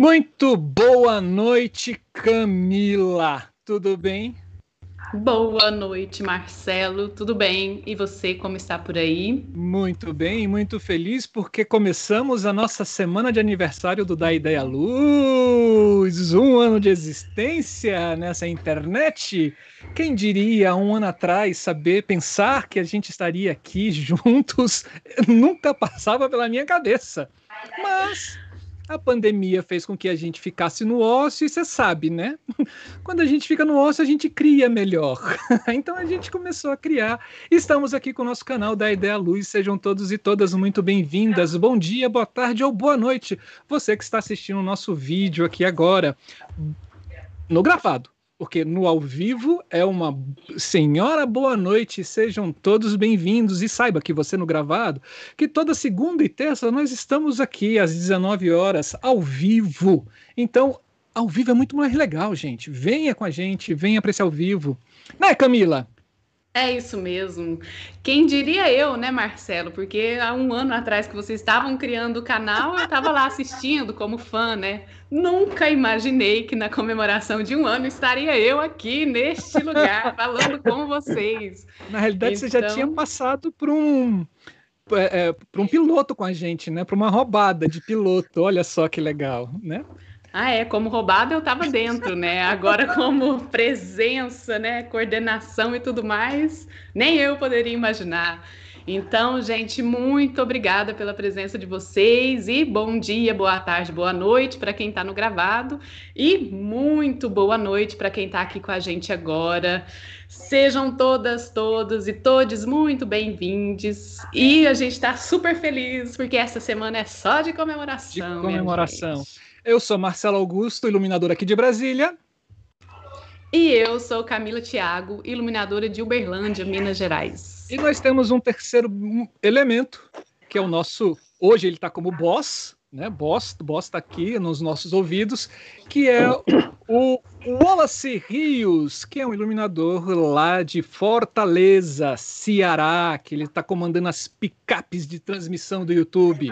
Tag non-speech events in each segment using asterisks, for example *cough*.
Muito boa noite, Camila. Tudo bem? Boa noite, Marcelo. Tudo bem? E você, como está por aí? Muito bem, muito feliz porque começamos a nossa semana de aniversário do Da Ideia Luz. Um ano de existência nessa internet. Quem diria um ano atrás saber pensar que a gente estaria aqui *laughs* juntos? Nunca passava pela minha cabeça. Mas a pandemia fez com que a gente ficasse no ócio, e você sabe, né? *laughs* Quando a gente fica no ócio, a gente cria melhor. *laughs* então a gente começou a criar. Estamos aqui com o nosso canal da Ideia Luz. Sejam todos e todas muito bem-vindas. Bom dia, boa tarde ou boa noite. Você que está assistindo o nosso vídeo aqui agora, no gravado porque no ao vivo é uma senhora boa noite, sejam todos bem-vindos e saiba que você no gravado, que toda segunda e terça nós estamos aqui às 19 horas ao vivo. Então, ao vivo é muito mais legal, gente. Venha com a gente, venha para esse ao vivo. Né, Camila? É isso mesmo. Quem diria eu, né, Marcelo? Porque há um ano atrás que vocês estavam criando o canal, eu estava lá assistindo como fã, né? Nunca imaginei que na comemoração de um ano estaria eu aqui neste lugar falando com vocês. Na realidade, então... você já então tinha passado por um é, é, para um piloto com a gente, né? Para uma roubada de piloto. Olha só que legal, né? Ah, é, como roubada eu estava dentro, né? Agora como presença, né, coordenação e tudo mais, nem eu poderia imaginar. Então, gente, muito obrigada pela presença de vocês e bom dia, boa tarde, boa noite para quem está no gravado e muito boa noite para quem está aqui com a gente agora. Sejam todas, todos e todos muito bem-vindos. E a gente está super feliz porque essa semana é só de comemoração. De comemoração. Eu sou Marcelo Augusto, iluminador aqui de Brasília. E eu sou Camila Thiago, iluminadora de Uberlândia, Minas Gerais. E nós temos um terceiro elemento, que é o nosso. Hoje ele está como boss, né? Boss, boss está aqui nos nossos ouvidos, que é o Wallace Rios, que é um iluminador lá de Fortaleza, Ceará, que ele está comandando as picapes de transmissão do YouTube.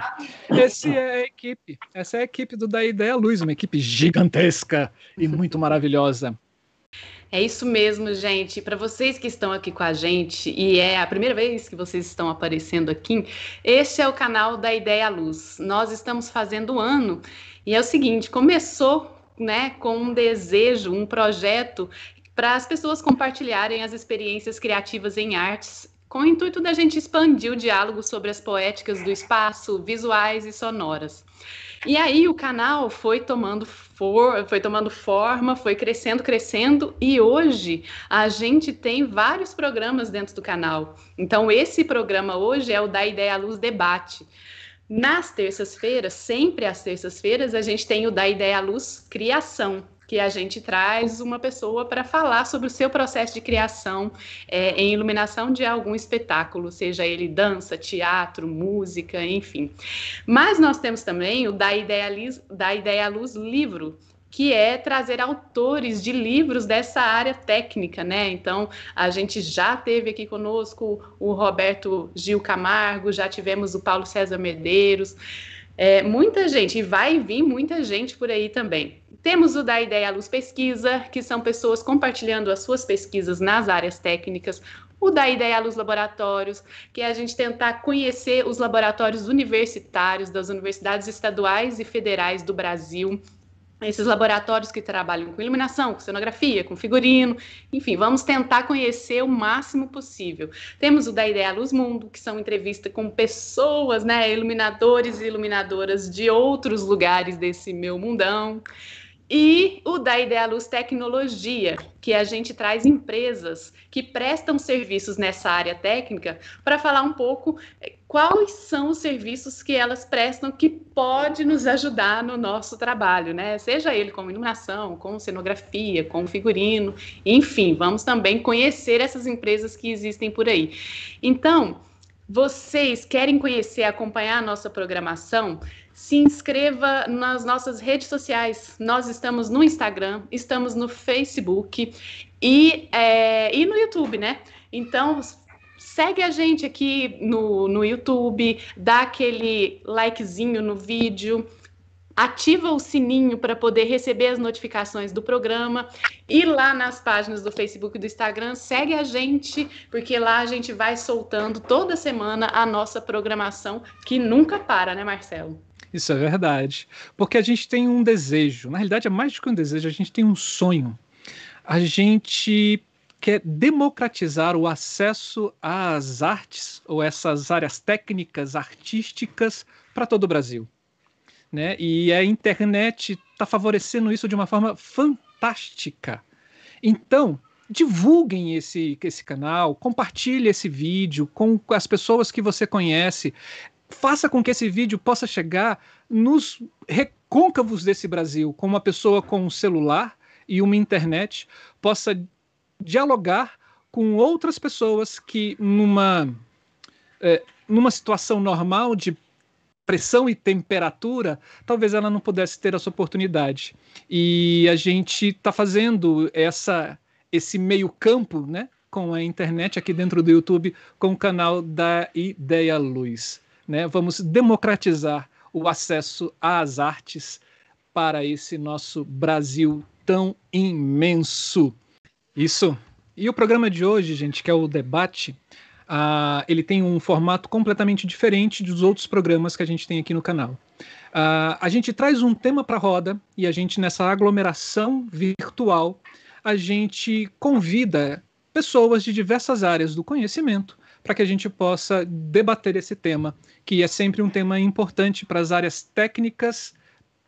Esse é a equipe, essa é a equipe do Da Ideia Luz, uma equipe gigantesca e muito maravilhosa. É isso mesmo, gente. Para vocês que estão aqui com a gente e é a primeira vez que vocês estão aparecendo aqui, este é o canal da Ideia Luz. Nós estamos fazendo um ano e é o seguinte: começou né, com um desejo, um projeto para as pessoas compartilharem as experiências criativas em artes com o intuito da gente expandir o diálogo sobre as poéticas do espaço, visuais e sonoras. E aí o canal foi tomando, for, foi tomando forma, foi crescendo, crescendo, e hoje a gente tem vários programas dentro do canal. Então, esse programa hoje é o da Ideia Luz Debate. Nas terças-feiras, sempre às terças-feiras, a gente tem o da Ideia Luz Criação, que a gente traz uma pessoa para falar sobre o seu processo de criação é, em iluminação de algum espetáculo, seja ele dança, teatro, música, enfim. Mas nós temos também o da Ideia, Ideia Luz livro, que é trazer autores de livros dessa área técnica, né? Então, a gente já teve aqui conosco o Roberto Gil Camargo, já tivemos o Paulo César Medeiros, é, muita gente, e vai vir muita gente por aí também. Temos o da Ideia Luz Pesquisa, que são pessoas compartilhando as suas pesquisas nas áreas técnicas. O da Ideia Luz Laboratórios, que é a gente tentar conhecer os laboratórios universitários das universidades estaduais e federais do Brasil esses laboratórios que trabalham com iluminação, com cenografia, com figurino, enfim, vamos tentar conhecer o máximo possível. Temos o da Ideia Luz Mundo, que são entrevistas com pessoas, né, iluminadores e iluminadoras de outros lugares desse meu mundão. E o da Ideia Luz Tecnologia, que a gente traz empresas que prestam serviços nessa área técnica para falar um pouco eh, quais são os serviços que elas prestam que pode nos ajudar no nosso trabalho, né? Seja ele com iluminação, com cenografia, com figurino, enfim, vamos também conhecer essas empresas que existem por aí. Então, vocês querem conhecer, acompanhar a nossa programação? Se inscreva nas nossas redes sociais. Nós estamos no Instagram, estamos no Facebook e, é, e no YouTube, né? Então, segue a gente aqui no, no YouTube, dá aquele likezinho no vídeo, ativa o sininho para poder receber as notificações do programa e lá nas páginas do Facebook e do Instagram segue a gente, porque lá a gente vai soltando toda semana a nossa programação que nunca para, né, Marcelo? Isso é verdade. Porque a gente tem um desejo, na realidade é mais do que um desejo, a gente tem um sonho. A gente quer democratizar o acesso às artes ou essas áreas técnicas artísticas para todo o Brasil né? E a internet está favorecendo isso de uma forma fantástica. Então, divulguem esse, esse canal, compartilhe esse vídeo com as pessoas que você conhece. Faça com que esse vídeo possa chegar nos recôncavos desse Brasil, com uma pessoa com um celular e uma internet possa dialogar com outras pessoas que numa é, numa situação normal de pressão e temperatura, talvez ela não pudesse ter essa oportunidade. E a gente está fazendo essa, esse meio campo, né, com a internet aqui dentro do YouTube, com o canal da Ideia Luz. Né? Vamos democratizar o acesso às artes para esse nosso Brasil tão imenso. Isso. E o programa de hoje, gente, que é o debate, Uh, ele tem um formato completamente diferente dos outros programas que a gente tem aqui no canal. Uh, a gente traz um tema para a roda e a gente, nessa aglomeração virtual, a gente convida pessoas de diversas áreas do conhecimento para que a gente possa debater esse tema, que é sempre um tema importante para as áreas técnicas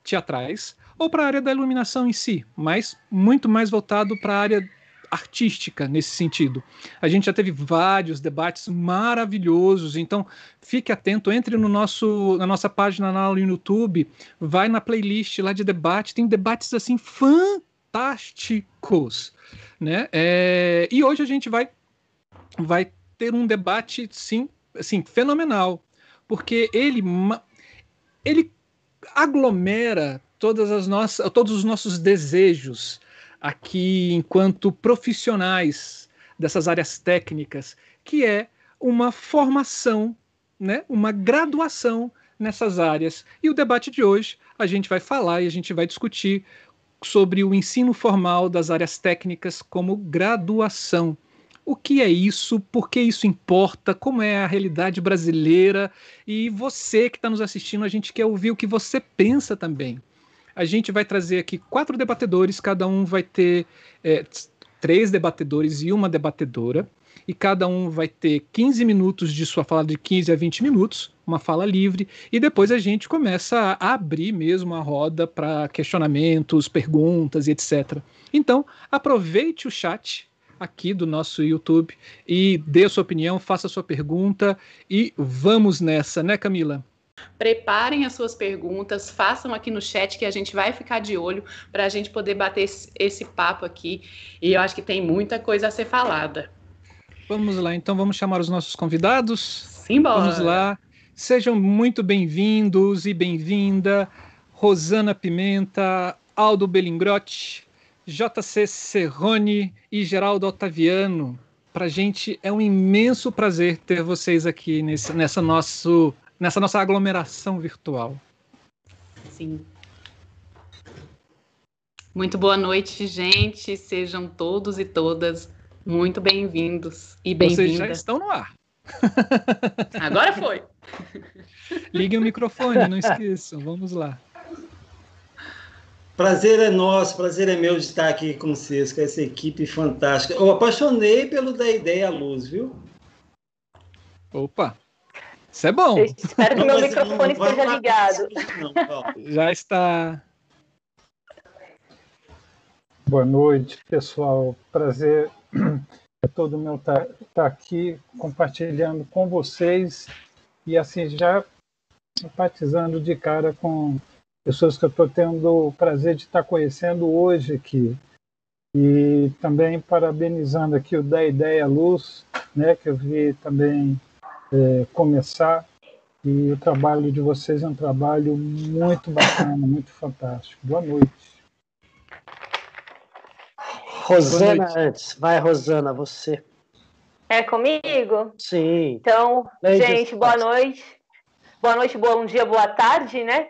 teatrais ou para a área da iluminação em si, mas muito mais voltado para a área artística nesse sentido. A gente já teve vários debates maravilhosos, então fique atento, entre no nosso, na nossa página no YouTube, vai na playlist lá de debate, tem debates assim fantásticos, né? É, e hoje a gente vai vai ter um debate sim, assim, fenomenal, porque ele ele aglomera todas as nossas, todos os nossos desejos aqui enquanto profissionais dessas áreas técnicas, que é uma formação, né, uma graduação nessas áreas. E o debate de hoje a gente vai falar e a gente vai discutir sobre o ensino formal das áreas técnicas como graduação. O que é isso? Por que isso importa? Como é a realidade brasileira? E você que está nos assistindo, a gente quer ouvir o que você pensa também a gente vai trazer aqui quatro debatedores, cada um vai ter é, três debatedores e uma debatedora, e cada um vai ter 15 minutos de sua fala, de 15 a 20 minutos, uma fala livre, e depois a gente começa a abrir mesmo a roda para questionamentos, perguntas e etc. Então, aproveite o chat aqui do nosso YouTube e dê a sua opinião, faça a sua pergunta e vamos nessa, né, Camila? Preparem as suas perguntas, façam aqui no chat que a gente vai ficar de olho para a gente poder bater esse, esse papo aqui. E eu acho que tem muita coisa a ser falada. Vamos lá, então vamos chamar os nossos convidados. Simbora. Vamos lá. Sejam muito bem-vindos e bem-vinda. Rosana Pimenta, Aldo Belingrotti, JC Serrone e Geraldo Otaviano. Para a gente é um imenso prazer ter vocês aqui nesse, nessa nosso nessa nossa aglomeração virtual. Sim. Muito boa noite, gente. Sejam todos e todas muito bem-vindos e bem-vindas. Vocês já estão no ar. Agora foi. *laughs* Liguem o microfone, não esqueçam. Vamos lá. Prazer é nosso, prazer é meu de estar aqui com vocês, com essa equipe fantástica. Eu apaixonei pelo da ideia luz, viu? Opa! Isso é bom. Eu espero que meu microfone esteja ligado. Já está. Boa noite, pessoal. Prazer é todo meu estar tá, tá aqui compartilhando com vocês e assim já simpatizando de cara com pessoas que eu estou tendo o prazer de estar conhecendo hoje aqui. E também parabenizando aqui o da Ideia Luz, né, que eu vi também é, começar. E o trabalho de vocês é um trabalho muito bacana, muito fantástico. Boa noite. Rosana Boa noite. antes. Vai, Rosana, você. É comigo? Sim. Então, Ladies gente, boa noite. boa noite, bom dia, boa tarde, né?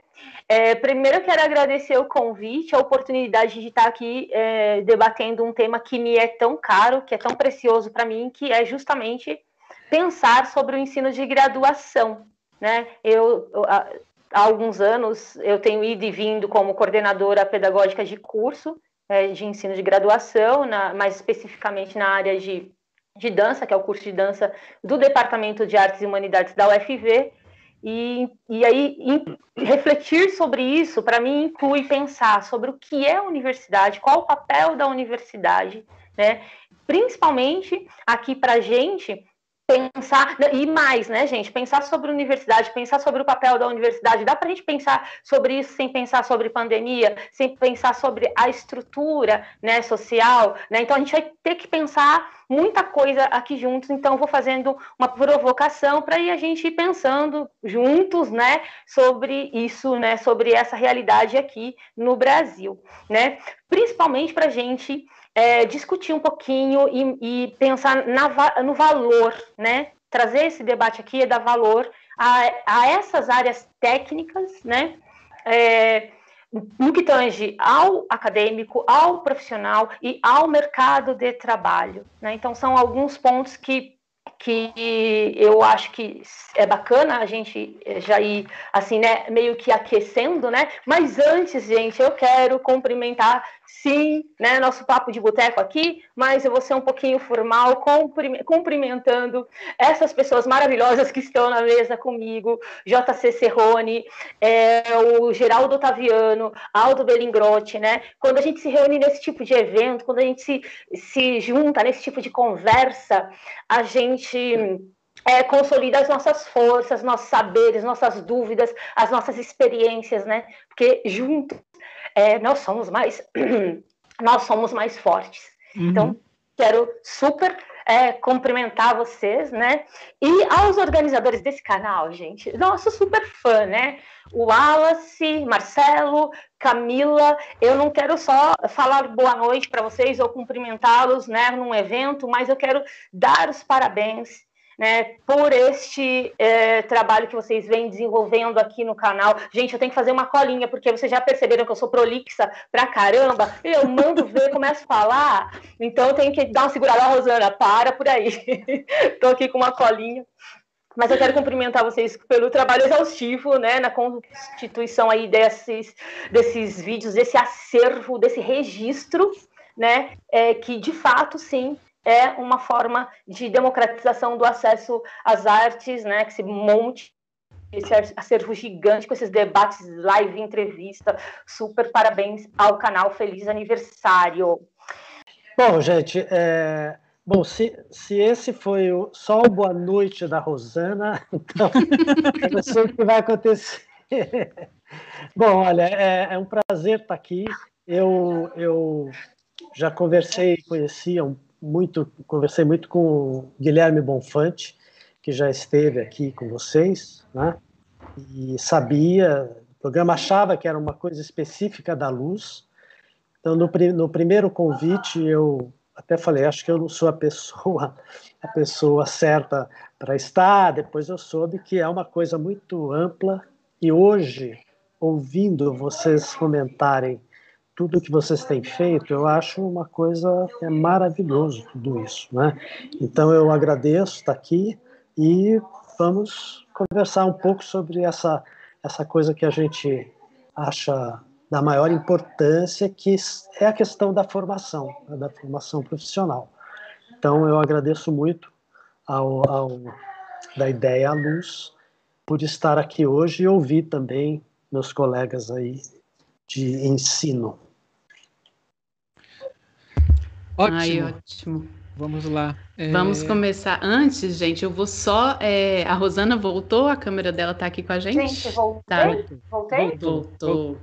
É, primeiro quero agradecer o convite, a oportunidade de estar aqui é, debatendo um tema que me é tão caro, que é tão precioso para mim, que é justamente pensar sobre o ensino de graduação. Né? Eu, há alguns anos, eu tenho ido e vindo como coordenadora pedagógica de curso é, de ensino de graduação, na, mais especificamente na área de, de dança, que é o curso de dança do Departamento de Artes e Humanidades da UFV, e, e aí, em, refletir sobre isso, para mim, inclui pensar sobre o que é a universidade, qual o papel da universidade, né? Principalmente aqui para a gente, pensar, e mais, né, gente, pensar sobre universidade, pensar sobre o papel da universidade, dá para a gente pensar sobre isso sem pensar sobre pandemia, sem pensar sobre a estrutura, né, social, né, então a gente vai ter que pensar muita coisa aqui juntos, então vou fazendo uma provocação para a gente ir pensando juntos, né, sobre isso, né, sobre essa realidade aqui no Brasil, né, principalmente para a gente é, discutir um pouquinho e, e pensar na, no valor, né? Trazer esse debate aqui é dar valor a, a essas áreas técnicas, né? É, no que tange ao acadêmico, ao profissional e ao mercado de trabalho. Né? Então, são alguns pontos que que eu acho que é bacana a gente já ir assim, né, meio que aquecendo, né? Mas antes, gente, eu quero cumprimentar sim, né, nosso papo de boteco aqui, mas eu vou ser um pouquinho formal, cumprimentando essas pessoas maravilhosas que estão na mesa comigo, JC Serrone, é, o Geraldo Otaviano, Aldo Belingrotti, né? Quando a gente se reúne nesse tipo de evento, quando a gente se, se junta nesse tipo de conversa, a gente é, consolida as nossas forças, nossos saberes, nossas dúvidas, as nossas experiências, né? Porque juntos é, nós somos mais *clears throat* nós somos mais fortes. Uhum. Então, quero super é, cumprimentar vocês, né? E aos organizadores desse canal, gente, nosso super fã, né? O Wallace, Marcelo, Camila, eu não quero só falar boa noite para vocês ou cumprimentá-los, né, num evento, mas eu quero dar os parabéns né, por este é, trabalho que vocês vêm desenvolvendo aqui no canal. Gente, eu tenho que fazer uma colinha, porque vocês já perceberam que eu sou prolixa pra caramba. Eu mando ver, *laughs* começo a falar, então eu tenho que dar uma segurada. Rosana, para por aí. *laughs* Estou aqui com uma colinha. Mas eu quero cumprimentar vocês pelo trabalho exaustivo, né, na constituição aí desses, desses vídeos, desse acervo, desse registro, né, é, que de fato, sim, é uma forma de democratização do acesso às artes, né, que se monte esse acervo gigante com esses debates, live, entrevista. Super parabéns ao canal, feliz aniversário. Bom, gente, é... bom, se, se esse foi o, só o boa noite da Rosana, *laughs* então eu não sei o que vai acontecer. Bom, olha, é, é um prazer estar aqui. Eu, eu já conversei, conhecia um muito, conversei muito com o Guilherme Bonfante, que já esteve aqui com vocês, né? E sabia, o programa achava que era uma coisa específica da luz. Então, no, no primeiro convite, eu até falei, acho que eu não sou a pessoa, a pessoa certa para estar. Depois eu soube que é uma coisa muito ampla e hoje, ouvindo vocês comentarem tudo que vocês têm feito, eu acho uma coisa é maravilhoso tudo isso, né? Então eu agradeço estar aqui e vamos conversar um pouco sobre essa essa coisa que a gente acha da maior importância, que é a questão da formação, né? da formação profissional. Então eu agradeço muito ao, ao da ideia à luz por estar aqui hoje e ouvir também meus colegas aí de ensino. Ótimo. Ai, ótimo. Vamos lá. É... Vamos começar. Antes, gente, eu vou só. É... A Rosana voltou, a câmera dela está aqui com a gente. Gente, voltei. Tá. Voltei? Voltou.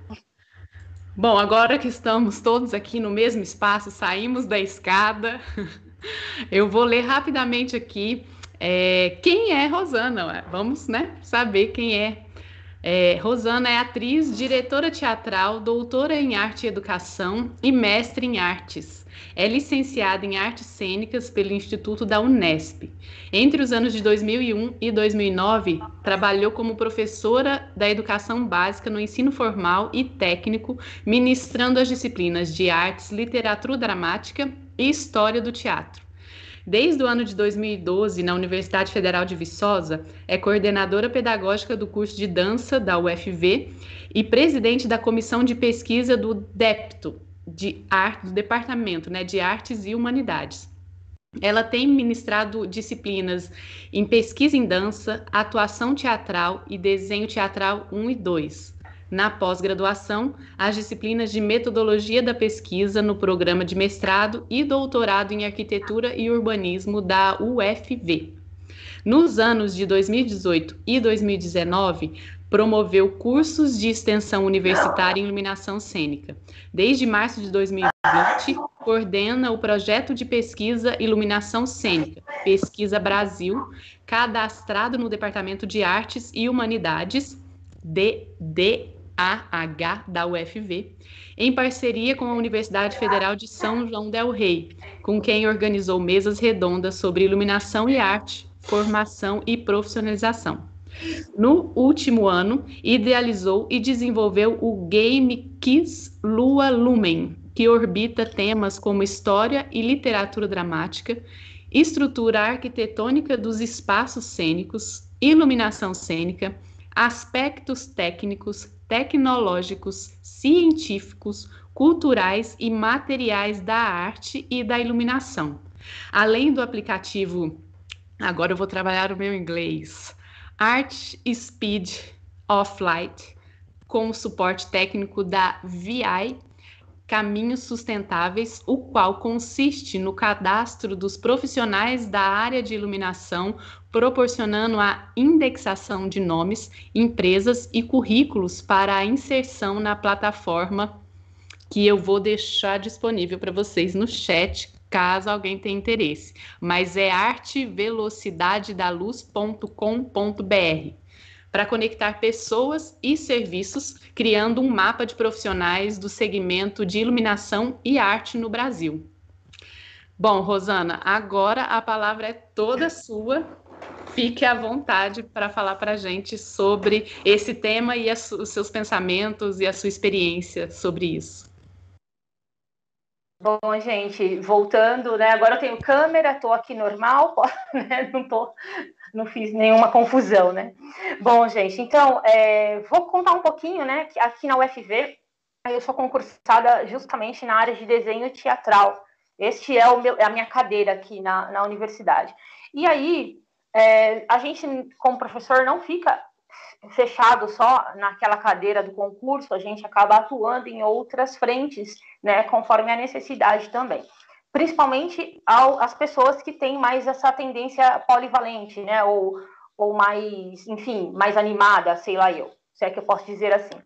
Bom, agora que estamos todos aqui no mesmo espaço, saímos da escada. *laughs* Eu vou ler rapidamente aqui é... quem é Rosana. Vamos, né? Saber quem é É, Rosana é atriz, diretora teatral, doutora em arte e educação e mestre em artes. É licenciada em artes cênicas pelo Instituto da Unesp. Entre os anos de 2001 e 2009, trabalhou como professora da educação básica no ensino formal e técnico, ministrando as disciplinas de artes, literatura dramática e história do teatro. Desde o ano de 2012, na Universidade Federal de Viçosa, é coordenadora pedagógica do curso de dança da UFV e presidente da comissão de pesquisa do DEPTO, de arte, do Departamento né, de Artes e Humanidades. Ela tem ministrado disciplinas em pesquisa em dança, atuação teatral e desenho teatral 1 e 2. Na pós-graduação, as disciplinas de metodologia da pesquisa no programa de mestrado e doutorado em arquitetura e urbanismo da UFV. Nos anos de 2018 e 2019, promoveu cursos de extensão universitária em iluminação cênica. Desde março de 2020, coordena o projeto de pesquisa Iluminação Cênica, Pesquisa Brasil, cadastrado no Departamento de Artes e Humanidades, DD AH da UFV, em parceria com a Universidade Federal de São João del Rei, com quem organizou mesas redondas sobre iluminação e arte, formação e profissionalização. No último ano, idealizou e desenvolveu o Game Kiss Lua Lumen, que orbita temas como história e literatura dramática, estrutura arquitetônica dos espaços cênicos, iluminação cênica, aspectos técnicos, tecnológicos, científicos, culturais e materiais da arte e da iluminação. Além do aplicativo, agora eu vou trabalhar o meu inglês, Art Speed of Light, com o suporte técnico da VI Caminhos Sustentáveis, o qual consiste no cadastro dos profissionais da área de iluminação, proporcionando a indexação de nomes, empresas e currículos para a inserção na plataforma que eu vou deixar disponível para vocês no chat, caso alguém tenha interesse. Mas é artevelocidadedaluz.com.br para conectar pessoas e serviços, criando um mapa de profissionais do segmento de iluminação e arte no Brasil. Bom, Rosana, agora a palavra é toda sua. Fique à vontade para falar para a gente sobre esse tema e os seus pensamentos e a sua experiência sobre isso. Bom, gente, voltando, né? Agora eu tenho câmera, estou aqui normal, *laughs* né? não tô, não fiz nenhuma confusão, né? Bom, gente, então é, vou contar um pouquinho, né? Que aqui na UFV eu sou concursada justamente na área de desenho teatral. Este é o meu, é a minha cadeira aqui na, na universidade. E aí é, a gente, como professor, não fica fechado só naquela cadeira do concurso, a gente acaba atuando em outras frentes, né, conforme a necessidade também. Principalmente ao, as pessoas que têm mais essa tendência polivalente, né, ou, ou mais, enfim, mais animada, sei lá eu, se é que eu posso dizer assim.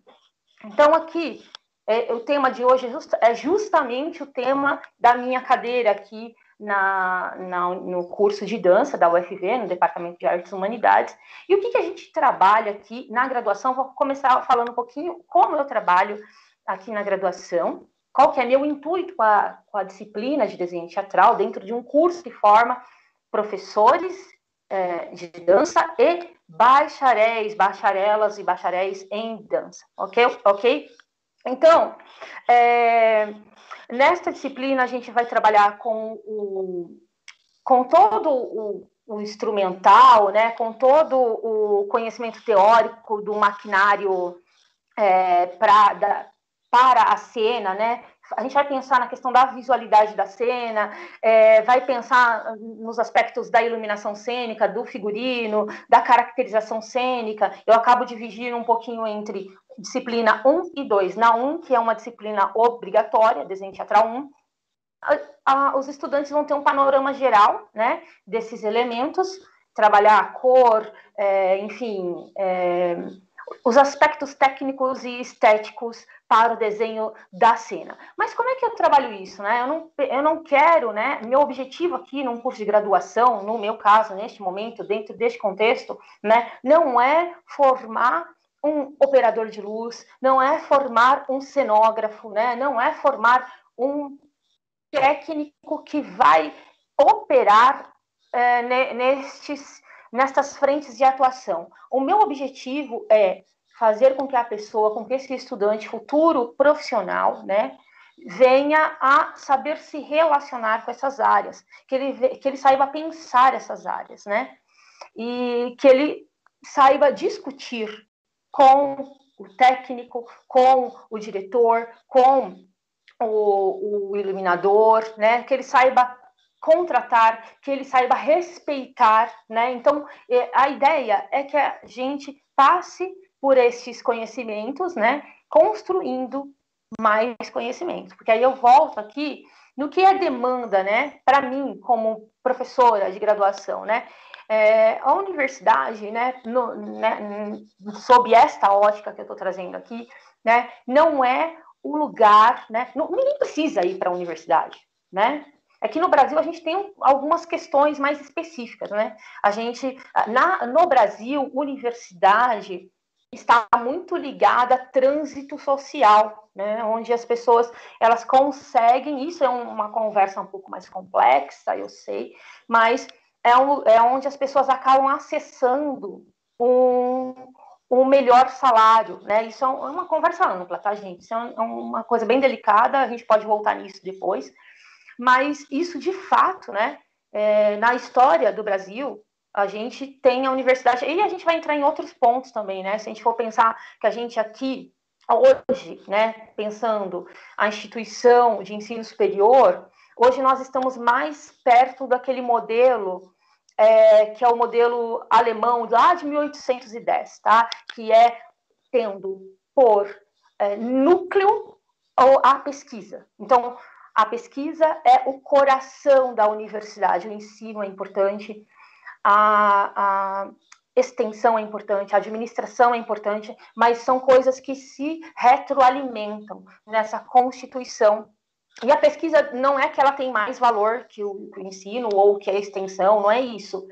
Então, aqui, é, o tema de hoje é, just, é justamente o tema da minha cadeira aqui na, na, no curso de dança da UFV, no Departamento de Artes e Humanidades. E o que, que a gente trabalha aqui na graduação? Vou começar falando um pouquinho como eu trabalho aqui na graduação, qual que é meu intuito com a, com a disciplina de desenho teatral dentro de um curso que forma professores é, de dança e bacharéis, bacharelas e bacharéis em dança, ok? Ok? Então, é, Nesta disciplina, a gente vai trabalhar com, o, com todo o, o instrumental, né, com todo o conhecimento teórico do maquinário é, pra, da, para a cena, né? A gente vai pensar na questão da visualidade da cena, é, vai pensar nos aspectos da iluminação cênica, do figurino, da caracterização cênica. Eu acabo dividindo um pouquinho entre disciplina 1 e 2. Na 1, que é uma disciplina obrigatória, desenho teatral 1, a, a, os estudantes vão ter um panorama geral né, desses elementos, trabalhar a cor, é, enfim, é, os aspectos técnicos e estéticos para o desenho da cena. Mas como é que eu trabalho isso? Né? Eu, não, eu não quero, né? Meu objetivo aqui num curso de graduação, no meu caso, neste momento, dentro deste contexto, né, não é formar um operador de luz, não é formar um cenógrafo, né? não é formar um técnico que vai operar é, nestes, nestas frentes de atuação. O meu objetivo é fazer com que a pessoa, com que esse estudante futuro profissional, né, venha a saber se relacionar com essas áreas, que ele, que ele saiba pensar essas áreas, né? E que ele saiba discutir com o técnico, com o diretor, com o, o iluminador, né? Que ele saiba contratar, que ele saiba respeitar, né? Então, a ideia é que a gente passe por esses conhecimentos, né? Construindo mais conhecimento. Porque aí eu volto aqui no que é demanda, né? Para mim, como professora de graduação, né? É, a universidade, né, no, né, sob esta ótica que eu estou trazendo aqui, né, não é o lugar, né, não, ninguém precisa ir para a universidade, né? É no Brasil a gente tem algumas questões mais específicas, né? A gente, na, no Brasil, universidade está muito ligada a trânsito social, né, onde as pessoas elas conseguem, isso é uma conversa um pouco mais complexa, eu sei, mas é, um, é onde as pessoas acabam acessando um, um melhor salário, né? Isso é, é uma conversa ampla, tá, gente? Isso é, é uma coisa bem delicada, a gente pode voltar nisso depois, mas isso de fato, né? É, na história do Brasil, a gente tem a universidade, e a gente vai entrar em outros pontos também, né? Se a gente for pensar que a gente aqui, hoje, né, pensando a instituição de ensino superior, hoje nós estamos mais perto daquele modelo é, que é o modelo alemão lá de 1810, tá? Que é tendo por é, núcleo a pesquisa. Então, a pesquisa é o coração da universidade, o ensino é importante, a, a extensão é importante, a administração é importante, mas são coisas que se retroalimentam nessa constituição. E a pesquisa não é que ela tem mais valor que o, ensino ou que a extensão, não é isso.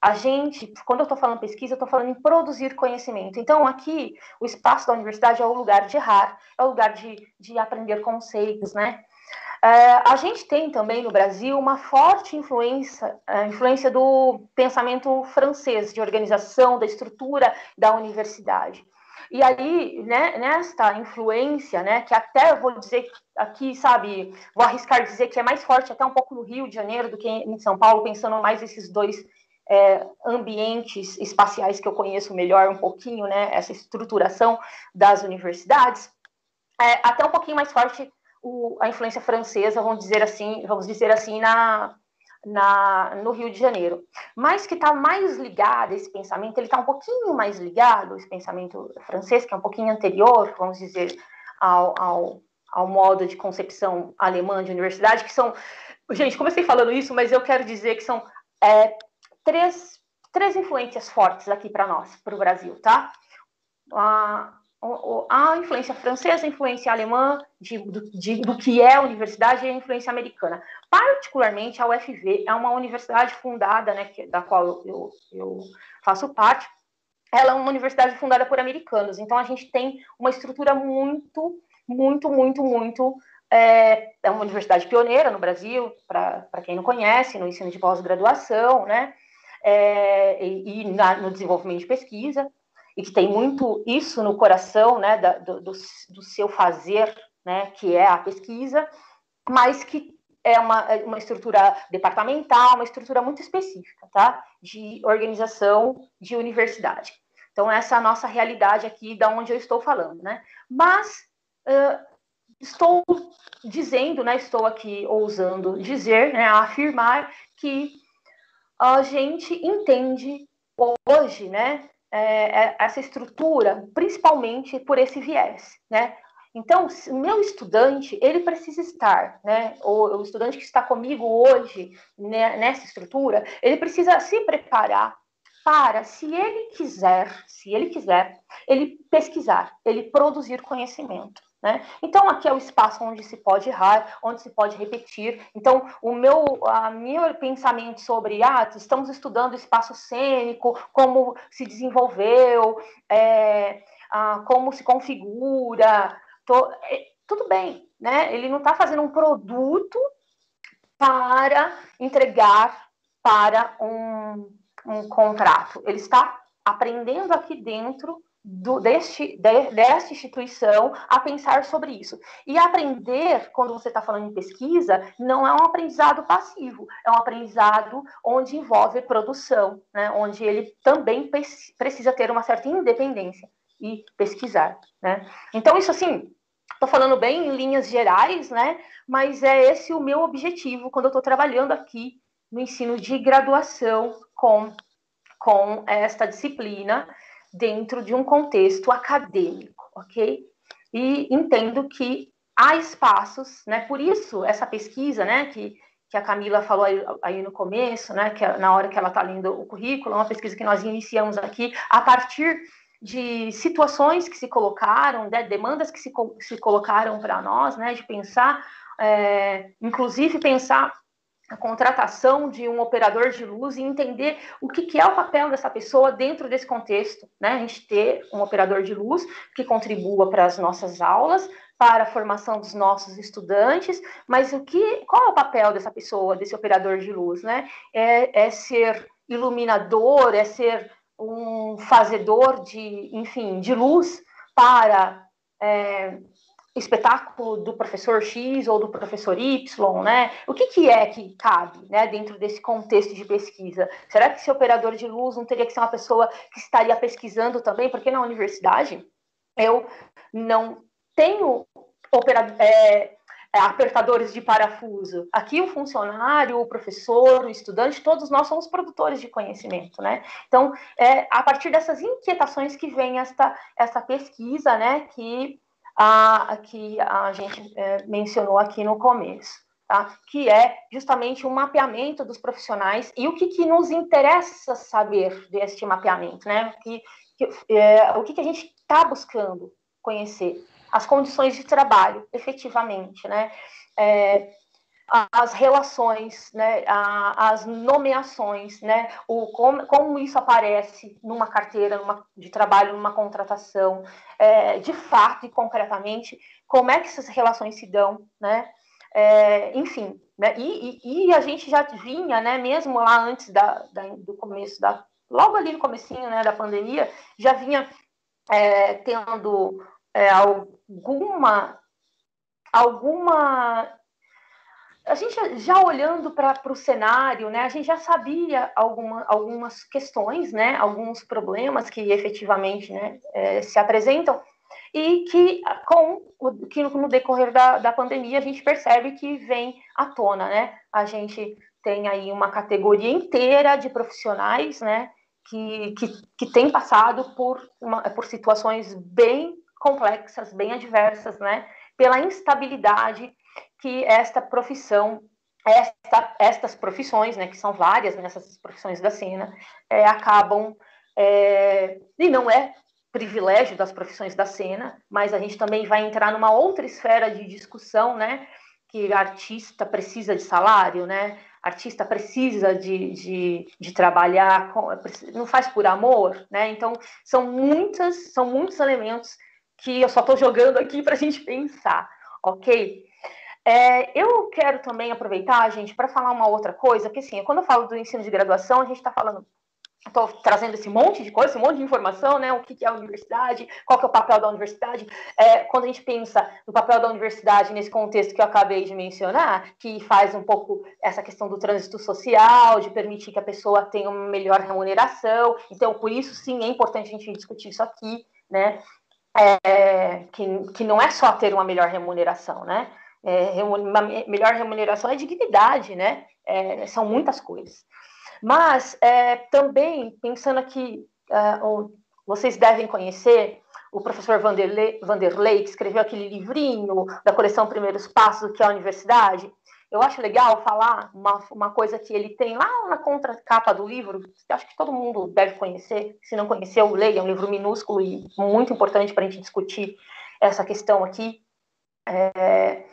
A gente, quando eu estou falando pesquisa, eu estou falando em produzir conhecimento. Então, aqui, o espaço da universidade é o lugar de errar, é o lugar de, de aprender conceitos, né? É, a gente tem também no Brasil uma forte influência, é, influência do pensamento francês, de organização, da estrutura da universidade. E aí, né, nesta influência, né, que até vou dizer aqui, sabe, vou arriscar dizer que é mais forte até um pouco no Rio de Janeiro do que em São Paulo, pensando mais esses dois é, ambientes espaciais que eu conheço melhor um pouquinho, né, essa estruturação das universidades, é, até um pouquinho mais forte o, a influência francesa, vamos dizer assim, vamos dizer assim, na, na, no Rio de Janeiro. Mas que está mais ligado, esse pensamento, ele está um pouquinho mais ligado, esse pensamento francês, que é um pouquinho anterior, vamos dizer, ao, ao, ao modo de concepção alemã de universidade, que são. Gente, comecei falando isso, mas eu quero dizer que são é, três, três influências fortes aqui para nós, para o Brasil, tá? A influência francesa, a influência alemã de, de, do que é a universidade e a influência americana. Particularmente, a UFV é uma universidade fundada, né, que, da qual eu, eu faço parte, ela é uma universidade fundada por americanos, então a gente tem uma estrutura muito, muito, muito, muito. É, é uma universidade pioneira no Brasil, para quem não conhece, no ensino de pós-graduação, né? É, e, e na, no desenvolvimento de pesquisa e que tem muito isso no coração, né, da, do, do, do, seu fazer, né, que é a pesquisa, mas que é uma, é uma estrutura departamental, uma estrutura muito específica, tá, de organização de universidade. Então, essa é a nossa realidade aqui, da onde eu estou falando, né, mas uh, estou dizendo, né, estou aqui ousando dizer, né, afirmar que a gente entende hoje, né, é, é, essa estrutura, principalmente por esse viés, né? Então, meu estudante, ele precisa estar, né? O, o estudante que está comigo hoje né, nessa estrutura, ele precisa se preparar para, se ele quiser, se ele quiser, ele pesquisar, ele produzir conhecimento. Né? Então, aqui é o espaço onde se pode errar, onde se pode repetir. Então, o meu, a meu pensamento sobre, ah, estamos estudando espaço cênico, como se desenvolveu, é, ah, como se configura, tô, é, tudo bem, né? Ele não está fazendo um produto para entregar para um, um contrato. Ele está aprendendo aqui dentro do, deste, de, desta instituição a pensar sobre isso. E aprender, quando você está falando em pesquisa, não é um aprendizado passivo, é um aprendizado onde envolve produção, né? onde ele também precisa ter uma certa independência e pesquisar. Né? Então, isso assim, estou falando bem em linhas gerais, né? mas é esse o meu objetivo quando eu estou trabalhando aqui no ensino de graduação com, com esta disciplina dentro de um contexto acadêmico, ok? E entendo que há espaços, né? Por isso essa pesquisa, né? Que, que a Camila falou aí, aí no começo, né? Que na hora que ela está lendo o currículo, é uma pesquisa que nós iniciamos aqui a partir de situações que se colocaram, né, demandas que se, se colocaram para nós, né, de pensar, é, inclusive pensar a contratação de um operador de luz e entender o que, que, é o papel dessa pessoa dentro desse contexto, né? A gente ter um operador de luz que contribua para as nossas aulas, para a formação dos nossos estudantes, mas o que, qual é o papel dessa pessoa, desse operador de luz, né? É, é ser iluminador, é ser um fazedor de, enfim, de luz para é, espetáculo do professor X ou do professor Y, né? O que, que é que cabe, né, dentro desse contexto de pesquisa? Será que esse operador de luz não teria que ser uma pessoa que estaria pesquisando também? Porque na universidade eu não tenho operador, é, é, apertadores de parafuso. Aqui o funcionário, o professor, o estudante, todos nós somos produtores de conhecimento, né? Então, é a partir dessas inquietações que vem esta, essa pesquisa, né, que a, que a gente é, mencionou aqui no começo, tá? que é justamente o um mapeamento dos profissionais e o que, que nos interessa saber deste mapeamento, né? Que, que é, o que, que a gente está buscando conhecer, as condições de trabalho, efetivamente, né? É, as relações, né, as nomeações, né, o, como, como isso aparece numa carteira numa, de trabalho, numa contratação, é, de fato e concretamente, como é que essas relações se dão, né, é, enfim, né, e, e, e, a gente já vinha, né, mesmo lá antes da, da, do começo da, logo ali no comecinho, né, da pandemia, já vinha é, tendo é, alguma alguma a gente já olhando para o cenário, né, a gente já sabia alguma, algumas questões, né, alguns problemas que efetivamente né, é, se apresentam e que, com, que no decorrer da, da pandemia a gente percebe que vem à tona, né? A gente tem aí uma categoria inteira de profissionais, né, que, que, que tem passado por, uma, por situações bem complexas, bem adversas, né, pela instabilidade que esta profissão, esta, estas profissões, né, que são várias nessas profissões da cena, é, acabam, é, e não é privilégio das profissões da cena, mas a gente também vai entrar numa outra esfera de discussão, né, que artista precisa de salário, né, artista precisa de, de, de trabalhar, com, não faz por amor, né, então são muitas, são muitos elementos que eu só estou jogando aqui para a gente pensar, ok? É, eu quero também aproveitar, gente, para falar uma outra coisa, porque assim, quando eu falo do ensino de graduação, a gente está falando, estou trazendo esse monte de coisa, esse monte de informação, né? O que, que é a universidade, qual que é o papel da universidade. É, quando a gente pensa no papel da universidade nesse contexto que eu acabei de mencionar, que faz um pouco essa questão do trânsito social, de permitir que a pessoa tenha uma melhor remuneração. Então, por isso, sim, é importante a gente discutir isso aqui, né? É, que, que não é só ter uma melhor remuneração, né? É, uma melhor remuneração é dignidade, né? É, são muitas coisas. Mas é, também, pensando aqui, é, vocês devem conhecer o professor Vanderlei, Vanderlei, que escreveu aquele livrinho da coleção Primeiros Passos, que é a universidade. Eu acho legal falar uma, uma coisa que ele tem lá na contracapa do livro, que acho que todo mundo deve conhecer. Se não conheceu, leia, é um livro minúsculo e muito importante para a gente discutir essa questão aqui. É,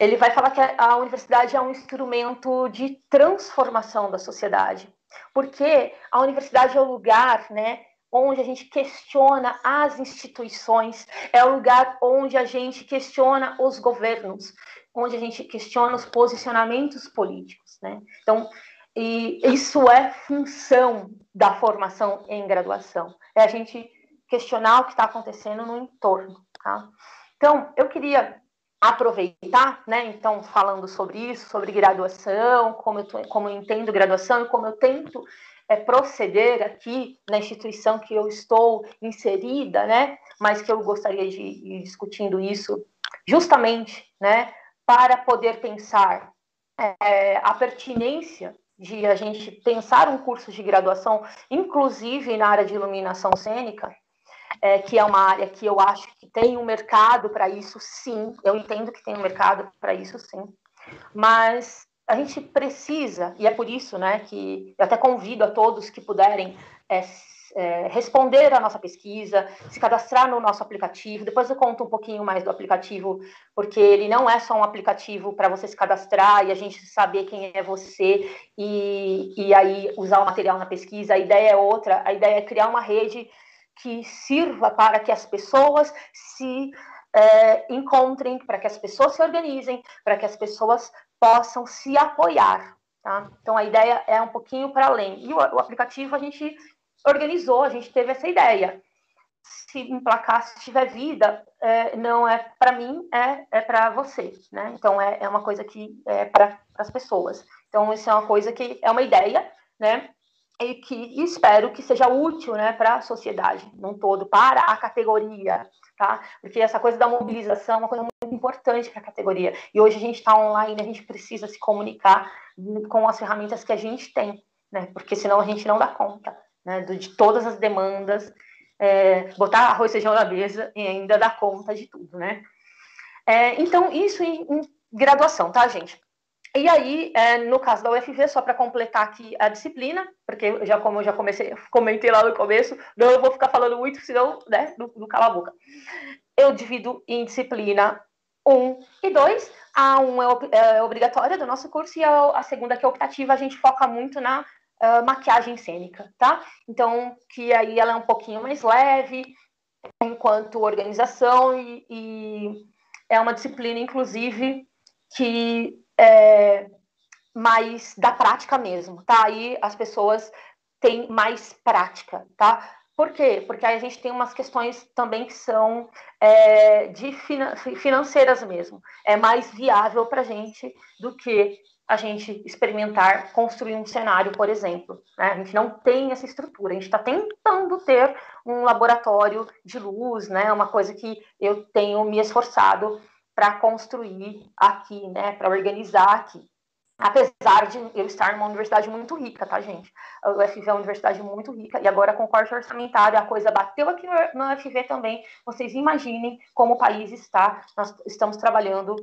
ele vai falar que a universidade é um instrumento de transformação da sociedade, porque a universidade é o lugar, né, onde a gente questiona as instituições, é o lugar onde a gente questiona os governos, onde a gente questiona os posicionamentos políticos, né? Então, e isso é função da formação em graduação, é a gente questionar o que está acontecendo no entorno, tá? Então, eu queria aproveitar, né? Então, falando sobre isso, sobre graduação, como eu, tô, como eu entendo graduação e como eu tento é, proceder aqui na instituição que eu estou inserida, né? Mas que eu gostaria de ir discutindo isso justamente, né? Para poder pensar é, a pertinência de a gente pensar um curso de graduação, inclusive na área de iluminação cênica, é, que é uma área que eu acho que tem um mercado para isso, sim. Eu entendo que tem um mercado para isso, sim. Mas a gente precisa, e é por isso né, que eu até convido a todos que puderem é, é, responder a nossa pesquisa, se cadastrar no nosso aplicativo. Depois eu conto um pouquinho mais do aplicativo, porque ele não é só um aplicativo para você se cadastrar e a gente saber quem é você e, e aí usar o material na pesquisa. A ideia é outra, a ideia é criar uma rede que sirva para que as pessoas se é, encontrem, para que as pessoas se organizem, para que as pessoas possam se apoiar. Tá? Então, a ideia é um pouquinho para além. E o, o, aplicativo a gente organizou, a gente teve essa ideia. Se emplacar, se tiver vida, é, não é para mim, é, é para você. Né? Então, é, é uma coisa que é para as pessoas. Então, isso é uma coisa que é uma ideia, né? E que espero que seja útil né, para a sociedade num todo, para a categoria, tá? Porque essa coisa da mobilização é uma coisa muito importante para a categoria. E hoje a gente está online, a gente precisa se comunicar com as ferramentas que a gente tem, né? Porque senão a gente não dá conta né, de todas as demandas, é, botar arroz e feijão na mesa e ainda dar conta de tudo, né? É, então, isso em, em graduação, tá, gente? E aí, é, no caso da UFV, só para completar aqui a disciplina, porque já como eu já comecei, *laughs* comentei lá no começo, não eu vou ficar falando muito, senão, né, do, do cala a boca. Eu divido em disciplina 1 e 2. A 1 é, é obrigatória do nosso curso e a, a, segunda, que é optativa, a gente foca muito na uh, maquiagem cênica, tá? Então, que aí ela é um pouquinho mais leve, enquanto organização, e, e é uma disciplina, inclusive, que é, mais da prática mesmo, tá? Aí as pessoas têm mais prática, tá? Por quê? Porque aí a gente tem umas questões também que são é, de financeiras mesmo. É mais viável para a gente do que a gente experimentar construir um cenário, por exemplo. Né? A gente não tem essa estrutura. A gente está tentando ter um laboratório de luz, né? Uma coisa que eu tenho me esforçado para construir aqui, né, para organizar aqui. Apesar de eu estar numa universidade muito rica, tá, gente? A UFV é uma universidade muito rica e agora com o corte orçamentário a coisa bateu aqui no UFV também. Vocês imaginem como o país está. Nós estamos trabalhando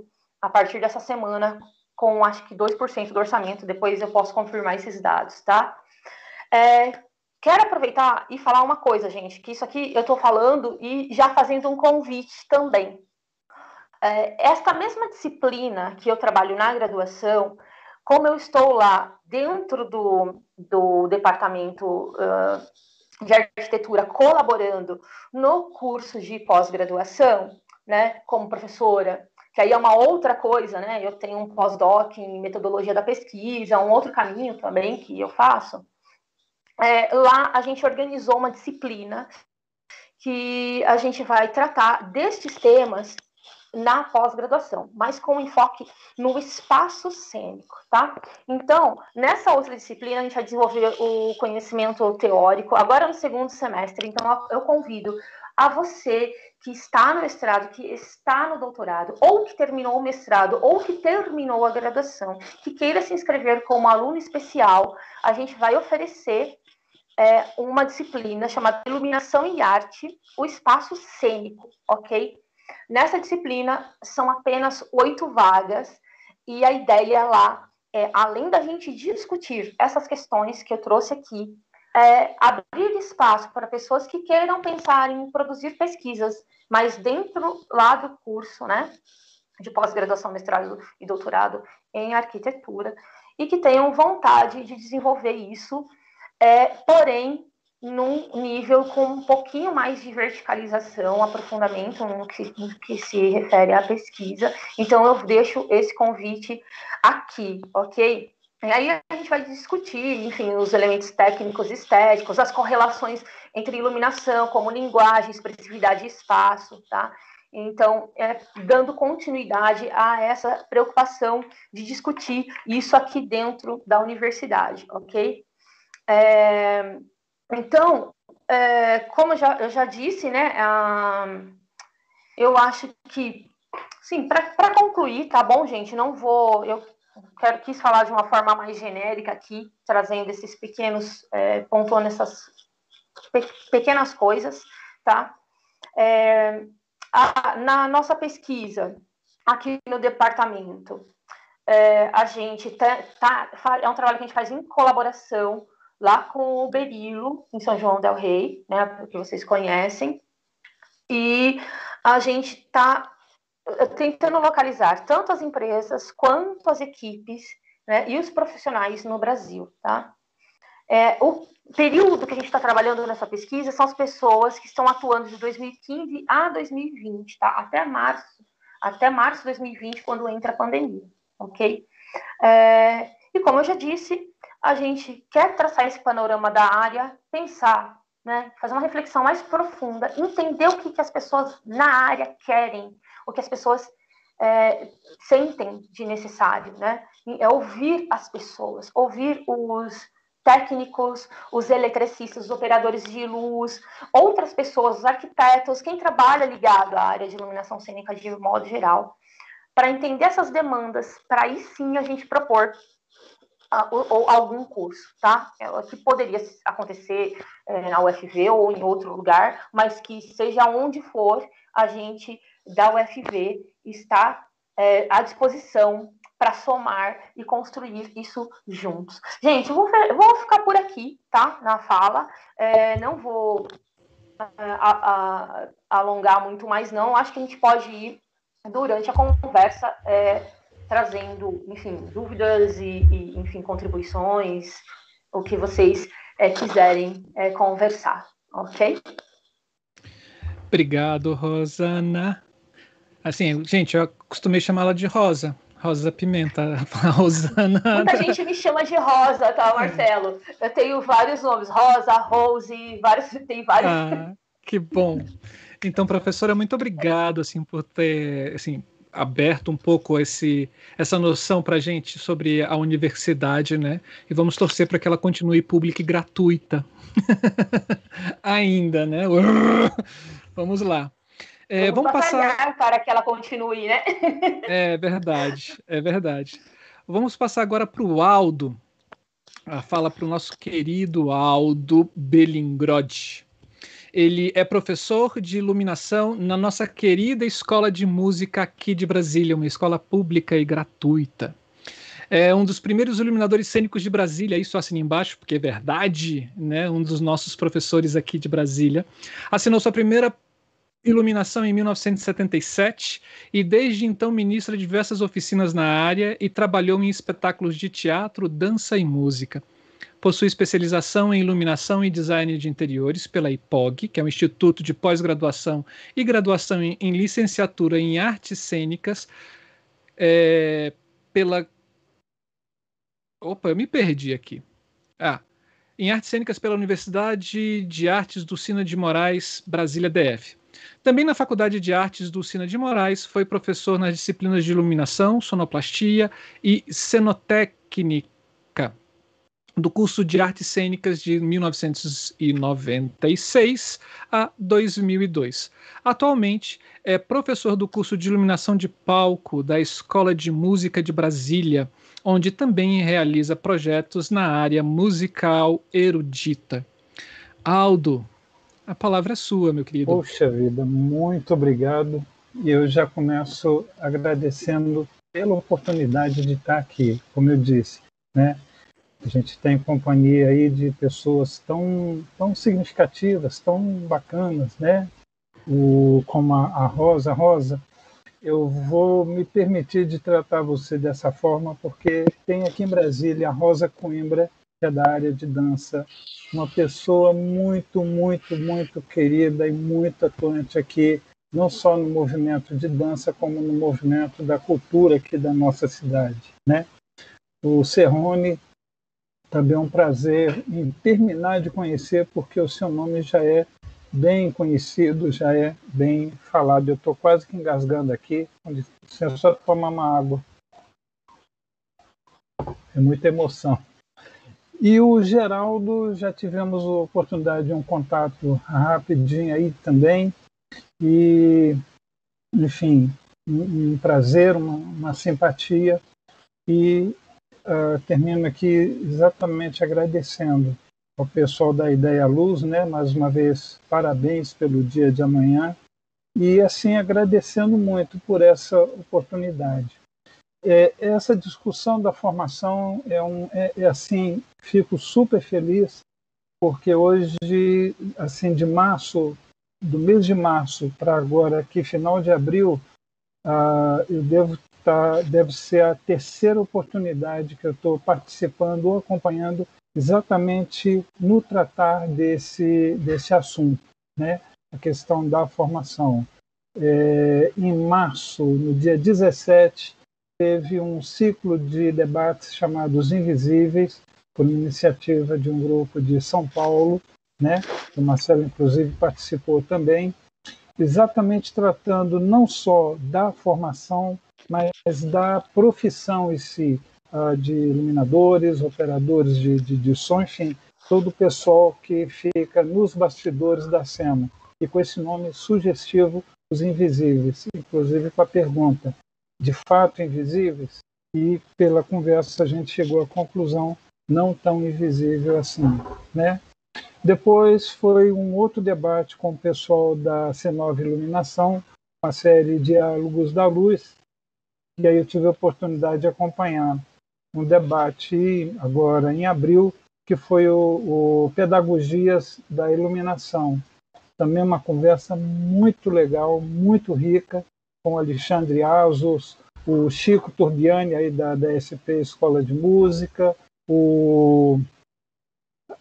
a partir dessa semana com acho que 2% do orçamento. Depois eu posso confirmar esses dados, tá? É, quero aproveitar e falar uma coisa, gente, que isso aqui eu estou falando e já fazendo um convite também, esta mesma disciplina que eu trabalho na graduação, como eu estou lá dentro do, do departamento uh, de arquitetura colaborando no curso de pós-graduação, né, como professora, que aí é uma outra coisa, né? Eu tenho um pós-doc em metodologia da pesquisa, um outro caminho também que eu faço. É, lá a gente organizou uma disciplina que a gente vai tratar destes temas na pós-graduação, mas com enfoque no espaço cênico, tá? Então, nessa outra disciplina, a gente vai desenvolver o conhecimento teórico, agora no segundo semestre, então eu convido a você que está no mestrado, que está no doutorado, ou que terminou o mestrado, ou que terminou a graduação, que queira se inscrever como aluno especial, a gente vai oferecer é, uma disciplina chamada Iluminação e Arte, o Espaço Cênico, ok? Nessa disciplina, são apenas oito vagas, e a ideia lá é, além da gente discutir essas questões que eu trouxe aqui, é abrir espaço para pessoas que queiram pensar em produzir pesquisas, mas dentro lá do curso, né, de pós-graduação, mestrado e doutorado em arquitetura, e que tenham vontade de desenvolver isso, é, porém num nível com um pouquinho mais de verticalização, aprofundamento no que, no que, se refere à pesquisa. Então, eu deixo esse convite aqui, ok? E aí a gente vai discutir, enfim, os elementos técnicos e estéticos, as correlações entre iluminação, como linguagem, expressividade e espaço, tá? Então, é, dando continuidade a essa preocupação de discutir isso aqui dentro da universidade, ok? É, então, é, como já, eu já disse, né, eu acho que, sim, para concluir, tá bom, gente? Não vou, eu quero quis falar de uma forma mais genérica aqui, trazendo esses pequenos, é, pontuando essas pe pequenas coisas, tá? É, a, na nossa pesquisa aqui no departamento, é, a gente tá, tá, é um trabalho que a gente faz em colaboração lá com o Berilo, em São João del Rei, né, que vocês conhecem, e a gente está eh, tentando localizar tanto as empresas quanto as equipes né, e os profissionais no Brasil, tá? É, o período que a gente está trabalhando nessa pesquisa são as pessoas que estão atuando de 2015 a 2020, tá? Até março, até março de 2020, quando entra a pandemia, ok? É, e como eu já disse, a gente quer traçar esse panorama da área, pensar, né, fazer uma reflexão mais profunda, entender o que, que as pessoas na área querem, o que as pessoas é, sentem de necessário, né? É ouvir as pessoas, ouvir os técnicos, os eletricistas, os operadores de luz, outras pessoas, os arquitetos, quem trabalha ligado à área de iluminação cênica de modo geral, para entender essas demandas, para aí sim a gente propor ou, algum curso, tá? É, que poderia acontecer é, na UFV ou em outro lugar, mas que seja onde for, a gente da UFV está é, à disposição para somar e construir isso juntos. Gente, eu vou, vou ficar por aqui, tá? Na fala, é, não vou a, a, alongar muito mais, não. Acho que a gente pode ir durante a conversa. É, trazendo, enfim, dúvidas e, e enfim, contribuições, o que vocês é, quiserem é, conversar, ok? Obrigado, Rosana. Assim, gente, eu costumei chamá-la de Rosa. Rosa Pimenta, *laughs* Rosana. Muita gente me chama de Rosa, tá, Marcelo? Eu tenho vários nomes, Rosa, Rose, vários, *laughs* tem vários. Ah, que bom. Então, professora, muito obrigado, assim, por ter, assim, aberto um pouco esse, essa noção para a gente sobre a universidade, né? E vamos torcer para que ela continue pública e gratuita. *laughs* Ainda, né? *laughs* vamos lá. É, vamos, vamos passar para que ela continue, né? *laughs* é verdade, é verdade. Vamos passar agora para o Aldo. A fala para o nosso querido Aldo Belingrod. Ele é professor de iluminação na nossa querida Escola de Música aqui de Brasília, uma escola pública e gratuita. É um dos primeiros iluminadores cênicos de Brasília, isso assina embaixo, porque é verdade, né? Um dos nossos professores aqui de Brasília. Assinou sua primeira iluminação em 1977 e desde então ministra diversas oficinas na área e trabalhou em espetáculos de teatro, dança e música. Possui especialização em iluminação e design de interiores pela IPOG, que é o Instituto de Pós-Graduação e Graduação em, em, Licenciatura em Artes Cênicas, é, pela. Opa, eu me perdi aqui. Ah, em Artes Cênicas pela Universidade de Artes do Sina de Moraes, Brasília DF. Também na Faculdade de Artes do Sina de Moraes, foi professor nas disciplinas de iluminação, sonoplastia e cenotécnica do curso de artes cênicas de 1996 a 2002. Atualmente é professor do curso de iluminação de palco da Escola de Música de Brasília, onde também realiza projetos na área musical erudita. Aldo, a palavra é sua, meu querido. Poxa vida, muito obrigado. E eu já começo agradecendo pela oportunidade de estar aqui, como eu disse, né? A gente tem companhia aí de pessoas tão, tão significativas, tão bacanas, né? O, como a, a Rosa. Rosa, eu vou me permitir de tratar você dessa forma, porque tem aqui em Brasília a Rosa Coimbra, que é da área de dança, uma pessoa muito, muito, muito querida e muito atuante aqui, não só no movimento de dança, como no movimento da cultura aqui da nossa cidade. Né? O Serrone, também é um prazer em terminar de conhecer, porque o seu nome já é bem conhecido, já é bem falado. Eu estou quase que engasgando aqui, só tomar uma água. É muita emoção. E o Geraldo, já tivemos a oportunidade de um contato rapidinho aí também. E, enfim, um, um prazer, uma, uma, simpatia. E uh, termino aqui exatamente agradecendo ao pessoal da Ideia Luz, né? Mais uma vez, parabéns pelo dia de amanhã. E, assim, agradecendo muito por essa oportunidade. É, essa discussão da formação é, um, é, é, assim, fico super feliz porque hoje, assim, de março, do mês de março para agora, aqui final de abril, uh, eu devo tá, deve ser a terceira oportunidade que eu estou participando ou acompanhando exatamente no tratar desse desse assunto, né? A questão da formação. É, em março, no dia 17, teve um ciclo de debates chamado Os Invisíveis, por iniciativa de um grupo de São Paulo, né? O Marcelo, inclusive, participou também, exatamente tratando não só da formação, mas da profissão em si, de iluminadores, operadores de, de, de som, enfim, todo o pessoal que fica nos bastidores da cena. E com esse nome sugestivo, Os Invisíveis, inclusive com a pergunta: de fato invisíveis, e pela conversa a gente chegou à conclusão não tão invisível assim, né? Depois foi um outro debate com o pessoal da C9 Iluminação, uma série Diálogos da Luz, e aí eu tive a oportunidade de acompanhar um debate agora em abril, que foi o, o Pedagogias da Iluminação. Também uma conversa muito legal, muito rica, com Alexandre Azos, o Chico Turbiani aí da, da SP Escola de Música, o,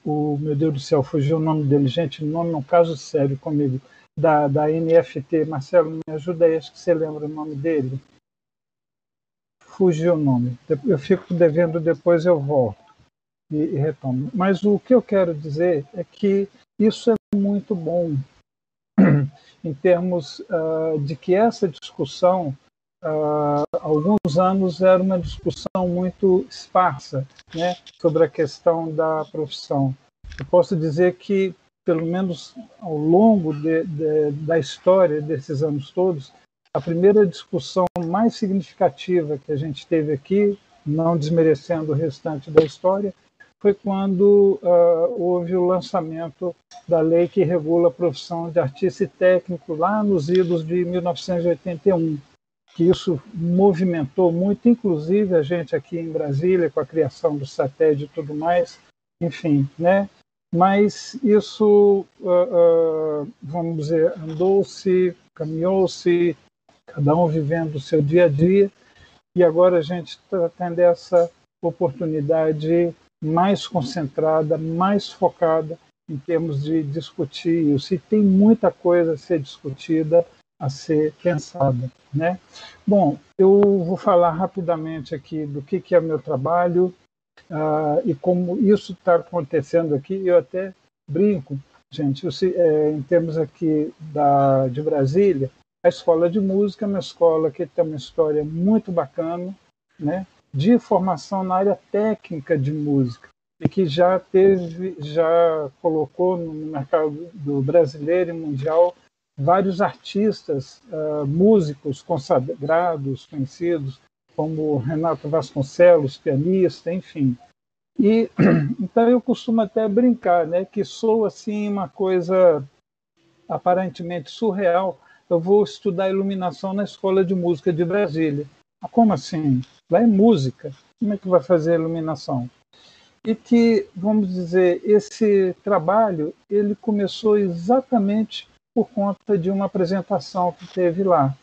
o meu Deus do céu, fugiu o nome dele, gente, nome é um caso sério comigo, da, da NFT, Marcelo, me ajuda aí, acho que você lembra o nome dele. Fugiu o nome. Eu fico devendo, depois eu volto e, e retomo. Mas o que eu quero dizer é que isso é muito bom *clears throat* em termos uh, de que essa discussão, há alguns anos, era uma discussão muito esparsa né, sobre a questão da profissão. Eu posso dizer que, pelo menos ao longo de, de, da história desses anos todos, a primeira discussão mais significativa que a gente teve aqui, não desmerecendo o restante da história, foi quando uh, houve o lançamento da lei que regula a profissão de artista e técnico lá nos idos de 1981, que isso movimentou muito, inclusive a gente aqui em Brasília, com a criação do satélite e tudo mais, enfim, né? Mas isso, uh, uh, vamos dizer, andou-se, caminhou-se, cada um vivendo o seu dia a dia, e agora a gente está tendo essa oportunidade mais concentrada, mais focada em termos de discutir isso. E tem muita coisa a ser discutida, a ser pensada. Né? Bom, eu vou falar rapidamente aqui do que, que é meu trabalho uh, e como isso está acontecendo aqui. Eu até brinco, gente, eu, é, em termos aqui da, de Brasília, a escola de música é uma escola que tem uma história muito bacana, né? de formação na área técnica de música e que já teve, já colocou no mercado do brasileiro e mundial vários artistas, uh, músicos consagrados, conhecidos, como Renato Vasconcelos, pianista, enfim. E *clears throat* então eu costumo até brincar, né, que sou assim uma coisa aparentemente surreal. Eu vou estudar iluminação na Escola de Música de Brasília. Como assim? Lá é música. Como é que vai fazer a iluminação? E que, vamos dizer, esse trabalho ele começou exatamente por conta de uma apresentação que teve lá,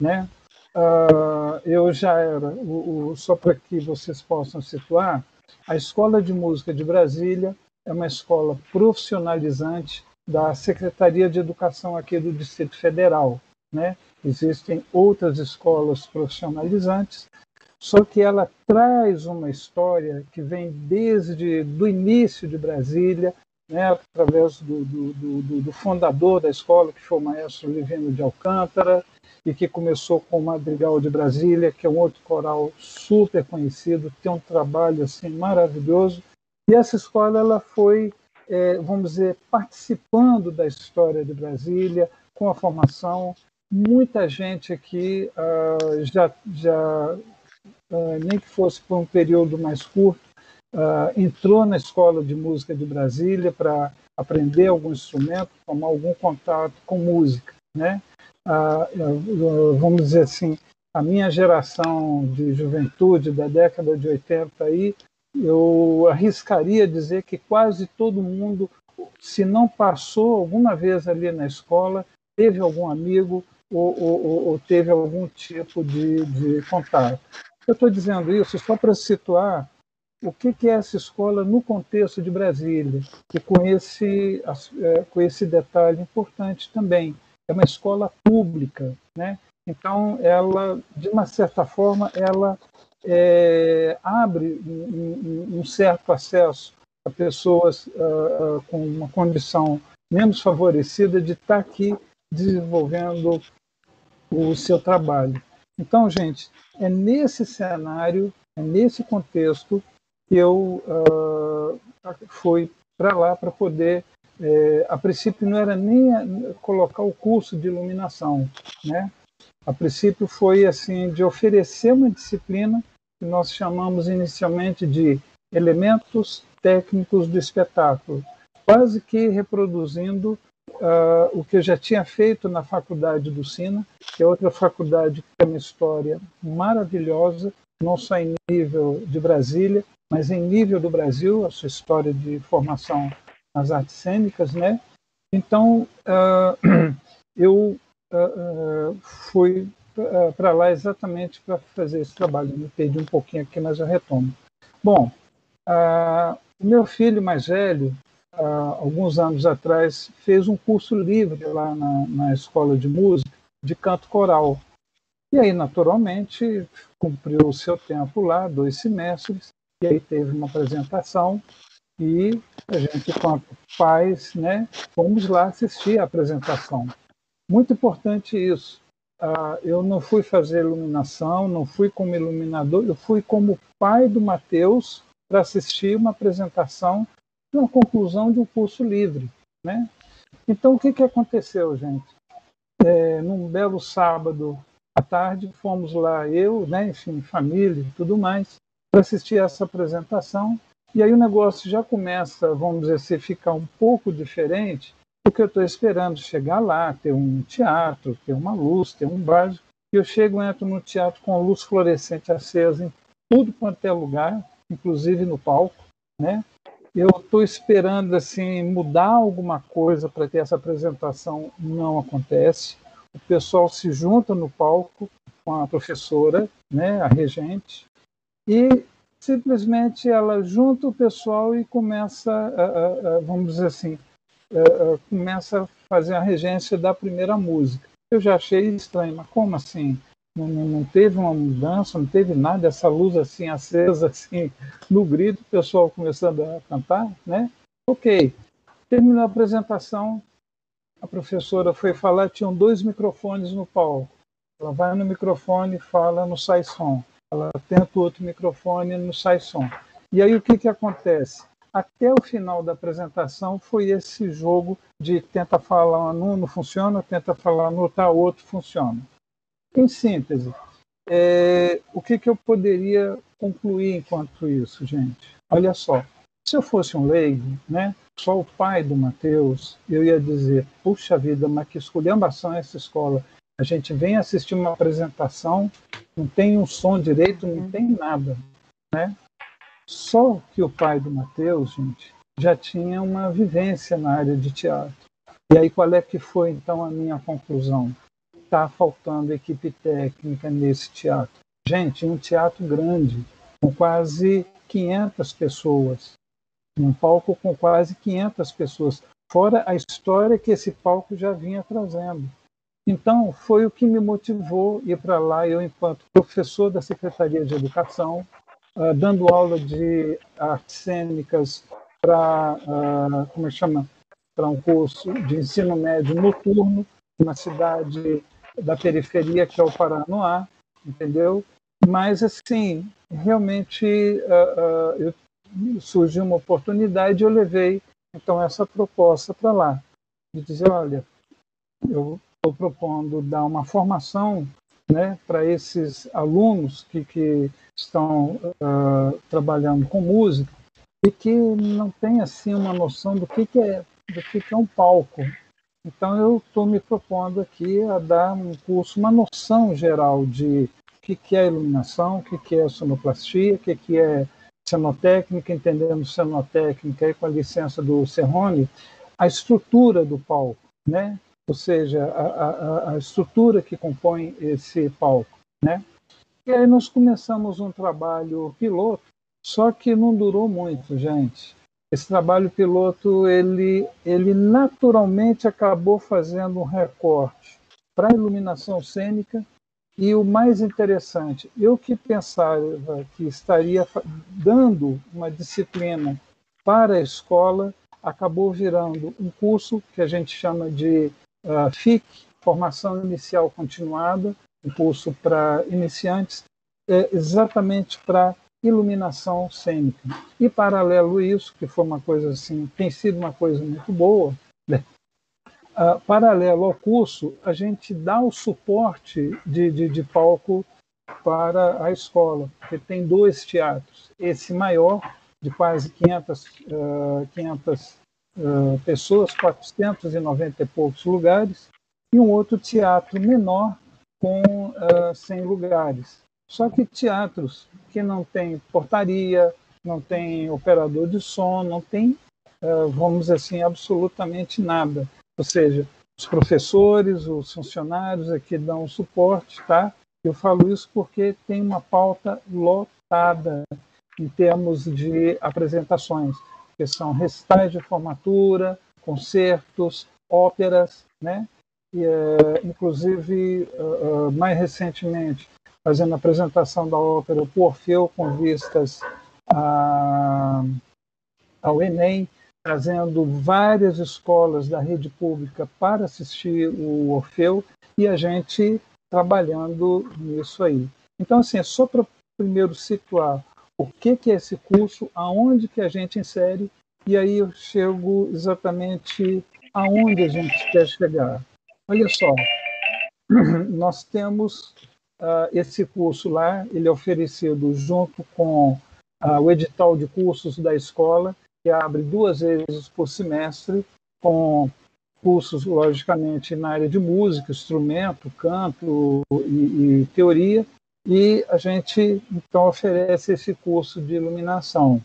né? Uh, eu já era, o, o, só para que vocês possam situar, A Escola de Música de Brasília é uma escola profissionalizante da Secretaria de Educação aqui do Distrito Federal. Né? Existem outras escolas profissionalizantes, só que ela traz uma história que vem desde do início de Brasília, né, através do, do, do, do, fundador da escola, que foi o maestro Livino de Alcântara, e que começou com o Madrigal de Brasília, que é um outro coral super conhecido, tem um trabalho assim maravilhoso. E essa escola ela foi, é, vamos dizer, participando da história de Brasília, com a formação. Muita gente aqui uh, já, já uh, nem que fosse por um período mais curto, uh, entrou na Escola de Música de Brasília para aprender algum instrumento, tomar algum contato com música. Né? Uh, vamos dizer assim, a minha geração de juventude da década de 80 aí, eu arriscaria dizer que quase todo mundo, se não passou alguma vez ali na escola, teve algum amigo ou, ou, ou teve algum tipo de, de contato. Eu estou dizendo isso só para situar o que, é essa escola no contexto de Brasília, e com esse, é, com esse detalhe importante também. É uma escola pública, né? Então, ela, de uma certa forma, ela é, abre um, um, certo acesso a pessoas uh, com uma condição menos favorecida de estar aqui desenvolvendo o seu trabalho. Então, gente, é nesse cenário, é nesse contexto eu uh, fui para lá para poder. É, a princípio não era nem colocar o curso de iluminação, né? A princípio foi assim de oferecer uma disciplina que nós chamamos inicialmente de elementos técnicos do espetáculo, quase que reproduzindo uh, o que eu já tinha feito na faculdade do Sina, que é outra faculdade que tem uma história maravilhosa, não só em nível de Brasília, mas em nível do Brasil, a sua história de formação nas artes cênicas, né? Então, uh, *clears throat* eu uh, fui para lá exatamente para fazer esse trabalho. Me perdi um pouquinho aqui, mas eu retomo. Bom, o meu filho mais velho, alguns anos atrás, fez um curso livre lá na, na escola de música de canto coral. E aí, naturalmente, cumpriu o seu tempo lá, dois semestres, e aí teve uma apresentação e a gente, enquanto pais, né, fomos lá assistir a apresentação. Muito importante isso. Uh, eu não fui fazer iluminação, não fui como iluminador, eu fui como pai do Mateus para assistir uma apresentação de uma conclusão de um curso livre. Né? Então, o que, que aconteceu, gente? É, num belo sábado à tarde, fomos lá, eu, né, enfim, família e tudo mais, para assistir essa apresentação. E aí o negócio já começa, vamos dizer assim, ficar um pouco diferente, porque eu estou esperando chegar lá, ter um teatro, ter uma luz, ter um básico. E eu chego e entro no teatro com a luz fluorescente acesa em tudo quanto é lugar, inclusive no palco, né? Eu estou esperando assim mudar alguma coisa para ter essa apresentação, não acontece. O pessoal se junta no palco com a professora, né, a regente, e simplesmente ela junta o pessoal e começa, vamos dizer assim, começa a fazer a regência da primeira música. Eu já achei estranho, mas como assim? Não, não, teve uma mudança, não teve nada, essa luz assim acesa assim no grito, o pessoal começando a cantar, né? Ok. Terminou a apresentação, a professora foi falar, tinham dois microfones no palco. Ela vai no microfone fala no sai som ela tenta o outro microfone e não sai som. E aí o que, que acontece? Até o final da apresentação foi esse jogo de tenta falar num, não funciona, tenta falar no outro, outro funciona. Em síntese, é, o que, que eu poderia concluir enquanto isso, gente? Olha só, se eu fosse um leigo, né, só o pai do Mateus, eu ia dizer, puxa vida, mas que esculhambação é essa escola. A gente vem assistir uma apresentação, não tem um som direito, não tem nada, né? Só que o pai do Mateus, gente, já tinha uma vivência na área de teatro. E aí qual é que foi então a minha conclusão? Está faltando equipe técnica nesse teatro. Gente, um teatro grande, com quase 500 pessoas. Um palco com quase 500 pessoas, fora a história que esse palco já vinha trazendo. Então, foi o que me motivou ir para lá, eu, enquanto professor da Secretaria de Educação, uh, dando aula de artes cênicas para, uh, como é chama, para um curso de ensino médio noturno, na cidade da periferia, que é o Paranoá, entendeu? Mas, assim, realmente uh, uh, surgiu uma oportunidade e eu levei, então, essa proposta para lá, de dizer, olha, eu estou propondo dar uma formação né, para esses alunos que, que estão uh, trabalhando com música e que não têm assim uma noção do que, que é do que, que é um palco. Então eu estou me propondo aqui a dar um curso, uma noção geral de o que, que é iluminação, o que, que é sonoplastia, o que, que é cenotécnica, entendendo cenotécnica aí com a licença do Serrone, a estrutura do palco, né? Ou seja, a, a, a estrutura que compõe esse palco. Né? E aí nós começamos um trabalho piloto, só que não durou muito, gente. Esse trabalho piloto, ele, ele naturalmente acabou fazendo um recorte para iluminação cênica e o mais interessante, eu que pensava que estaria dando uma disciplina para a escola, acabou virando um curso que a gente chama de uh, FIC, Formação Inicial Continuada, um curso para iniciantes, é, exatamente para iluminação cênica. E paralelo a isso, que foi uma coisa assim, tem sido uma coisa muito boa, né? uh, paralelo ao curso, a gente dá o suporte de, de, de, palco para a escola, porque tem dois teatros. Esse maior, de quase 500, uh, 500 uh, pessoas, 490 e poucos lugares, e um outro teatro menor com uh, 100 lugares. Só que teatros que não tem portaria, não tem operador de som, não tem, uh, vamos dizer assim, absolutamente nada. Ou seja, os professores, os funcionários aqui dão suporte, tá? Eu falo isso porque tem uma pauta lotada em termos de apresentações que são recitais de formatura, concertos, óperas, né? E, é, inclusive, uh, mais recentemente, fazendo a apresentação da ópera O Orfeu com vistas a, ao Enem, trazendo várias escolas da rede pública para assistir o Orfeu e a gente trabalhando nisso aí. Então, assim, é só para primeiro situar o que, que é esse curso, aonde que a gente insere, e aí eu chego exatamente aonde a gente quer chegar. Olha só, *clears throat* nós temos uh, esse curso lá, ele é oferecido junto com uh, o edital de cursos da escola, que abre duas vezes por semestre, com cursos, logicamente, na área de música, instrumento, canto e, e teoria, e a gente então oferece esse curso de iluminação.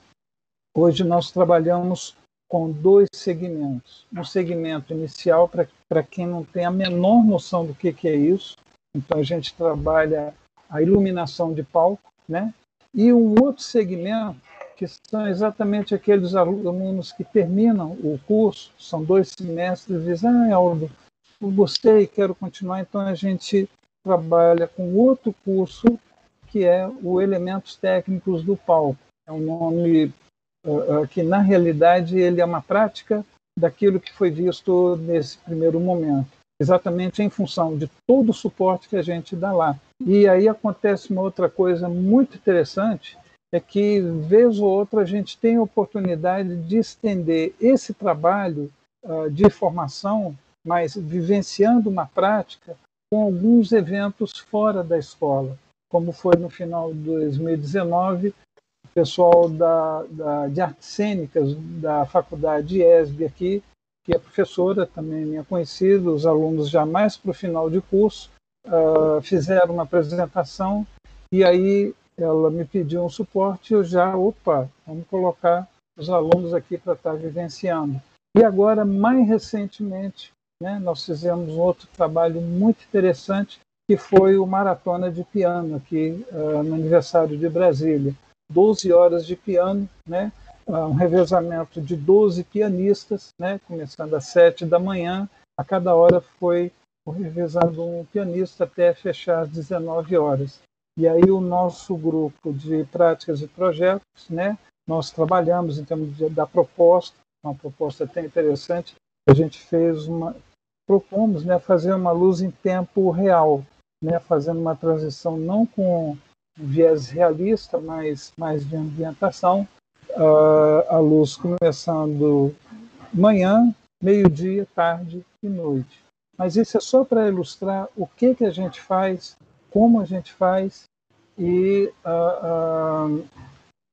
Hoje nós trabalhamos com dois segmentos. Um segmento inicial para quem não tem a menor noção do que, que é isso. Então a gente trabalha a iluminação de palco, né? E um outro segmento que são exatamente aqueles alunos que terminam o curso, são dois semestres, e dizem, ah, Aldo, eu gostei, quero continuar, então a gente trabalha com outro curso que é o Elementos Técnicos do Palco. É um nome uh, que, na realidade, ele é uma prática daquilo que foi visto nesse primeiro momento, exatamente em função de todo o suporte que a gente dá lá. E aí acontece uma outra coisa muito interessante, é que, vez ou outra, a gente tem a oportunidade de estender esse trabalho uh, de formação, mas vivenciando uma prática com alguns eventos fora da escola, como foi no final de 2019, o pessoal da, da, de artes cênicas da faculdade ESB aqui, que é professora, também minha conhecida, os alunos já mais para o final de curso, uh, fizeram uma apresentação e aí ela me pediu um suporte, eu já, opa, vamos colocar os alunos aqui para estar vivenciando. E agora, mais recentemente, né, nós fizemos outro trabalho muito interessante, que foi o Maratona de Piano, aqui uh, no aniversário de Brasília, 12 horas de piano, né? um revezamento de 12 pianistas, né? começando às 7 da manhã. A cada hora foi revezado um pianista até fechar às 19 horas. E aí o nosso grupo de práticas e projetos, né? nós trabalhamos em termos de, da proposta, uma proposta até interessante. A gente fez uma, propomos né, fazer uma luz em tempo real, né, fazendo uma transição não com viés realista, mas mais de ambientação, uh, a luz começando manhã, meio-dia, tarde e noite. Mas isso é só para ilustrar o que, que a gente faz, como a gente faz e uh, uh,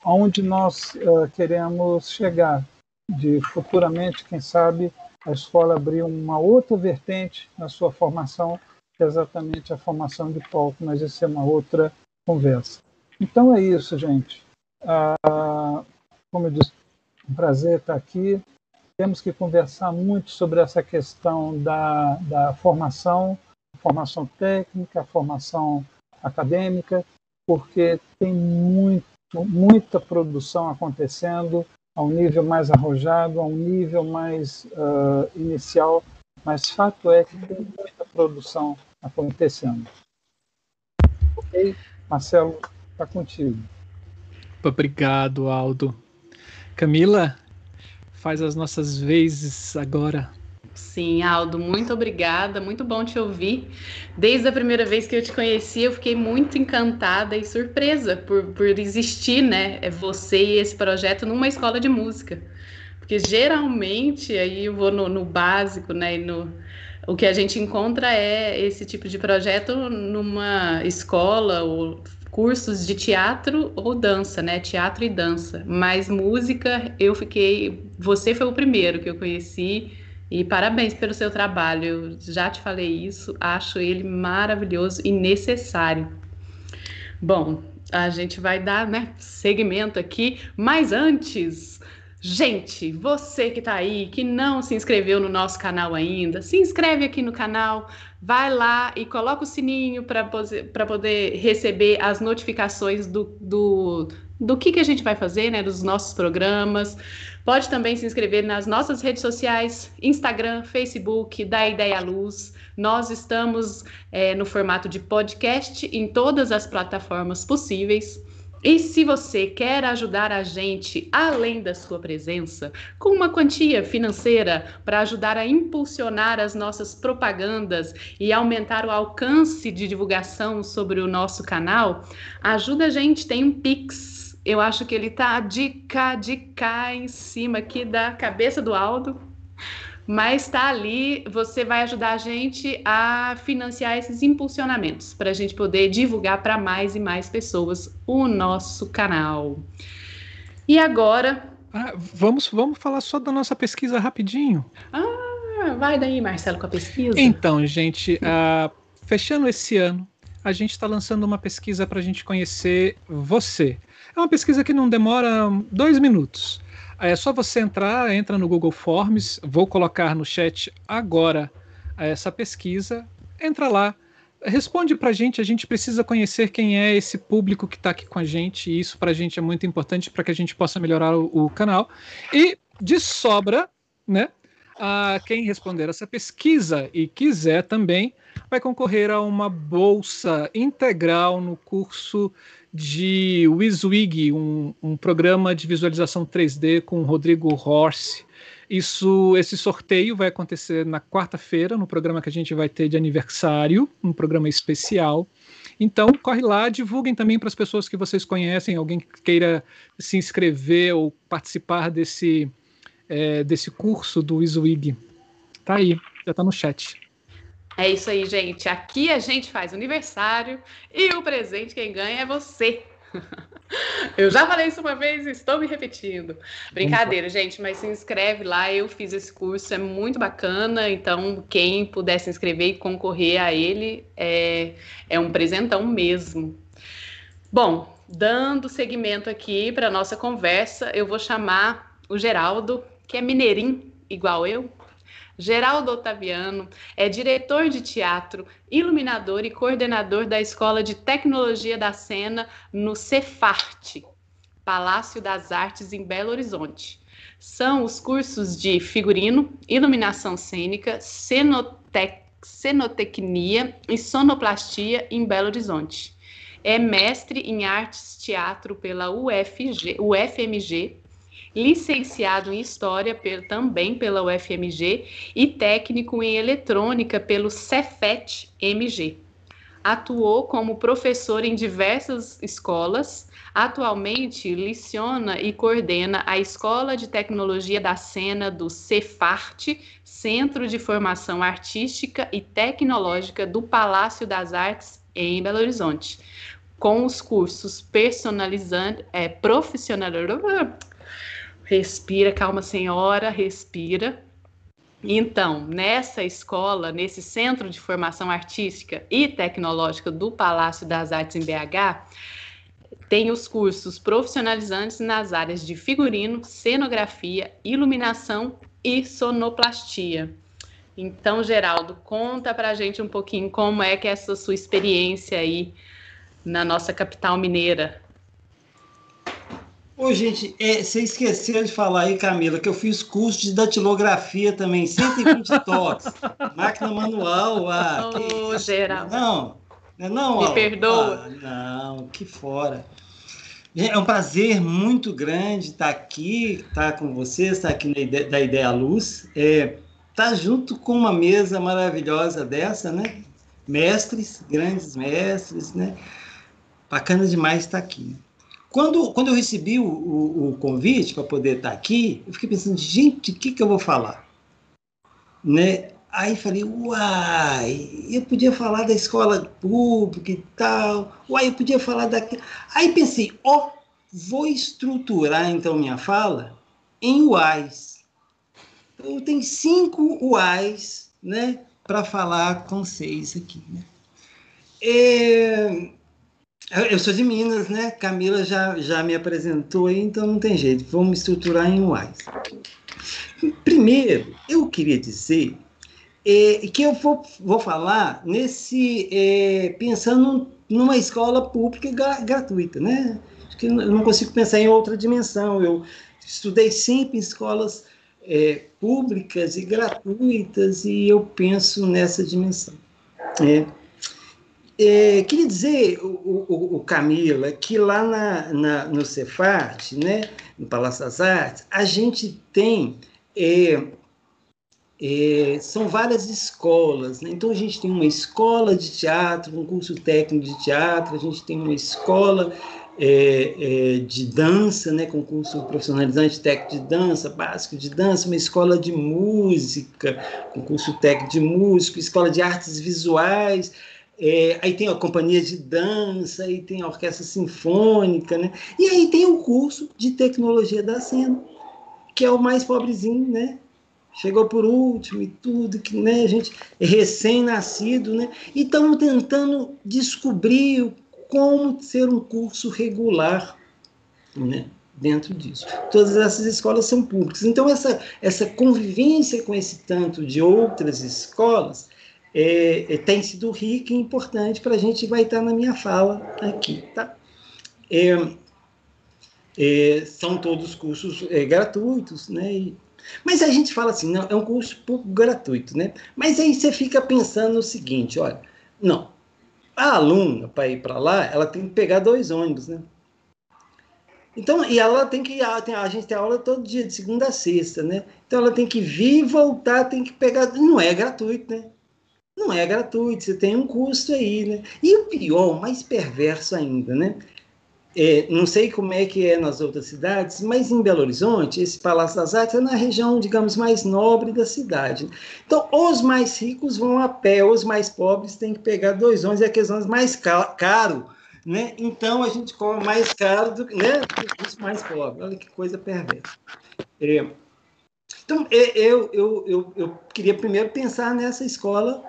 aonde nós uh, queremos chegar, de futuramente, quem sabe, a escola abrir uma outra vertente na sua formação, que é exatamente a formação de palco, mas isso é uma outra conversa. Então é isso, gente. Ah, como eu disse, um prazer estar aqui. Temos que conversar muito sobre essa questão da, da formação, formação técnica, formação acadêmica, porque tem muito, muita produção acontecendo a um nível mais arrojado, a um nível mais uh, inicial, mas fato é que tem muita produção acontecendo. Ok? Marcelo, está contigo. Obrigado, Aldo. Camila, faz as nossas vezes agora. Sim, Aldo, muito obrigada, muito bom te ouvir. Desde a primeira vez que eu te conheci, eu fiquei muito encantada e surpresa por, por existir, né, é você e esse projeto numa escola de música. Porque geralmente, aí eu vou no, no básico, né, no, o que a gente encontra é esse tipo de projeto numa escola ou cursos de teatro ou dança, né? Teatro e dança. Mas música, eu fiquei. Você foi o primeiro que eu conheci e parabéns pelo seu trabalho. Eu já te falei isso, acho ele maravilhoso e necessário. Bom, a gente vai dar, né, segmento aqui, mas antes, gente, você que está aí, que não se inscreveu no nosso canal ainda, se inscreve aqui no canal, vai lá e coloca o sininho para poder receber as notificações do, do, do que, que a gente vai fazer, né, dos nossos programas. Pode também se inscrever nas nossas redes sociais, Instagram, Facebook, da Ideia Luz. Nós estamos é, no formato de podcast em todas as plataformas possíveis. E se você quer ajudar a gente, além da sua presença, com uma quantia financeira para ajudar a impulsionar as nossas propagandas e aumentar o alcance de divulgação sobre o nosso canal, ajuda a gente, tem um Pix eu acho que ele tá de cá, de cá em cima aqui da cabeça do Aldo. Mas está ali, você vai ajudar a gente a financiar esses impulsionamentos, para a gente poder divulgar para mais e mais pessoas o nosso canal. E agora. Ah, vamos, vamos falar só da nossa pesquisa rapidinho. Ah, vai daí, Marcelo, com a pesquisa. Então, gente, uh, fechando esse ano, a gente está lançando uma pesquisa para a gente conhecer você. É uma pesquisa que não demora dois minutos. É só você entrar, entra no Google Forms, vou colocar no chat agora essa pesquisa, entra lá, responde para a gente, a gente precisa conhecer quem é esse público que está aqui com a gente, e isso para a gente é muito importante para que a gente possa melhorar o, o canal. E de sobra, né, a quem responder essa pesquisa e quiser também, vai concorrer a uma bolsa integral no curso de WYSIWYG, um, um programa de visualização 3D com o Rodrigo Horse. Isso, esse sorteio vai acontecer na quarta-feira, no programa que a gente vai ter de aniversário, um programa especial. Então, corre lá, divulguem também para as pessoas que vocês conhecem, alguém que queira se inscrever ou participar desse, é, desse curso do WYSIWYG. Tá aí, já está no chat. É isso aí, gente. Aqui a gente faz aniversário e o presente quem ganha é você. *laughs* Eu já falei isso uma vez e estou me repetindo. Brincadeira, gente, mas se inscreve lá. Eu fiz esse curso, é muito bacana. Então, quem puder se inscrever e concorrer a ele é, é um presentão mesmo. Bom, dando seguimento aqui para nossa conversa, eu vou chamar o Geraldo, que é mineirinho, igual eu, Geraldo Otaviano é diretor de teatro, iluminador e coordenador da Escola de Tecnologia da Cena no Cefarte. Palácio das Artes em Belo Horizonte. São os cursos de figurino, iluminação cênica, cenotec cenotecnia e sonoplastia em Belo Horizonte. É mestre em artes teatro pela UFG, UFMG, licenciado em História também pela UFMG e técnico em Eletrônica pelo Cefet MG. Atuou como professor em diversas escolas. Atualmente, leciona e coordena a Escola de Tecnologia da Cena do Cefarte, Centro de Formação Artística e Tecnológica do Palácio das Artes, em Belo Horizonte, com os cursos personalizando, é, profissional, Respira, calma, senhora, respira. Então, nessa escola, nesse Centro de Formação Artística e Tecnológica do Palácio das Artes em BH, tem os cursos profissionalizantes nas áreas de figurino, cenografia, iluminação e sonoplastia. Então, Geraldo, conta pra gente um pouquinho como é que é essa sua experiência aí na nossa capital mineira. Ô, gente, é, você esqueceu de falar aí, Camila, que eu fiz curso de datilografia também, 120 *laughs* toques, máquina manual. Ah, Ô, oh, geral. Não, não, Me perdoa. Ah, não, que fora. É um prazer muito grande estar aqui, estar com vocês, estar aqui na ideia, da Ideia Luz. É, estar junto com uma mesa maravilhosa dessa, né? Mestres, grandes mestres, né? Bacana demais estar aqui. Quando, quando eu recebi o, o, o convite para poder estar aqui, eu fiquei pensando, gente, o que, que eu vou falar? Né? Aí falei, uai, eu podia falar da escola pública e tal, uai, eu podia falar daquilo. Aí pensei, ó, oh, vou estruturar então minha fala em uais. Eu tenho cinco uais, né, para falar com vocês aqui, né? É, eu sou de Minas, né? Camila já, já me apresentou aí, então não tem jeito. Vamos estruturar em UAS. Primeiro, eu queria dizer é, que eu vou, vou falar nesse é, pensando numa escola pública gratuita, né? Acho que eu não consigo pensar em outra dimensão. Eu estudei sempre em escolas é, públicas e gratuitas e eu penso nessa dimensão. É. É, queria dizer, o, o, o, Camila, que lá na, na, no Cefat, né, no Palácio das Artes, a gente tem. É, é, são várias escolas, né? então a gente tem uma escola de teatro, um curso técnico de teatro, a gente tem uma escola é, é, de dança, né, com curso profissionalizante técnico de dança, básico de dança, uma escola de música, com curso técnico de música, escola de artes visuais, é, aí tem a companhia de dança, aí tem a orquestra sinfônica, né? E aí tem o curso de tecnologia da cena, que é o mais pobrezinho, né? Chegou por último e tudo, que né, a gente é recém-nascido, né? E estamos tentando descobrir como ser um curso regular, né? Dentro disso. Todas essas escolas são públicas. Então, essa, essa convivência com esse tanto de outras escolas é, é, tem sido rica e importante para a gente vai estar na minha fala aqui, tá? É, é são todos cursos é, gratuitos, né? E, mas a gente fala assim, não, é um curso pouco gratuito, né? Mas aí você fica pensando o seguinte, olha, não, a aluna para ir para lá, ela tem que pegar dois ônibus, né? Então, e ela tem que. A, a gente tem aula todo dia, de segunda a sexta, né? Então ela tem que vir e voltar, tem que pegar. Não é gratuito, né? Não é gratuito, você tem um custo aí, né? E o pior, mais perverso ainda, né? É, não sei como é que é nas outras cidades, mas em Belo Horizonte, esse Palácio das Artes é na região, digamos, mais nobre da cidade. Então, os mais ricos vão a pé, os mais pobres têm que pegar dois ônibus, e aqueles ônibus mais caro, né? Então, a gente cobra mais caro do, né, que os mais pobres. Olha que coisa perversa. É, então, é, eu, eu, eu, eu queria primeiro pensar nessa escola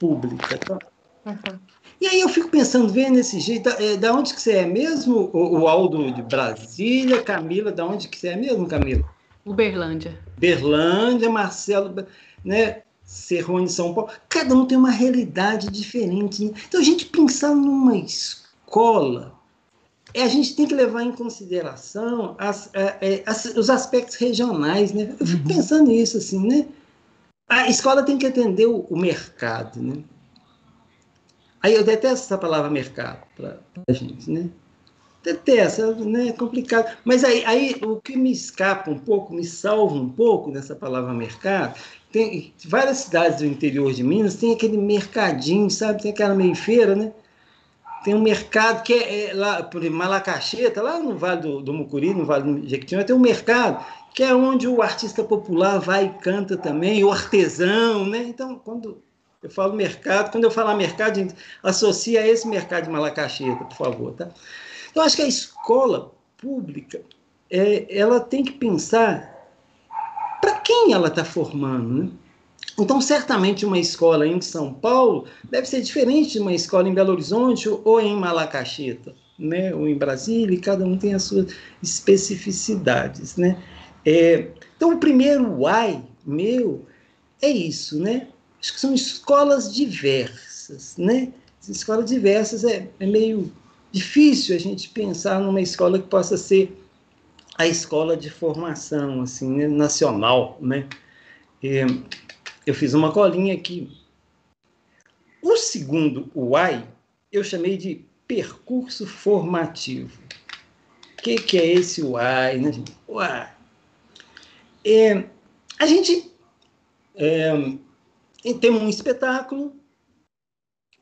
pública. Tá? Uhum. E aí eu fico pensando, vendo esse jeito, é, da onde que você é mesmo, o, o, Aldo de Brasília, Camila, da onde que você é mesmo, Camila? Uberlândia. Berlândia, Marcelo, né? Serrone, São Paulo. Cada um tem uma realidade diferente. Né? Então, a gente pensar numa escola é, a gente tem que levar em consideração as, é as, os aspectos regionais, né? Eu fico uhum. pensando nisso, assim, né? A escola tem que atender o, o mercado, né? Aí eu detesto essa palavra mercado para a gente, né? Detesto, né? É complicado. Mas aí, aí o que me escapa um pouco, me salva um pouco dessa palavra mercado, tem várias cidades do interior de Minas tem aquele mercadinho, sabe? Tem aquela meio feira, né? Tem um mercado que é, é lá por Malacacheta, lá no Vale do, do Mucuri, no Vale do Jequitinhonha, tem um mercado que é onde o artista popular vai e canta também, o artesão, né? Então, quando eu falo mercado, quando eu falar mercado, gente associa a esse mercado de Malacacheta, por favor, tá? Então, acho que a escola pública, é, ela tem que pensar para quem ela está formando, né? Então, certamente, uma escola em São Paulo deve ser diferente de uma escola em Belo Horizonte ou em Malacacheta, né? ou em Brasília, e cada um tem as suas especificidades. Né? É, então, o primeiro why meu é isso, né? Acho que são escolas diversas, né? Escolas diversas é, é meio difícil a gente pensar numa escola que possa ser a escola de formação assim né? nacional, né? É, eu fiz uma colinha aqui. O segundo why eu chamei de percurso formativo. O que, que é esse why, né? Why. É, a gente é, tem um espetáculo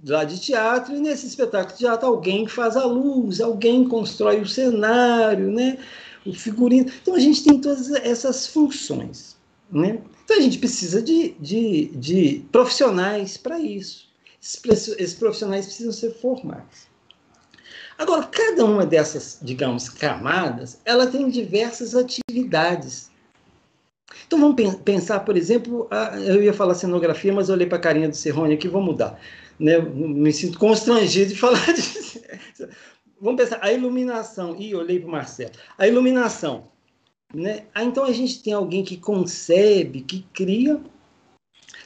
lá de teatro, e nesse espetáculo de teatro alguém faz a luz, alguém constrói o cenário, né? o figurino. Então a gente tem todas essas funções. Né? Então a gente precisa de, de, de profissionais para isso. Esses, esses profissionais precisam ser formados. Agora, cada uma dessas, digamos, camadas, ela tem diversas atividades. Então vamos pensar, por exemplo, a, eu ia falar cenografia, mas olhei para a carinha do Serrone aqui, vou mudar. Né? Me sinto constrangido de *laughs* falar disso. Vamos pensar, a iluminação. Ih, olhei para o Marcelo. A iluminação. Né? Ah, então a gente tem alguém que concebe, que cria.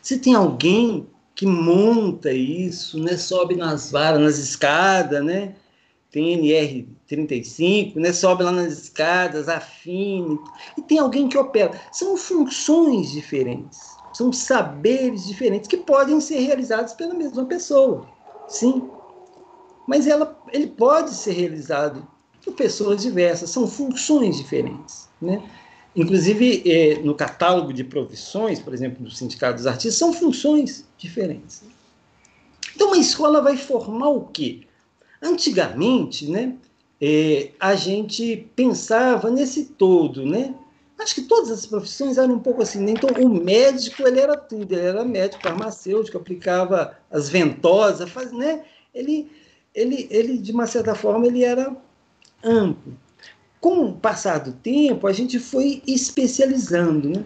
Se tem alguém que monta isso, né? sobe nas varas, nas escadas, né? tem NR35, né? sobe lá nas escadas, afina. E tem alguém que opera. São funções diferentes, são saberes diferentes que podem ser realizados pela mesma pessoa. Sim. Mas ela, ele pode ser realizado por pessoas diversas, são funções diferentes. Né? Inclusive, eh, no catálogo de profissões, por exemplo, do Sindicato dos Artistas, são funções diferentes. Então, uma escola vai formar o quê? Antigamente, né, eh, a gente pensava nesse todo, né? Acho que todas as profissões eram um pouco assim. Né? Então, o médico, ele era tudo. Ele era médico, farmacêutico, aplicava as ventosas, faz, né? Ele, ele, ele, de uma certa forma, ele era amplo com o passar do tempo, a gente foi especializando. Né?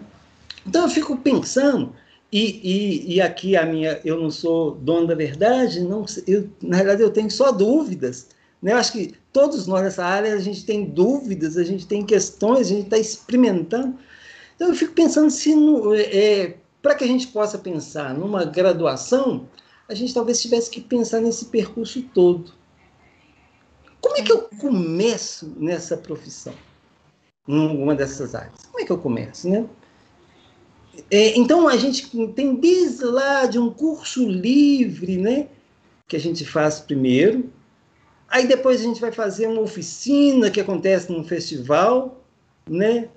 Então eu fico pensando, e, e, e, aqui a minha, eu não sou dono da verdade, não, eu, na verdade eu tenho só dúvidas. Né? Eu acho que todos nós nessa área a gente tem dúvidas, a gente tem questões, a gente está experimentando. Então eu fico pensando se é, para que a gente possa pensar numa graduação, a gente talvez tivesse que pensar nesse percurso todo. Como é que eu começo nessa profissão? Numa dessas áreas. Como é que eu começo, né? É, então, a gente tem desde lá de um curso livre, né? Que a gente faz primeiro. Aí depois a gente vai fazer uma oficina que acontece num festival, né?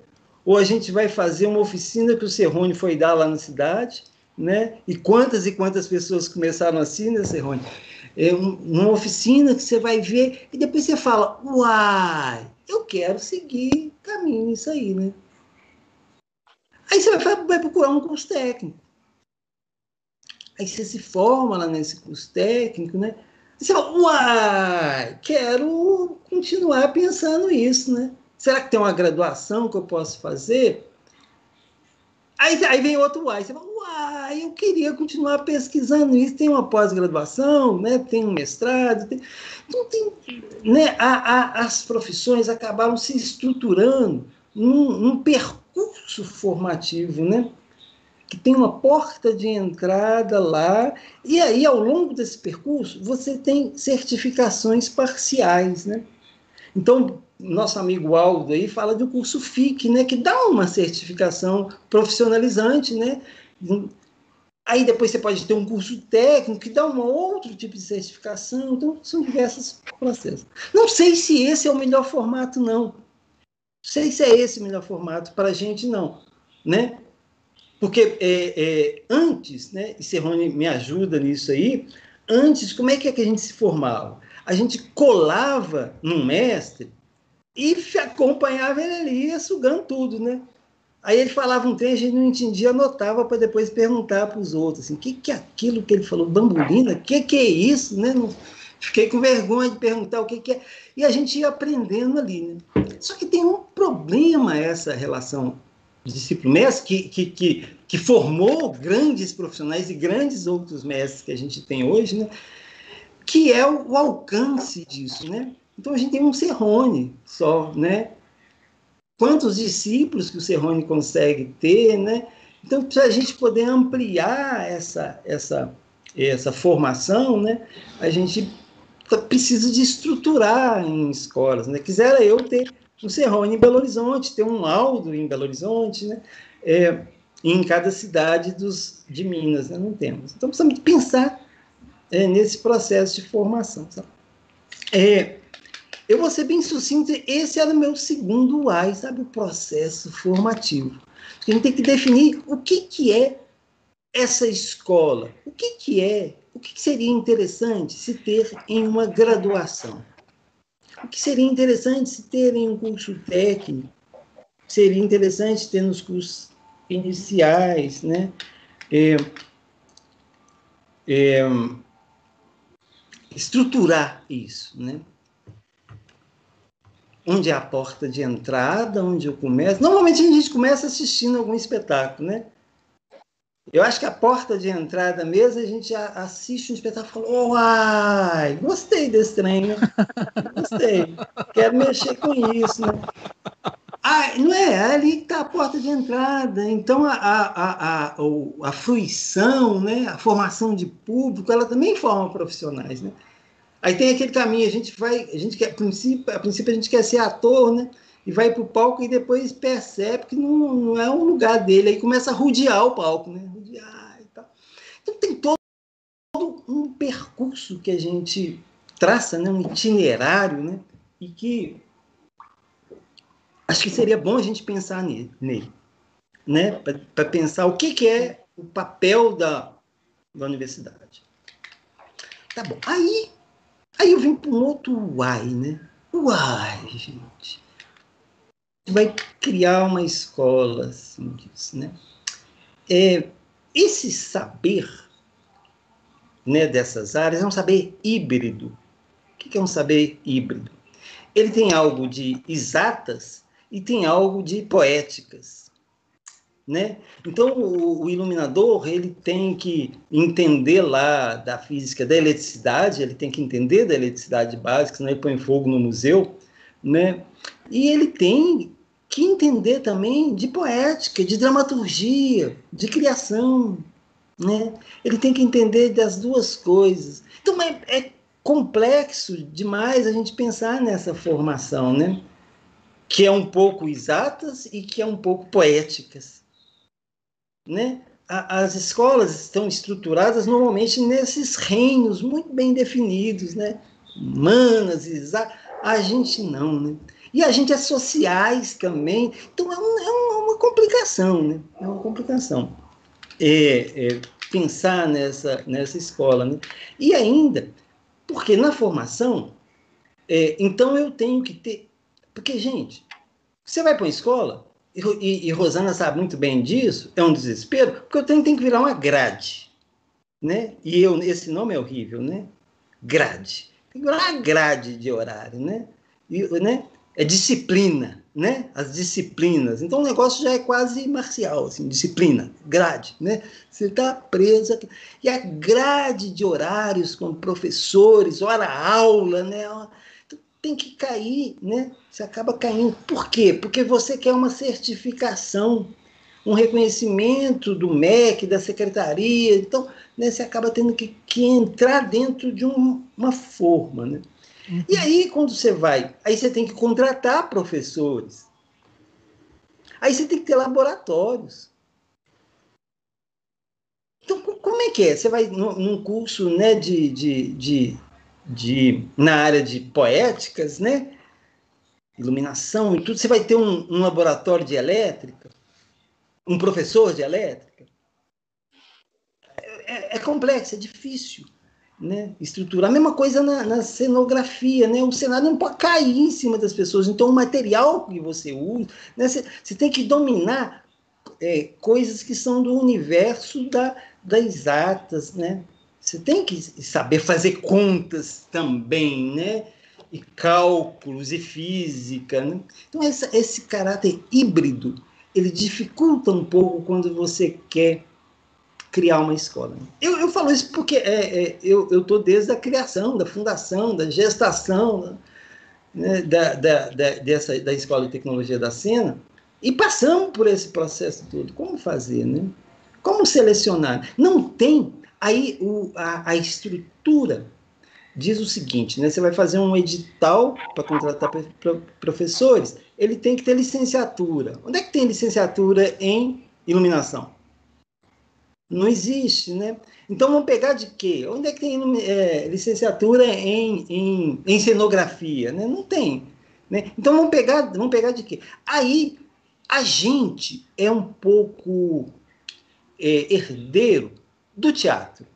Ou a gente vai fazer uma oficina que o Serrone foi dar lá na cidade, né? E quantas e quantas pessoas começaram assim, né, Serrone? é, uma oficina que você vai ver e depois você fala, uai, eu quero seguir caminho isso aí, né? Aí você vai, vai procurar um curso técnico. Aí você se forma lá nesse curso técnico, né? Fala, uai, quero continuar pensando isso, né? Será que tem uma graduação que eu posso fazer? Aí, aí vem outro uai. Você fala, uai, eu queria continuar pesquisando isso. Tem uma pós-graduação, né? tem um mestrado. Tem... Então, tem, né? A, a, as profissões acabaram se estruturando num, num percurso formativo, né? Que tem uma porta de entrada lá, e aí, ao longo desse percurso, você tem certificações parciais, né? Então, nosso amigo Aldo aí fala do curso FIC, né, que dá uma certificação profissionalizante, né? Aí depois você pode ter um curso técnico que dá um outro tipo de certificação. Então, são diversos processos. Não sei se esse é o melhor formato, não. Não sei se é esse o melhor formato para a gente, não. Né? Porque é, é, antes, né, e Serrone me ajuda nisso aí, antes, como é que, é que a gente se formava? A gente colava num mestre e acompanhava ele ali, sugando tudo, né? Aí ele falava um trem, a gente não entendia, anotava para depois perguntar para os outros, assim, o que, que é aquilo que ele falou, bambolina? O que, que é isso? Né? Não, fiquei com vergonha de perguntar o que, que é. E a gente ia aprendendo ali. Né? Só que tem um problema essa relação discípulo-mestre, que, que, que, que, formou grandes profissionais e grandes outros mestres que a gente tem hoje, né? que é o, o alcance disso. Né? Então a gente tem um Serrone só, né? quantos discípulos que o Serrone consegue ter, né? Então, para a gente poder ampliar essa, essa, essa formação, né, a gente precisa de estruturar em escolas. Né? Quisera eu ter um Serrone em Belo Horizonte, ter um Aldo em Belo Horizonte, né? É, em cada cidade dos, de Minas, né? não temos. Então, precisamos pensar é, nesse processo de formação. É, eu vou ser bem sucinto, esse era o meu segundo why, sabe, o processo formativo. A gente tem que definir o que, que é essa escola, o que, que é, o que, que seria interessante se ter em uma graduação. O que seria interessante se ter em um curso técnico, seria interessante ter nos cursos iniciais, né? É, é, estruturar isso, né? onde é a porta de entrada, onde eu começo. Normalmente a gente começa assistindo algum espetáculo, né? Eu acho que a porta de entrada mesmo, a gente assiste um espetáculo e fala, uai, gostei desse trem, né? *laughs* Gostei, quero mexer com isso, né? Ah, não é? é ali que está a porta de entrada. Então, a, a, a, a, a fruição, né? a formação de público, ela também forma profissionais, né? Aí tem aquele caminho, a gente vai, a gente quer, a princípio, a princípio a gente quer ser ator, né? E vai para o palco e depois percebe que não, não é o lugar dele, aí começa a rodear o palco, né? Rodear e tal. Então tem todo um percurso que a gente traça, né? um itinerário, né? E que acho que seria bom a gente pensar nele, nele né? Para pensar o que, que é o papel da, da universidade. Tá bom. Aí Aí eu vim para um outro uai, né? Uai, gente. Vai criar uma escola, assim, disso, né? É, esse saber né, dessas áreas é um saber híbrido. O que é um saber híbrido? Ele tem algo de exatas e tem algo de poéticas. Né? Então, o, o, iluminador ele tem que entender lá da física da eletricidade, ele tem que entender da eletricidade básica, senão ele põe fogo no museu, né? E ele tem que entender também de poética, de dramaturgia, de criação, né? Ele tem que entender das duas coisas. Então, é, é complexo demais a gente pensar nessa formação, né? Que é um pouco exatas e que é um pouco poéticas né? as escolas estão estruturadas normalmente nesses reinos muito bem definidos, né? Humanas, a gente não, né? E a gente é sociais também, então é, um, é uma complicação, né? É uma complicação. É, é pensar nessa, nessa escola, né? E ainda, porque na formação, é, então eu tenho que ter. Porque, gente, você vai para uma escola, e, e, Rosana sabe muito bem disso, é um desespero, porque eu tenho, tenho que virar uma grade. Né? E eu, esse nome é horrível, né? Grade. Tem que virar uma grade de horário, né? E, né? É disciplina, né? As disciplinas. Então o negócio já é quase marcial, assim, disciplina, grade, né? Você está preso. Aqui. E a grade de horários com professores, hora aula, né? tem que cair, né? Você acaba caindo. Por quê? Porque você quer uma certificação, um reconhecimento do MEC, da secretaria. Então, né, você acaba tendo que, que entrar dentro de um, uma forma, né? Uhum. E aí, quando você vai, aí você tem que contratar professores. Aí você tem que ter laboratórios. Então, como é que é? Você vai num curso né, de, de, de, de, na área de poéticas, né? iluminação e tudo, você vai ter um, um laboratório de elétrica, um professor de elétrica. É, é, é complexo, é difícil né. A mesma coisa na, na, cenografia, né? O cenário não pode cair em cima das pessoas. Então, o material que você usa, né, você, tem que dominar é, coisas que são do universo da, das exatas, né? Você tem que saber fazer contas também, né? E cálculos e física, né? Então, essa, esse caráter híbrido, ele dificulta um pouco quando você quer criar uma escola. Eu, eu falo isso porque é, é, eu estou desde a criação, da fundação, da gestação né, da, da, da, dessa, da Escola de Tecnologia da Sena e passamos por esse processo todo. Como fazer, né? Como selecionar? Não tem. Aí o, a, a estrutura diz o seguinte, né? Você vai fazer um edital para contratar professores, ele tem que ter licenciatura. Onde é que tem licenciatura em iluminação? Não existe, né? Então vamos pegar de quê? Onde é que tem é, licenciatura em, em, em, cenografia? Né? Não tem. Né? Então vamos pegar, vamos pegar de quê? Aí a gente é um pouco é, herdeiro do teatro.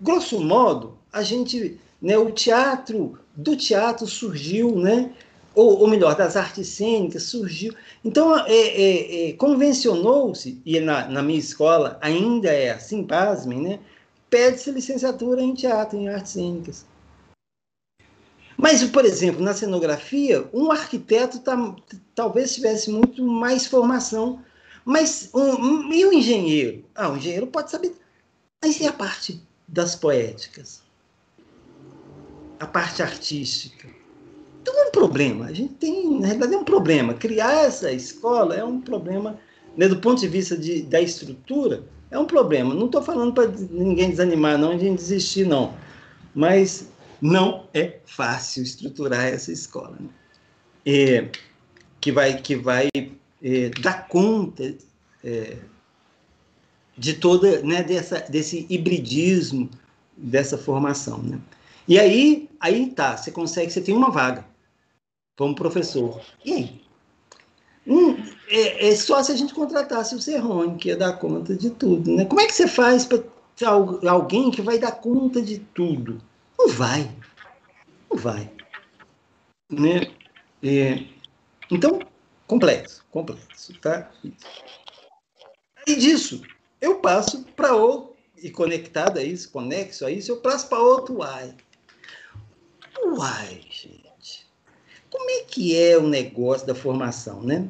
Grosso modo, a gente, né, o teatro do teatro surgiu, né, ou, ou melhor, das artes cênicas, surgiu. Então, é, é, é, convencionou-se, e na, na, minha escola ainda é assim, pasmem, né? Pede-se licenciatura em teatro, em artes cênicas. Mas, por exemplo, na cenografia, um arquiteto tá, talvez tivesse muito mais formação. Mas, um, e o engenheiro? Ah, o engenheiro pode saber. Mas e a parte das poéticas? A parte artística? Então é um problema. A gente tem, na realidade, é um problema. Criar essa escola é um problema, né, do ponto de vista de, da estrutura, é um problema. Não estou falando para ninguém desanimar, não, de desistir, não. Mas não é fácil estruturar essa escola. Né? É, que vai, que vai é, dar conta é, de toda, né, dessa, desse hibridismo dessa formação, né? E aí, aí tá, você consegue, você tem uma vaga como professor. E aí? Hum, é, é, só se a gente contratasse o Serrone, que ia dar conta de tudo. Né? Como é que você faz para alguém que vai dar conta de tudo? Não vai. Não vai. Né? É, então, complexo, complexo. Tá? E disso, eu passo para outro, e conectado a isso, conexo a isso, eu passo para outro why. Why, gente que é o negócio da formação, né?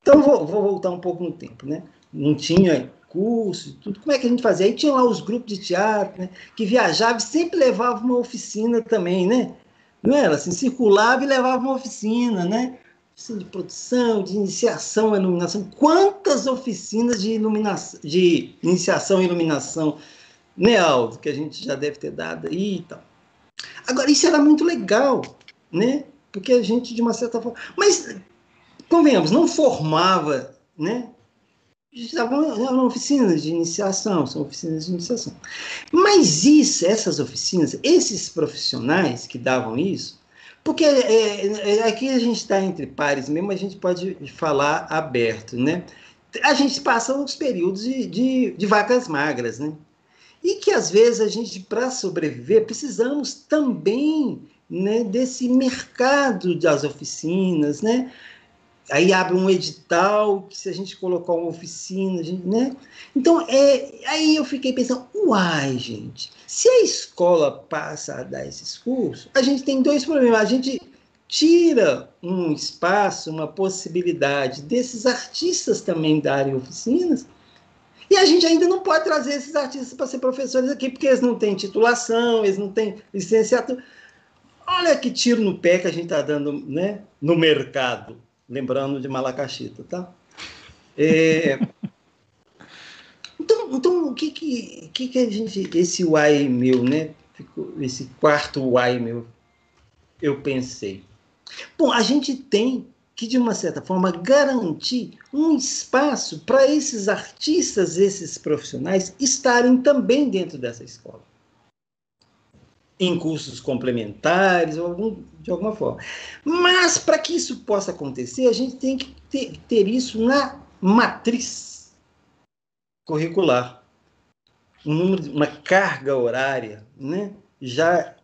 Então, vou, vou voltar um pouco no tempo, né? Não tinha curso, tudo. Como é que a gente fazia? Aí tinha lá os grupos de teatro, né? Que viajava e sempre levava uma oficina também, né? Não era assim, circulava e levava uma oficina, né? Oficina de produção, de iniciação à iluminação. Quantas oficinas de iluminação, de iniciação à iluminação, né, Aldo, que a gente já deve ter dado aí e tal. Agora, isso era muito legal, né? Porque a gente, de uma certa forma. Mas, convenhamos, não formava, né? Estavam oficinas de iniciação, são oficinas de iniciação. Mas isso, essas oficinas, esses profissionais que davam isso, porque é, é, aqui a gente está entre pares mesmo, a gente pode falar aberto, né? A gente passa os períodos de, de, de vacas magras, né? E que às vezes a gente, para sobreviver, precisamos também né, desse mercado das oficinas, né? Aí abre um edital que se a gente colocar uma oficina, gente, né? Então, é, aí eu fiquei pensando, uai, gente, se a escola passa a dar esses cursos, a gente tem dois problemas. A gente tira um espaço, uma possibilidade desses artistas também darem oficinas, e a gente ainda não pode trazer esses artistas para ser professores aqui, porque eles não têm titulação, eles não têm licenciatura. Olha que tiro no pé que a gente está dando né, no mercado, lembrando de Malacachita, tá? É... *laughs* Então, então, o que que, que que a gente, esse Y meu, né? Esse quarto Y meu, eu pensei? Bom, a gente tem que, de uma certa forma, garantir um espaço para esses artistas, esses profissionais, estarem também dentro dessa escola. Em cursos complementares, algum, de alguma forma. Mas, para que isso possa acontecer, a gente tem que ter, ter isso na matriz curricular. Um número, uma carga horária né, já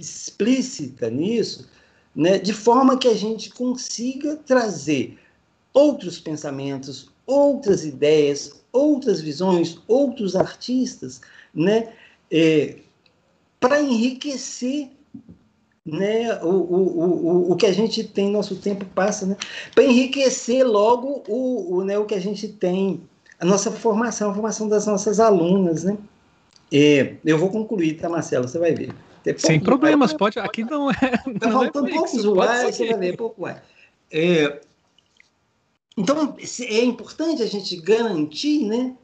explícita nisso, né, de forma que a gente consiga trazer outros pensamentos, outras ideias, outras visões, outros artistas, né, é, para enriquecer né, o, o, o, o que a gente tem, nosso tempo passa, né, para enriquecer logo o, o, né, o que a gente tem, a nossa formação, a formação das nossas alunas. Né. É, eu vou concluir, tá, Marcelo? Você vai ver. Sem problemas, pode. Aqui não é. Tá não faltando é poucos uai, você vai ver, pouco uai. É, então, é importante a gente garantir né,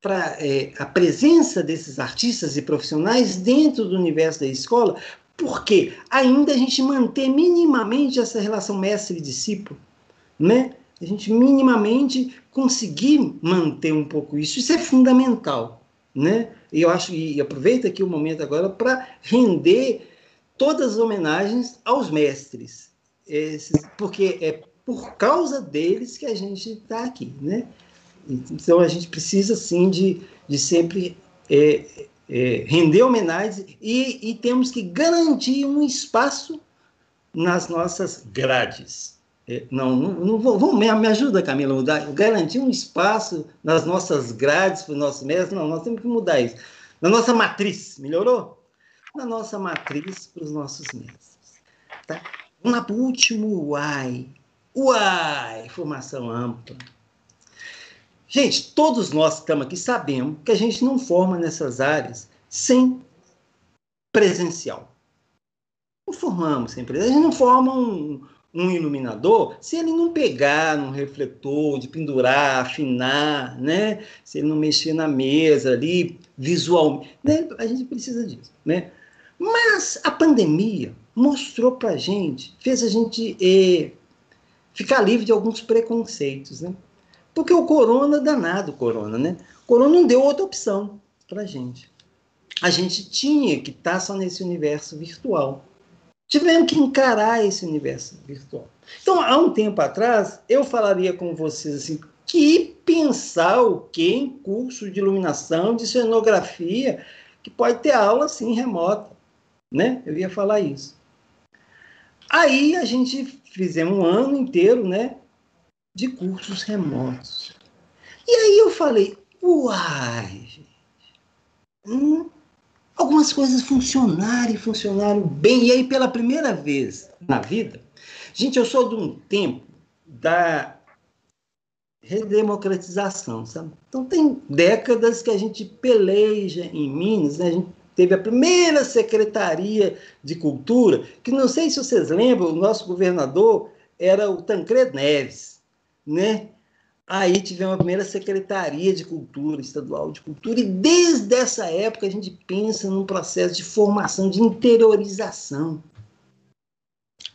pra, é, a presença desses artistas e profissionais dentro do universo da escola, porque ainda a gente manter minimamente essa relação mestre-discípulo, né? A gente minimamente conseguir manter um pouco isso, isso é fundamental, né? E eu acho e aproveita aqui o momento agora para render todas as homenagens aos mestres, esses, porque é por causa deles que a gente está aqui, né? Então a gente precisa sim de, de sempre é, é, render homenagens e, e temos que garantir um espaço nas nossas grades. É, não, não, não vou, vou, me ajuda, Camila, mudar, garantir um espaço nas nossas grades para os nossos mestres. Não, nós temos que mudar isso. Na nossa matriz, melhorou? Na nossa matriz para os nossos mestres. Tá? Vamos lá para o último uai. Uai, formação ampla. Gente, todos nós que estamos aqui sabemos que a gente não forma nessas áreas sem presencial. Não formamos sem presencial. A gente não forma um, um iluminador se ele não pegar num refletor, de pendurar, afinar, né? Se ele não mexer na mesa ali, visualmente, né? A gente precisa disso, né? Mas a pandemia mostrou para gente, fez a gente eh, ficar livre de alguns preconceitos, né? Porque o corona, danado o corona, né? O corona não deu outra opção para gente. A gente tinha que estar tá só nesse universo virtual tivemos que encarar esse universo virtual. Então, há um tempo atrás, eu falaria com vocês assim, que pensar o que em curso de iluminação, de cenografia, que pode ter aula assim remota, né? Eu ia falar isso. Aí a gente fizemos um ano inteiro, né, de cursos remotos. E aí eu falei, uai, gente, hum, algumas coisas funcionaram e funcionaram bem. E aí, pela primeira vez na vida, gente, eu sou de um tempo da redemocratização, sabe? Então, tem décadas que a gente peleja em Minas, né? A gente teve a primeira Secretaria de Cultura, que não sei se vocês lembram, o nosso governador era o Tancredo Neves, né? Aí tivemos a primeira Secretaria de Cultura, Estadual de Cultura, e desde essa época a gente pensa num processo de formação, de interiorização.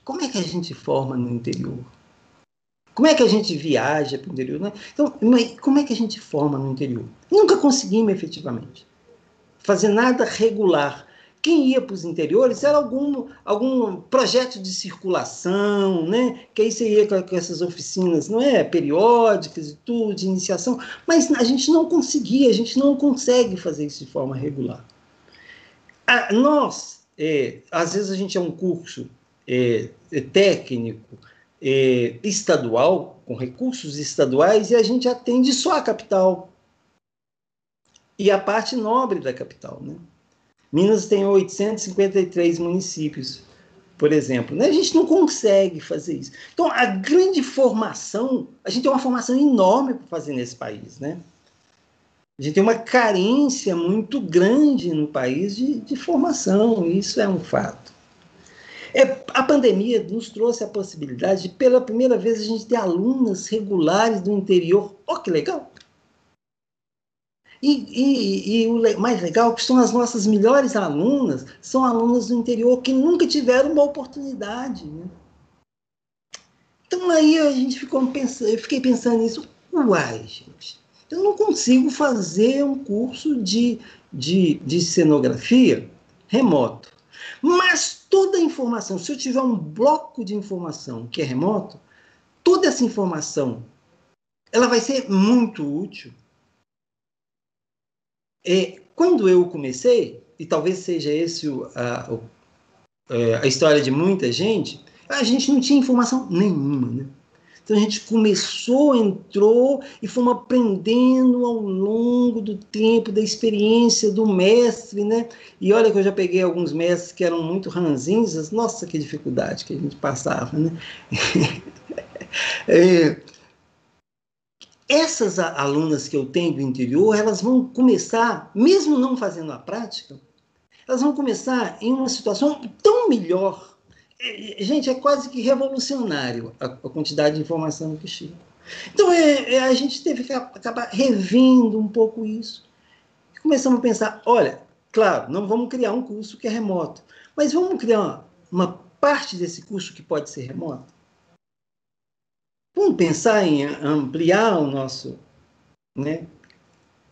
Como é que a gente forma no interior? Como é que a gente viaja para o interior? Né? Então, como é que a gente forma no interior? Nunca conseguimos efetivamente fazer nada regular quem ia para os interiores era algum, algum projeto de circulação, né? que aí você ia com, com, essas oficinas não é? periódicas e tudo, de iniciação, mas a gente não conseguia, a gente não consegue fazer isso de forma regular. A, nós, é, às vezes a gente é um curso é, é técnico, é, estadual, com recursos estaduais, e a gente atende só a capital e a parte nobre da capital. Né? Minas tem 853 municípios, por exemplo. Né? A gente não consegue fazer isso. Então, a grande formação, a gente tem uma formação enorme para fazer nesse país. Né? A gente tem uma carência muito grande no país de, de formação, isso é um fato. É, a pandemia nos trouxe a possibilidade de, pela primeira vez, a gente ter alunas regulares do interior. Olha que legal! E, e, e, o mais legal é que são as nossas melhores alunas, são alunas do interior que nunca tiveram uma oportunidade. Né? Então aí a gente ficou pensando, eu fiquei pensando nisso, uai, gente, eu não consigo fazer um curso de, de, de cenografia remoto. Mas toda a informação, se eu tiver um bloco de informação que é remoto, toda essa informação ela vai ser muito útil é, quando eu comecei, e talvez seja esse o, a, o, é, a história de muita gente, a gente não tinha informação nenhuma, né? Então a gente começou, entrou e fomos aprendendo ao longo do tempo, da experiência do mestre, né? E olha que eu já peguei alguns mestres que eram muito ranzinhos, nossa, que dificuldade que a gente passava, né? *laughs* é, essas alunas que eu tenho do interior, elas vão começar, mesmo não fazendo a prática, elas vão começar em uma situação tão melhor. É, é, gente, é quase que revolucionário a, a quantidade de informação que chega. Então, é, é, a gente teve que acabar revendo um pouco isso. Começamos a pensar, olha, claro, não vamos criar um curso que é remoto, mas vamos criar uma, uma parte desse curso que pode ser remoto. Vamos pensar em ampliar o nosso, né?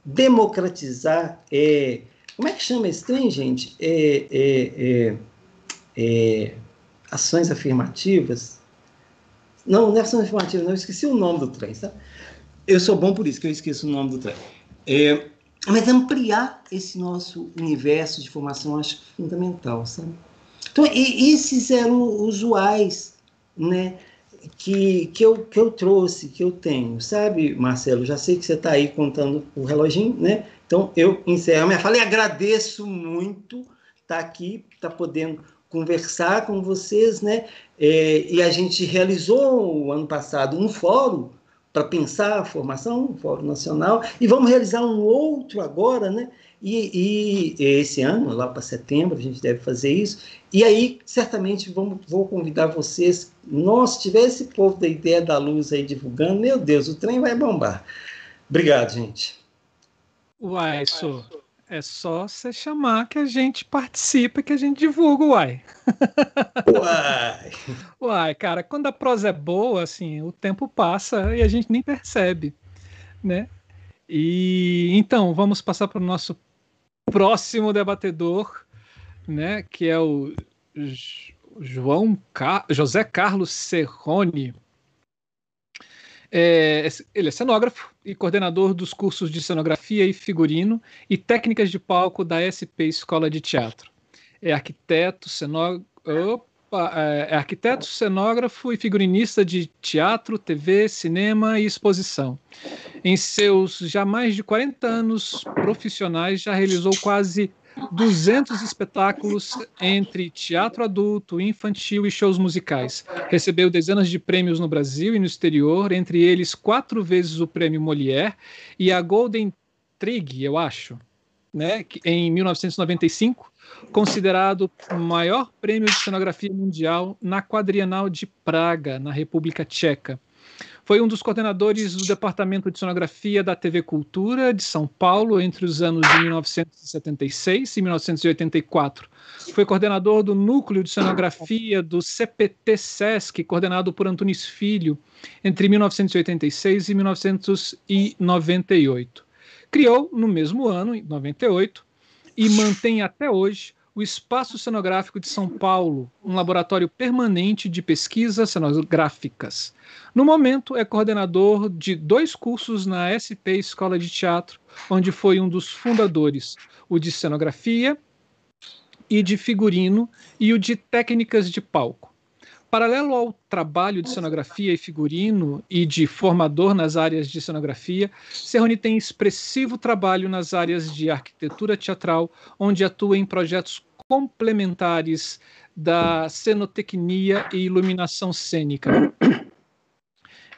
democratizar, é, como é que chama esse trem, gente? É, é, é, é, ações afirmativas? Não, não é ações afirmativas, não, eu esqueci o nome do trem, tá? Eu sou bom por isso, que eu esqueço o nome do trem. É, mas ampliar esse nosso universo de formação acho fundamental, sabe? Então, esses eram usuais, né? Que, que, eu, que eu trouxe, que eu tenho, sabe, Marcelo? Já sei que você está aí contando o reloginho, né? Então, eu encerro minha fala e agradeço muito estar tá aqui, estar tá podendo conversar com vocês, né? É, e a gente realizou o ano passado um fórum para pensar a formação, um fórum nacional, e vamos realizar um outro agora, né? E, e esse ano, lá para setembro, a gente deve fazer isso. E aí, certamente, vamos, vou convidar vocês. Nós, se tiver esse povo da ideia da luz aí divulgando, meu Deus, o trem vai bombar. Obrigado, gente. Uai, isso é só você chamar que a gente participa, que a gente divulga, uai. Uai. uai, cara, quando a prosa é boa, assim, o tempo passa e a gente nem percebe, né? E então, vamos passar para o nosso próximo debatedor, né, que é o João Car José Carlos Serrone. É, ele é cenógrafo e coordenador dos cursos de cenografia e figurino e técnicas de palco da SP Escola de Teatro. É arquiteto, cenógrafo, é, é arquiteto, cenógrafo e figurinista de teatro, TV, cinema e exposição. Em seus já mais de 40 anos profissionais, já realizou quase 200 espetáculos entre teatro adulto, infantil e shows musicais. Recebeu dezenas de prêmios no Brasil e no exterior, entre eles quatro vezes o prêmio Molière e a Golden Trig, eu acho, né, em 1995 considerado o maior prêmio de cenografia mundial na Quadrienal de Praga, na República Tcheca. Foi um dos coordenadores do Departamento de Cenografia da TV Cultura de São Paulo entre os anos de 1976 e 1984. Foi coordenador do Núcleo de Cenografia do CPT Sesc, coordenado por Antunes Filho, entre 1986 e 1998. Criou, no mesmo ano, em 98, e mantém até hoje o Espaço Cenográfico de São Paulo, um laboratório permanente de pesquisas cenográficas. No momento, é coordenador de dois cursos na SP Escola de Teatro, onde foi um dos fundadores, o de cenografia e de figurino e o de técnicas de palco. Paralelo ao trabalho de cenografia e figurino e de formador nas áreas de cenografia, Serroni tem expressivo trabalho nas áreas de arquitetura teatral, onde atua em projetos complementares da cenotecnia e iluminação cênica.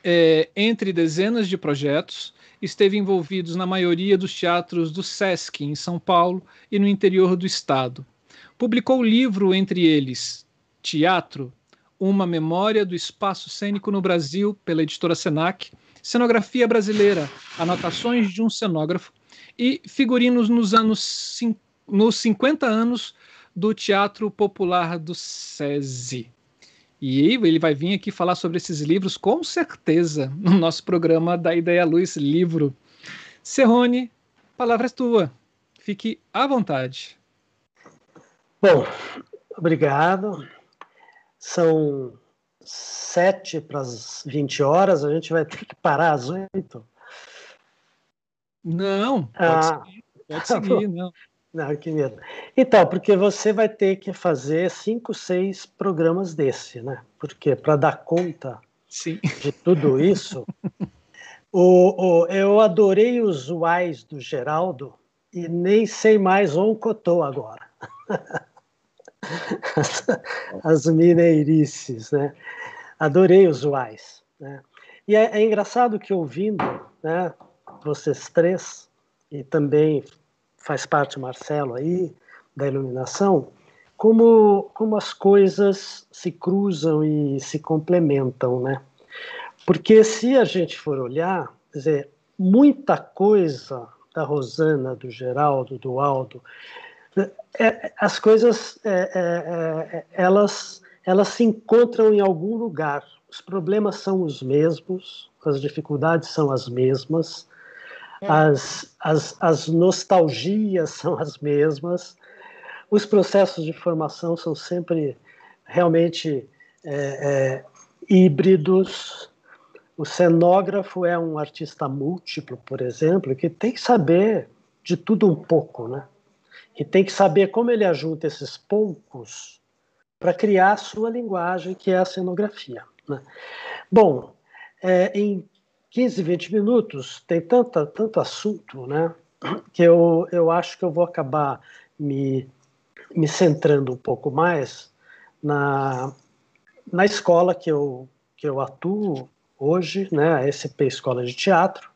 É, entre dezenas de projetos, esteve envolvidos na maioria dos teatros do SESC, em São Paulo e no interior do estado. Publicou livro entre eles Teatro, uma memória do espaço cênico no Brasil, pela editora Senac, Cenografia Brasileira, Anotações de um Cenógrafo, e figurinos nos anos nos 50 anos do Teatro Popular do SESI. E ele vai vir aqui falar sobre esses livros com certeza *laughs* no nosso programa da Ideia Luz Livro. Serrone, palavra é tua. Fique à vontade. Bom, obrigado. São sete para as 20 horas, a gente vai ter que parar às oito. Não, pode ah, seguir, pode seguir *laughs* não. Não, que medo. Então, porque você vai ter que fazer cinco, seis programas desse, né? Porque para dar conta Sim. de tudo isso, o, o, eu adorei os uais do Geraldo e nem sei mais onde estou agora. as, *laughs* as mineirices, né? Adorei os uais. Né? E é, é engraçado que ouvindo, né, vocês três, e também faz parte o Marcelo aí, da iluminação, como, como as coisas se cruzam e se complementam, né? Porque se a gente for olhar, quer dizer, muita coisa da Rosana, do Geraldo, do Aldo, é, as coisas, é, é, é, elas, elas se encontram em algum lugar. Os problemas são os mesmos, as dificuldades são as mesmas. As, as, as nostalgias *laughs* são as mesmas, os processos de formação são sempre realmente é, é, híbridos. O cenógrafo é um artista múltiplo, por exemplo, que tem que saber de tudo um pouco, né? E tem que saber como ele ajunta esses poucos para criar a sua linguagem, que é a cenografia. Né? Bom, é, em 15, 20 minutos tem tanta, tanto assunto, né? Que eu, eu acho que eu vou acabar me, me centrando um pouco mais na, na escola que eu, que eu atuo hoje, né? A SP Escola de Teatro,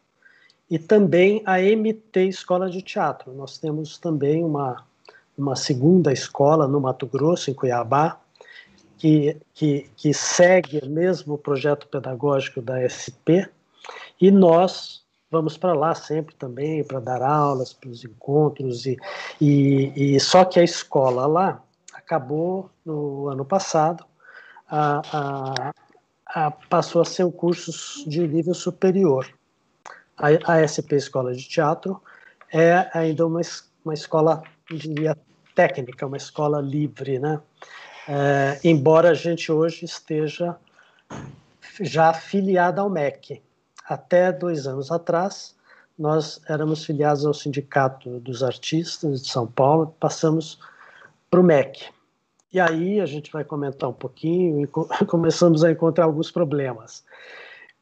e também a MT Escola de Teatro. Nós temos também uma, uma segunda escola no Mato Grosso, em Cuiabá, que, que, que segue o mesmo projeto pedagógico da SP, e nós vamos para lá sempre também para dar aulas, para os encontros e, e, e, só que a escola lá acabou no ano passado, a, a, a, passou a ser um curso de nível superior. A, a SP Escola de Teatro é ainda uma, uma escola diria, técnica, uma escola livre, né? É, embora a gente hoje esteja já afiliada ao MEC, até dois anos atrás, nós éramos filiados ao Sindicato dos Artistas de São Paulo, passamos para o MEC. E aí a gente vai comentar um pouquinho e *laughs* começamos a encontrar alguns problemas.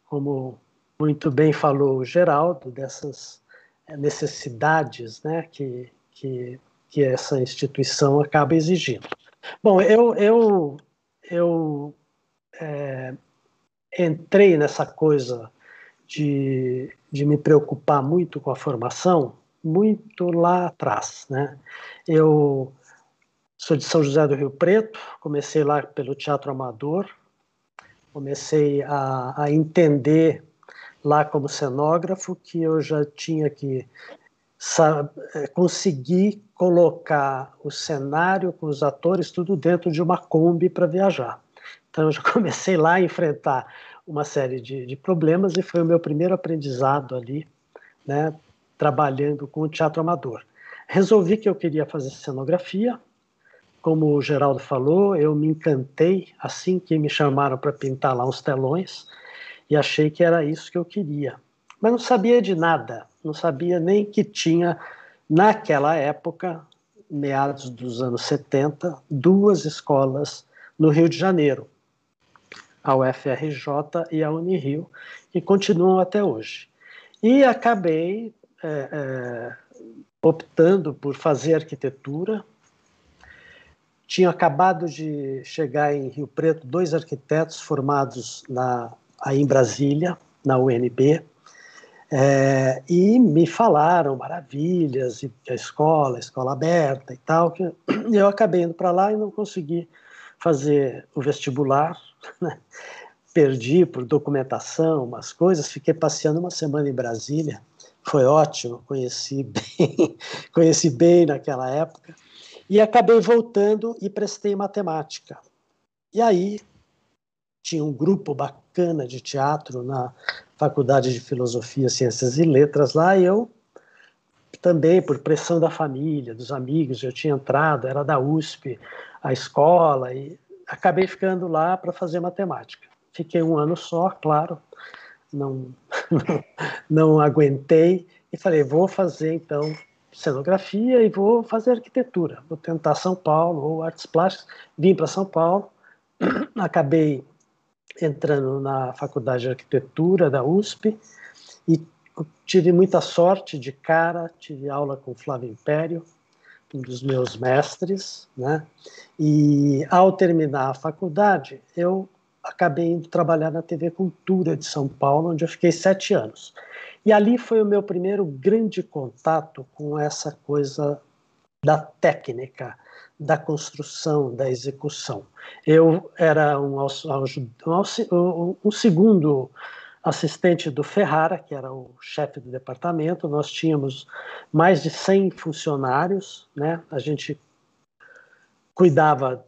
Como muito bem falou o Geraldo, dessas eh, necessidades né, que, que, que essa instituição acaba exigindo. Bom, eu, eu, eu é, entrei nessa coisa de, de me preocupar muito com a formação muito lá atrás. Né? Eu sou de São José do Rio Preto, comecei lá pelo Teatro Amador, comecei a, a entender lá como cenógrafo que eu já tinha que é, conseguir colocar o cenário com os atores tudo dentro de uma Kombi para viajar. Então eu já *laughs* comecei lá a enfrentar uma série de, de problemas e foi o meu primeiro aprendizado ali, né, trabalhando com o teatro amador. Resolvi que eu queria fazer cenografia, como o Geraldo falou, eu me encantei assim que me chamaram para pintar lá uns telões e achei que era isso que eu queria. Mas não sabia de nada, não sabia nem que tinha, naquela época, meados dos anos 70, duas escolas no Rio de Janeiro, a UFRJ e a Unirio, que continuam até hoje. E acabei é, é, optando por fazer arquitetura. Tinha acabado de chegar em Rio Preto dois arquitetos formados na, aí em Brasília, na UNB, é, e me falaram maravilhas, e a escola, a escola aberta e tal, que eu acabei indo para lá e não consegui fazer o vestibular, *laughs* né? perdi por documentação, umas coisas, fiquei passeando uma semana em Brasília, foi ótimo, conheci *laughs* bem, conheci bem naquela época. E acabei voltando e prestei matemática. E aí tinha um grupo bacana de teatro na Faculdade de Filosofia, Ciências e Letras lá, e eu também, por pressão da família, dos amigos, eu tinha entrado, era da USP, a escola, e acabei ficando lá para fazer matemática. Fiquei um ano só, claro, não, não, *laughs* não aguentei, e falei, vou fazer então cenografia e vou fazer arquitetura. Vou tentar São Paulo ou artes plásticas. Vim para São Paulo, *clears throat* acabei entrando na Faculdade de Arquitetura da USP e tive muita sorte de cara, tive aula com Flávio Império, um dos meus mestres, né? E ao terminar a faculdade, eu acabei indo trabalhar na TV Cultura de São Paulo, onde eu fiquei sete anos. E ali foi o meu primeiro grande contato com essa coisa da técnica, da construção, da execução. Eu era um, um, um segundo assistente do Ferrara, que era o chefe do departamento. Nós tínhamos mais de 100 funcionários, né? A gente cuidava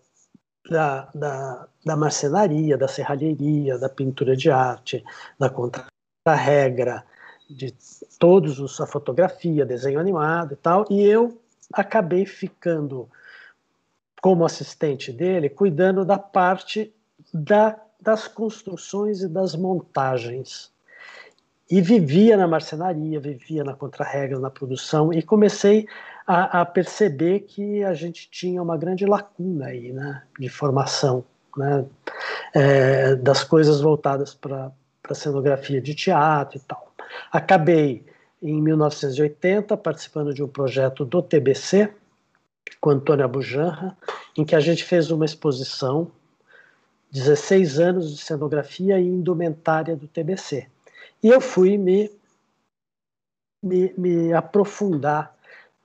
da, da, da marcenaria, da serralheria, da pintura de arte, da contra-regra, de todos os a fotografia, desenho animado e tal, e eu acabei ficando como assistente dele, cuidando da parte da, das construções e das montagens. E vivia na marcenaria, vivia na contra-regra, na produção, e comecei a, a, perceber que a gente tinha uma grande lacuna aí, né, de formação, né, é, das coisas voltadas para a cenografia de teatro e tal. Acabei, em 1980, participando de um projeto do TBC, com Antônio Abujanra, em que a gente fez uma exposição, 16 anos de cenografia e indumentária do TBC. E eu fui me, me, me aprofundar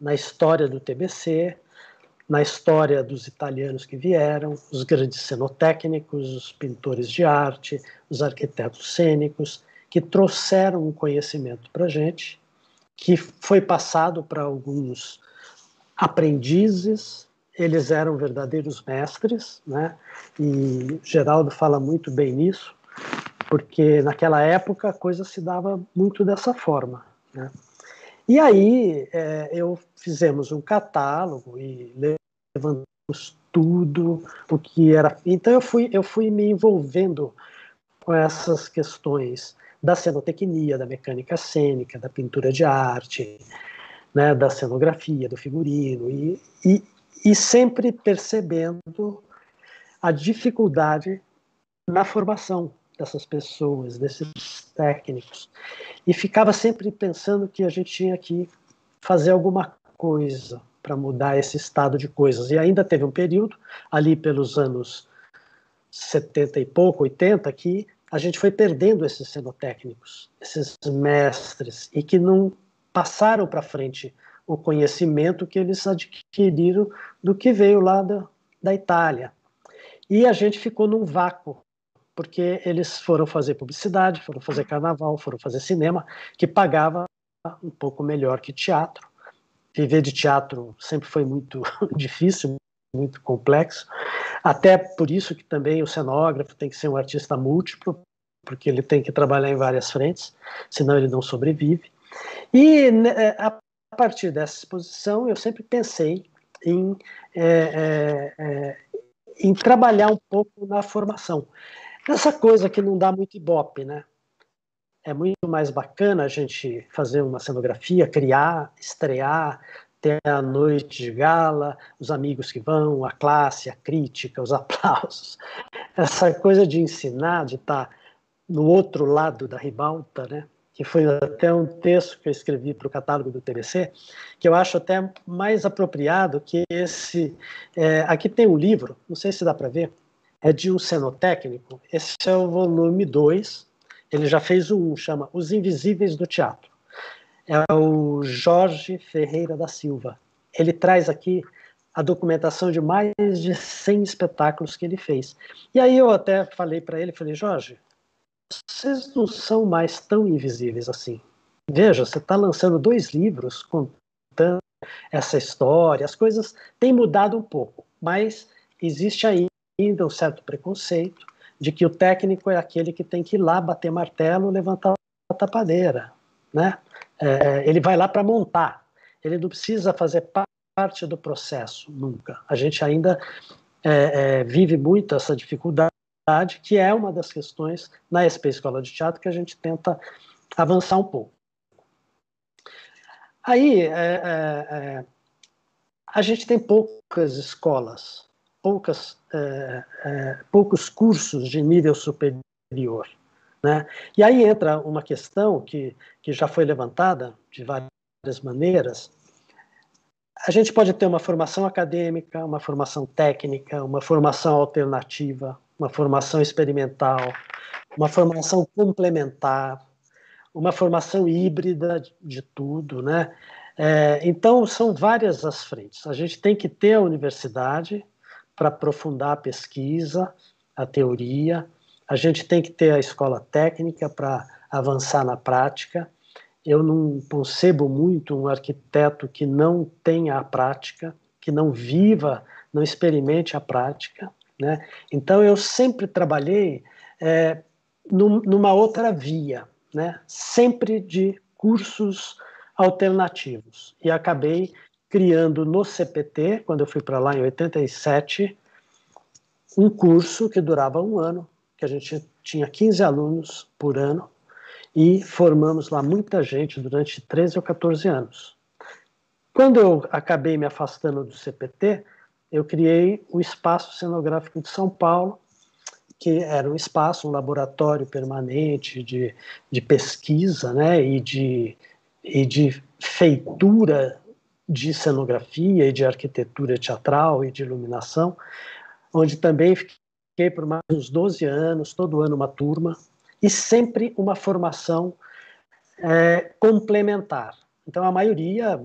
na história do TBC, na história dos italianos que vieram, os grandes cenotécnicos, os pintores de arte, os arquitetos cênicos, que trouxeram um conhecimento para a gente, que foi passado para alguns aprendizes, eles eram verdadeiros mestres, né? E Geraldo fala muito bem nisso, porque naquela época a coisa se dava muito dessa forma, né? E aí é, eu fizemos um catálogo e levantamos tudo o que era. Então eu fui eu fui me envolvendo com essas questões da cenotecnia, da mecânica cênica, da pintura de arte, né, da cenografia, do figurino, e, e, e sempre percebendo a dificuldade na formação dessas pessoas, desses técnicos. E ficava sempre pensando que a gente tinha que fazer alguma coisa para mudar esse estado de coisas. E ainda teve um período, ali pelos anos 70 e pouco, 80, que a gente foi perdendo esses cenotécnicos, esses mestres, e que não passaram para frente o conhecimento que eles adquiriram do que veio lá da, da Itália. E a gente ficou num vácuo, porque eles foram fazer publicidade, foram fazer carnaval, foram fazer cinema, que pagava um pouco melhor que teatro. Viver de teatro sempre foi muito *laughs* difícil, muito complexo. Até por isso que também o cenógrafo tem que ser um artista múltiplo, porque ele tem que trabalhar em várias frentes, senão ele não sobrevive. E né, é, a partir dessa exposição, eu sempre pensei em, é, é, é, em trabalhar um pouco na formação. Essa coisa que não dá muito ibope, né? É muito mais bacana a gente fazer uma cenografia, criar, estrear, ter a noite de gala, os amigos que vão, a classe, a crítica, os *laughs* aplausos. Essa coisa de ensinar, de estar tá no outro lado da ribalta, né? Que foi até um texto que eu escrevi para o catálogo do TBC, que eu acho até mais apropriado que esse. É, aqui tem um livro, não sei se dá para ver, é de um cenotécnico. Esse é o volume 2, ele já fez um, chama Os Invisíveis do Teatro é o Jorge Ferreira da Silva. Ele traz aqui a documentação de mais de 100 espetáculos que ele fez. E aí eu até falei para ele, falei, Jorge, vocês não são mais tão invisíveis assim. veja, você está lançando dois livros contando essa história, as coisas têm mudado um pouco, mas existe ainda um certo preconceito de que o técnico é aquele que tem que ir lá bater martelo, levantar a tapadeira, né? É, ele vai lá para montar, ele não precisa fazer parte do processo nunca. A gente ainda é, é, vive muito essa dificuldade, que é uma das questões na SP Escola de Teatro que a gente tenta avançar um pouco. Aí, é, é, é, a gente tem poucas escolas, poucas, é, é, poucos cursos de nível superior. Né? E aí entra uma questão que, que já foi levantada de várias maneiras. A gente pode ter uma formação acadêmica, uma formação técnica, uma formação alternativa, uma formação experimental, uma formação complementar, uma formação híbrida de tudo, né? É, então, são várias as frentes. A gente tem que ter a universidade para aprofundar a pesquisa, a teoria, a gente tem que ter a escola técnica para avançar na prática. Eu não concebo muito um arquiteto que não tenha a prática, que não viva, não experimente a prática. Né? Então, eu sempre trabalhei é, num, numa outra via né, sempre de cursos alternativos. E acabei criando no CPT, quando eu fui para lá em 87, um curso que durava um ano, que a gente tinha 15 alunos por ano, e formamos lá muita gente durante 13 ou 14 anos. Quando eu acabei me afastando do CPT, eu criei o Espaço Cenográfico de São Paulo, que era um espaço, um laboratório permanente de, de pesquisa né, e, de, e de feitura de cenografia e de arquitetura teatral e de iluminação, onde também fiquei por mais uns 12 anos, todo ano uma turma, e sempre uma formação é, complementar. Então, a maioria,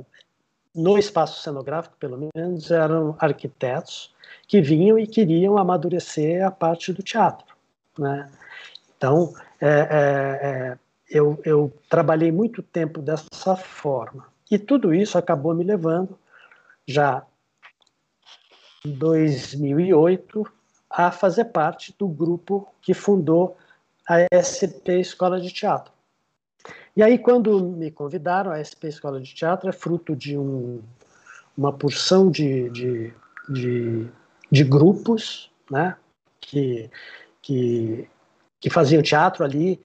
no espaço cenográfico, pelo menos, eram arquitetos, que vinham e queriam amadurecer a parte do teatro. Né? Então, é, é, é, eu, eu trabalhei muito tempo dessa forma. E tudo isso acabou me levando, já em 2008, a fazer parte do grupo que fundou a SP Escola de Teatro. E aí, quando me convidaram, a SP Escola de Teatro é fruto de um, uma porção de, de, de de grupos né, que, que, que faziam teatro ali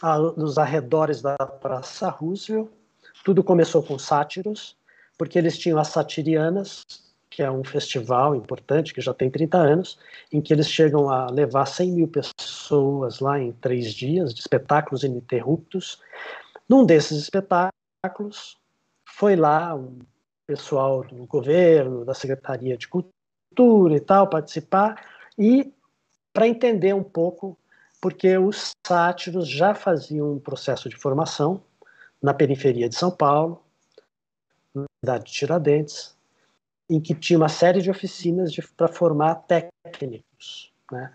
a, nos arredores da Praça Roosevelt. Tudo começou com sátiros, porque eles tinham as Satirianas, que é um festival importante, que já tem 30 anos, em que eles chegam a levar 100 mil pessoas lá em três dias, de espetáculos ininterruptos. Num desses espetáculos, foi lá um pessoal do governo, da Secretaria de Cultura, e tal, participar, e para entender um pouco, porque os sátiros já faziam um processo de formação na periferia de São Paulo, na cidade de Tiradentes, em que tinha uma série de oficinas para formar técnicos. Né?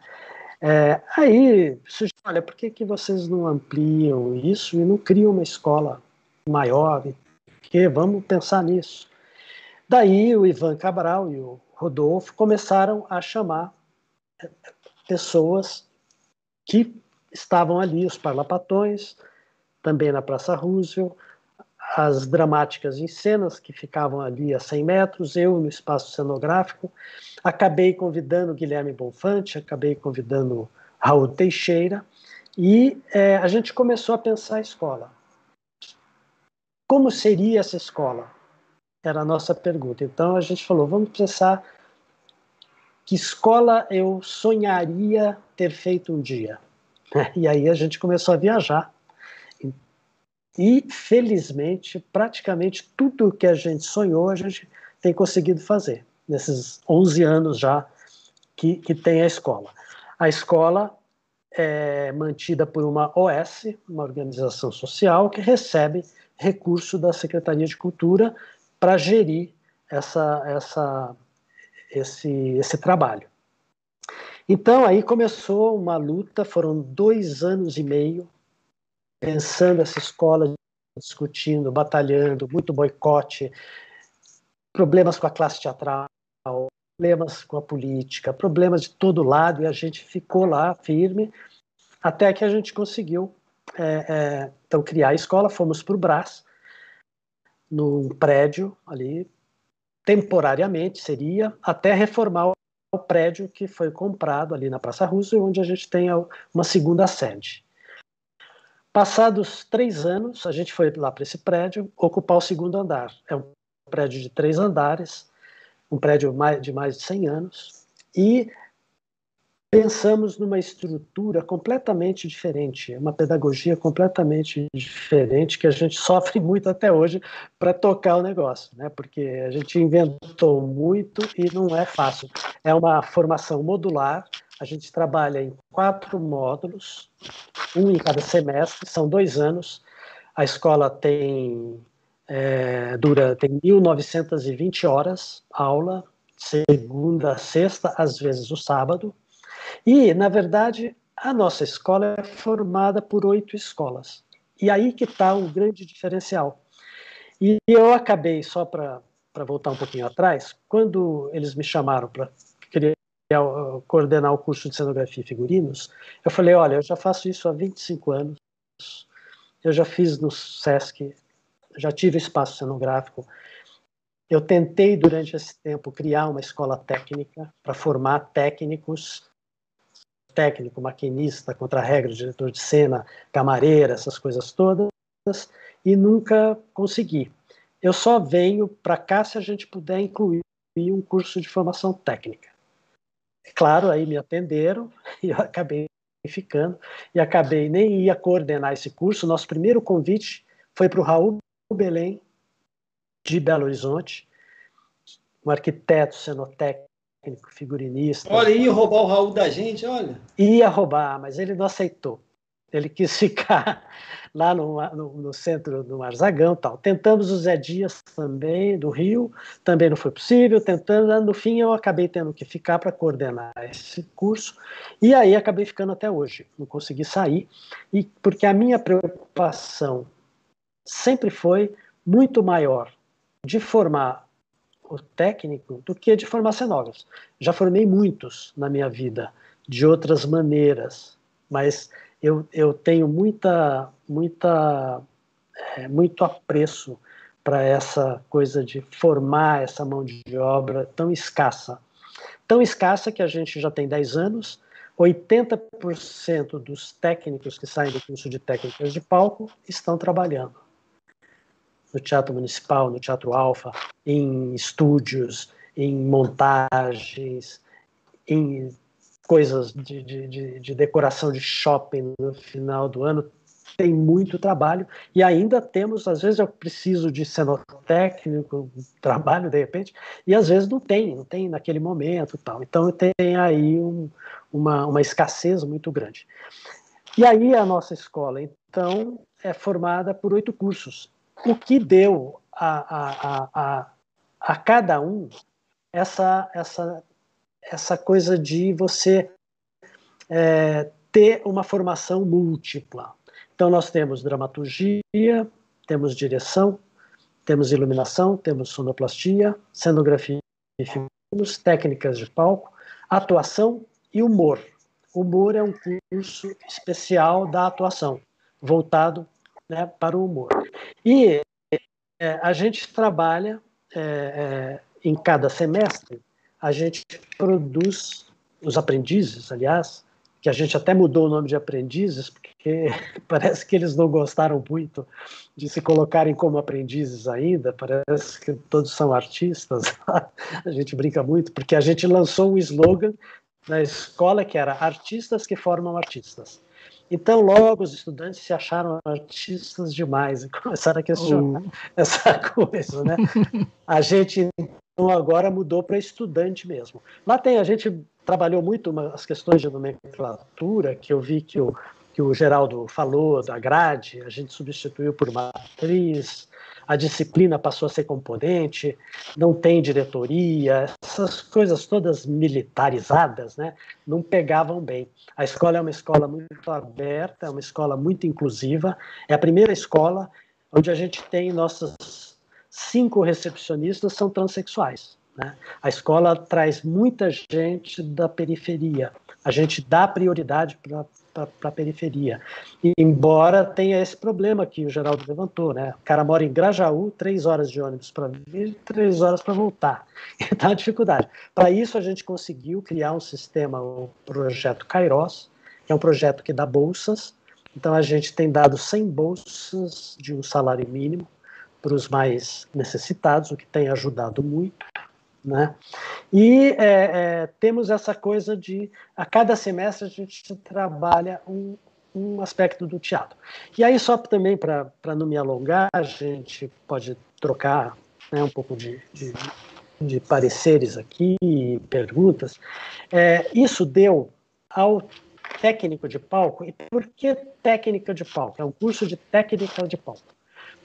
É, aí, olha, por que, que vocês não ampliam isso e não criam uma escola maior? Que vamos pensar nisso. Daí o Ivan Cabral e o Rodolfo começaram a chamar pessoas que estavam ali, os parlapatões, também na Praça Roosevelt, as dramáticas em cenas que ficavam ali a 100 metros, eu no espaço cenográfico. Acabei convidando Guilherme Bonfante, acabei convidando Raul Teixeira, e é, a gente começou a pensar a escola. Como seria essa escola? Era a nossa pergunta. Então a gente falou, vamos pensar que escola eu sonharia ter feito um dia. *laughs* E aí a gente começou a viajar. E, felizmente, praticamente tudo que a gente sonhou, a gente tem conseguido fazer, nesses 11 anos já que, que tem a escola. A escola é mantida por uma OS, uma organização social, que recebe recurso da Secretaria de Cultura para gerir essa, essa, esse, esse trabalho. Então, aí começou uma luta, foram dois anos e meio pensando essa escola discutindo, batalhando, muito boicote, problemas com a classe teatral, problemas com a política, problemas de todo lado, e a gente ficou lá firme até que a gente conseguiu é, é, então criar a escola. Fomos para o Brás, num prédio ali, temporariamente seria, até reformar o prédio que foi comprado ali na Praça Russa, onde a gente tem uma segunda sede. Passados três anos, a gente foi lá para esse prédio ocupar o segundo andar. É um prédio de três andares, um prédio de mais de 100 anos, e pensamos numa estrutura completamente diferente, uma pedagogia completamente diferente que a gente *laughs* sofre muito até hoje para tocar o negócio, né? Porque a gente inventou muito e não é fácil. É uma formação modular. A gente trabalha em quatro módulos, um em cada semestre, são dois anos. A escola tem é, dura tem 1.920 horas aula, segunda, sexta, às vezes o sábado. E, na verdade, a nossa escola é formada por oito escolas. E aí que está um grande diferencial. E eu acabei, só para voltar um pouquinho atrás, quando eles me chamaram para coordenar o curso de cenografia e figurinos, eu falei, olha, eu já faço isso há 25 anos, eu já fiz no SESC, já tive espaço cenográfico, eu tentei durante esse tempo criar uma escola técnica para formar técnicos técnico, maquinista, contra-regra, diretor de cena, camareira, essas coisas todas, e nunca consegui. Eu só venho para cá se a gente puder incluir um curso de formação técnica. Claro, aí me atenderam *laughs* e eu acabei ficando e acabei nem ia coordenar esse curso. Nosso primeiro convite foi para o Raul Belém de Belo Horizonte, um arquiteto cenotécnico técnico, figurinista. Olha, ia roubar o Raul da gente, olha. Ia roubar, mas ele não aceitou. Ele quis ficar *laughs* lá no, no, no centro do Marzagão tal. Tentamos o Zé Dias também, do Rio, também não foi possível. Tentando, no fim eu acabei tendo que ficar para coordenar esse curso. E aí acabei ficando até hoje. Não consegui sair. E porque a minha preocupação sempre foi muito maior de formar o técnico do que de formar cenógrafos. Já formei muitos na minha vida, de outras maneiras, mas eu, eu tenho muita, muita, é, muito apreço para essa coisa de formar essa mão de obra tão escassa. Tão escassa que a gente já tem 10 anos, 80% dos técnicos que saem do curso de técnicas de palco estão trabalhando no Teatro Municipal, no Teatro Alfa, em estúdios, em montagens, em coisas de, de, de, decoração de shopping no final do ano. Tem muito trabalho e ainda temos, às vezes eu preciso de cenotécnico, trabalho de repente, e às vezes não tem, não tem naquele momento tal. Então tem aí um, uma, uma escassez muito grande. E aí a nossa escola, então, é formada por oito cursos o que deu a, a, a, a, cada um essa, essa, essa coisa de você é, ter uma formação múltipla. Então, nós temos dramaturgia, temos direção, temos iluminação, temos sonoplastia, cenografia e filmes, técnicas de palco, atuação e humor. Humor é um curso especial da atuação, voltado né, para o humor. E é, a gente trabalha é, é, em cada semestre, a gente produz os aprendizes, aliás, que a gente até mudou o nome de aprendizes, porque *laughs* parece que eles não gostaram muito de se colocarem como aprendizes ainda, parece que todos são artistas. *laughs* a gente brinca muito, porque a gente lançou um slogan na escola que era artistas que formam artistas. Então, logo os estudantes se acharam artistas demais e *laughs* começaram a questionar uh. essa coisa, né? A gente, então, agora mudou para estudante mesmo. Lá tem, a gente trabalhou muito as questões de nomenclatura, que eu vi que o, que o Geraldo falou, da grade, a gente substituiu por matriz, a disciplina passou a ser componente, não tem diretoria, essas coisas todas militarizadas, né, não pegavam bem. A escola é uma escola muito aberta, é uma escola muito inclusiva, é a primeira escola onde a gente tem nossas cinco recepcionistas são transexuais. Né? A escola traz muita gente da periferia. A gente dá prioridade para a periferia. E, embora tenha esse problema que o Geraldo levantou, né? O cara mora em Grajaú, três horas de ônibus para vir, três horas para voltar. *laughs* Então, a dificuldade. Para isso, a gente conseguiu criar um sistema, o projeto Kairos, que é um projeto que dá bolsas. Então, a gente tem dado 100 bolsas de um salário mínimo para os mais necessitados, o que tem ajudado muito. Né? E é, é, temos essa coisa de, a cada semestre, a gente trabalha um, um aspecto do teatro. E aí, só também para não me alongar, a gente pode trocar né, um pouco de, de, de, pareceres aqui, perguntas. É, isso deu ao técnico de palco. E por que técnica de palco? É um curso de técnica de palco.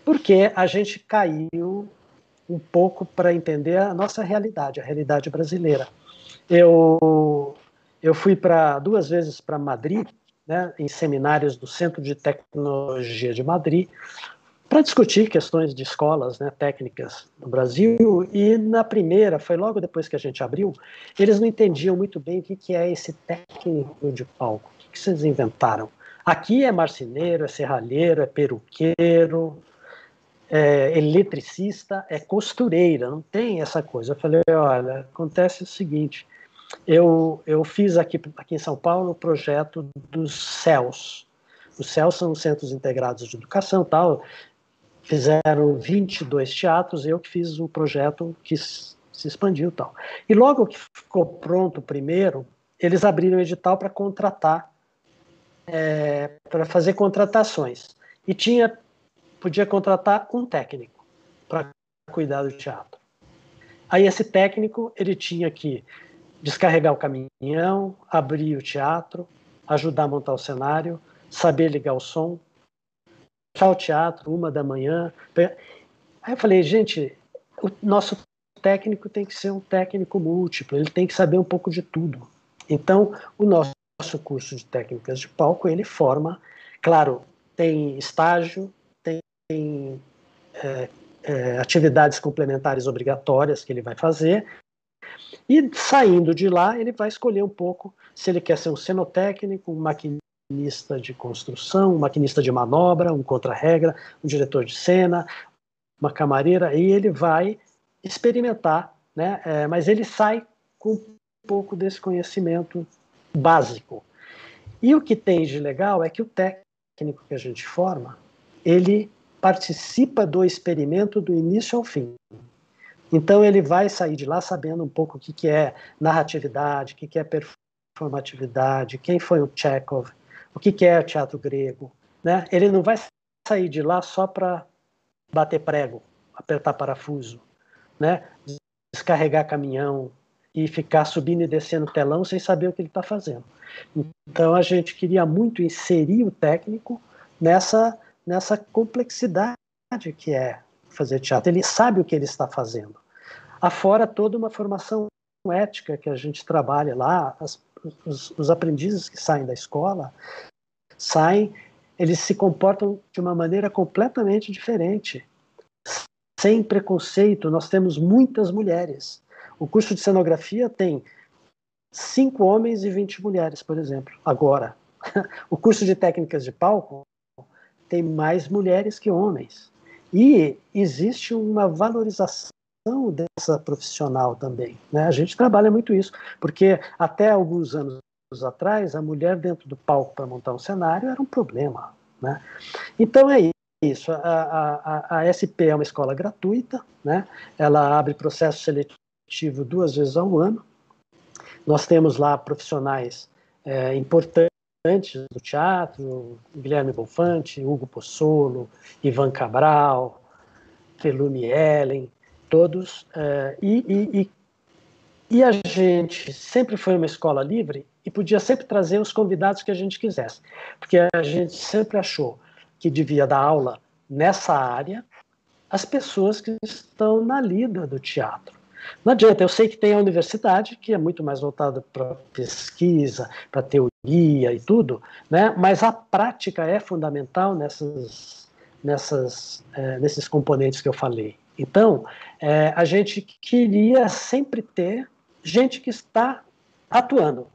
Porque a gente caiu um pouco para entender a nossa realidade, a realidade brasileira. Eu, eu fui para duas vezes para Madrid, né, em seminários do Centro de Tecnologia de Madrid, para discutir questões de escolas né, técnicas no Brasil. E na primeira, foi logo depois que a gente abriu, eles não entendiam muito bem o que, que é esse técnico de palco, o que, que vocês inventaram. Aqui é marceneiro, é serralheiro, é peruqueiro, é eletricista, é costureira, não tem essa coisa. Eu falei, olha, acontece o seguinte, eu, eu fiz aqui, aqui em São Paulo o projeto dos CELS. Os CELS são os Centros Integrados de Educação tal, fizeram 22 teatros, eu que fiz o projeto que se expandiu tal. E logo que ficou pronto o primeiro, eles abriram o edital para contratar, é, para fazer contratações. E tinha podia contratar um técnico para cuidar do teatro. Aí esse técnico ele tinha que descarregar o caminhão, abrir o teatro, ajudar a montar o cenário, saber ligar o som, fechar o teatro uma da manhã. Aí eu falei, gente, o nosso técnico tem que ser um técnico múltiplo, ele tem que saber um pouco de tudo. Então, o nosso curso de técnicas de palco, ele forma, claro, tem estágio, tem é, é, atividades complementares obrigatórias que ele vai fazer. E saindo de lá, ele vai escolher um pouco se ele quer ser um cenotécnico, um maquinista de construção, um maquinista de manobra, um contra-regra, um diretor de cena, uma camareira, e ele vai experimentar, né? É, mas ele sai com um pouco desse conhecimento básico. E o que tem de legal é que o técnico que a gente forma, ele participa do experimento do início ao fim. Então ele vai sair de lá sabendo um pouco o que, que é narratividade, o que, que é performatividade, quem foi o Chekhov, o que, que é teatro grego. Né? Ele não vai sair de lá só para bater prego, apertar parafuso, né? descarregar caminhão e ficar subindo e descendo telão sem saber o que ele está fazendo. Então a gente queria muito inserir o técnico nessa nessa complexidade que é fazer teatro. Ele sabe o que ele está fazendo. Afora toda uma formação ética que a gente trabalha lá, as, os, os aprendizes que saem da escola saem, eles se comportam de uma maneira completamente diferente, sem preconceito. Nós temos muitas mulheres. O curso de cenografia tem cinco homens e 20 mulheres, por exemplo, agora. *laughs* O curso de técnicas de palco tem mais mulheres que homens. E existe uma valorização dessa profissional também. Né? A gente trabalha muito isso, porque até alguns anos atrás, a mulher dentro do palco para montar um cenário era um problema. Né? Então é isso. A, a, a, SP é uma escola gratuita, né? ela abre processo seletivo duas vezes ao ano. Nós temos lá profissionais é, importantes antes do teatro, Guilherme Bonfante, Hugo Pozzolo, Ivan Cabral, Felumi Ellen, todos. Uh, e, e, e, a gente sempre foi uma escola livre e podia sempre trazer os convidados que a gente quisesse, porque a gente sempre achou que devia dar aula nessa área as pessoas que estão na lida do teatro. Não adianta, eu sei que tem a universidade, que é muito mais voltada para pesquisa, para teoria e tudo, né? mas a prática é fundamental nessas, nessas, é, nesses componentes que eu falei. Então, é, a gente queria sempre ter gente que está atuando,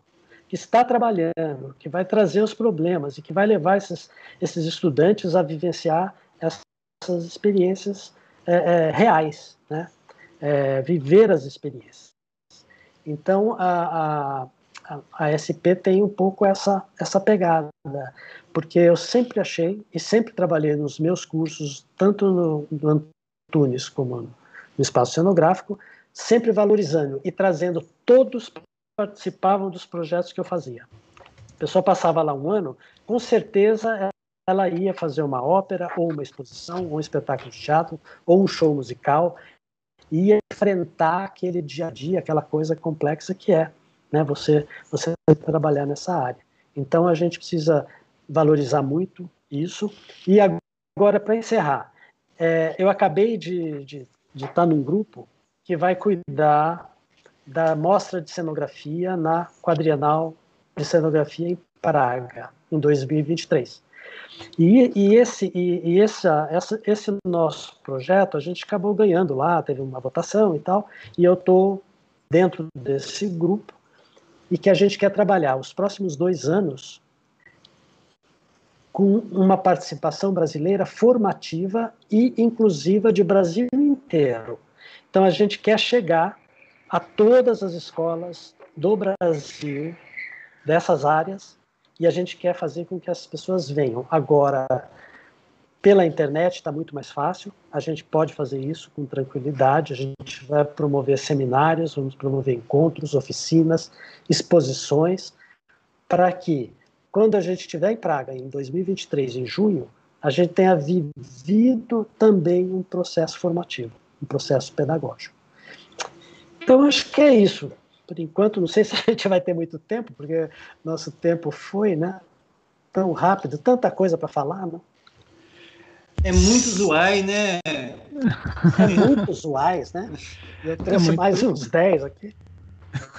que está trabalhando, que vai trazer os problemas e que vai levar esses, esses estudantes a vivenciar essas experiências é, é, reais, né? É, viver as experiências. Então, a, a, a, SP tem um pouco essa, essa pegada, porque eu sempre achei e sempre trabalhei nos meus cursos, tanto no, no Antunes como no espaço cenográfico, sempre valorizando e trazendo todos participavam dos projetos que eu fazia. A pessoa passava lá um ano, com certeza ela ia fazer uma ópera, ou uma exposição, ou um espetáculo de teatro, ou um show musical, ia enfrentar aquele dia a dia, aquela coisa complexa que é, né? Você você trabalhar nessa área. Então a gente precisa valorizar muito isso. E agora para encerrar, é, eu acabei de, estar num grupo que vai cuidar da mostra de cenografia na quadrienal de cenografia em Praga, em 2023. E, e, esse, e, e essa, essa, esse nosso projeto, a gente acabou ganhando lá, teve uma votação e tal, e eu estou dentro desse grupo, e que a gente quer trabalhar os próximos dois anos com uma participação brasileira formativa e inclusiva de Brasil inteiro. Então a gente quer chegar a todas as escolas do Brasil dessas áreas e a gente quer fazer com que as pessoas venham. Agora, pela internet está muito mais fácil, a gente pode fazer isso com tranquilidade, a gente vai promover seminários, vamos promover encontros, oficinas, exposições, para que, quando a gente estiver em Praga, em 2023, em junho, a gente tenha vivido também um processo formativo, um processo pedagógico. Então, acho que é isso. Por enquanto, não sei *laughs* se a gente vai ter muito tempo, porque nosso tempo foi, né? Tão rápido, tanta coisa para falar, né? É muito zoai, né? É muito zoais, né? Eu trouxe é muito... mais uns 10 aqui.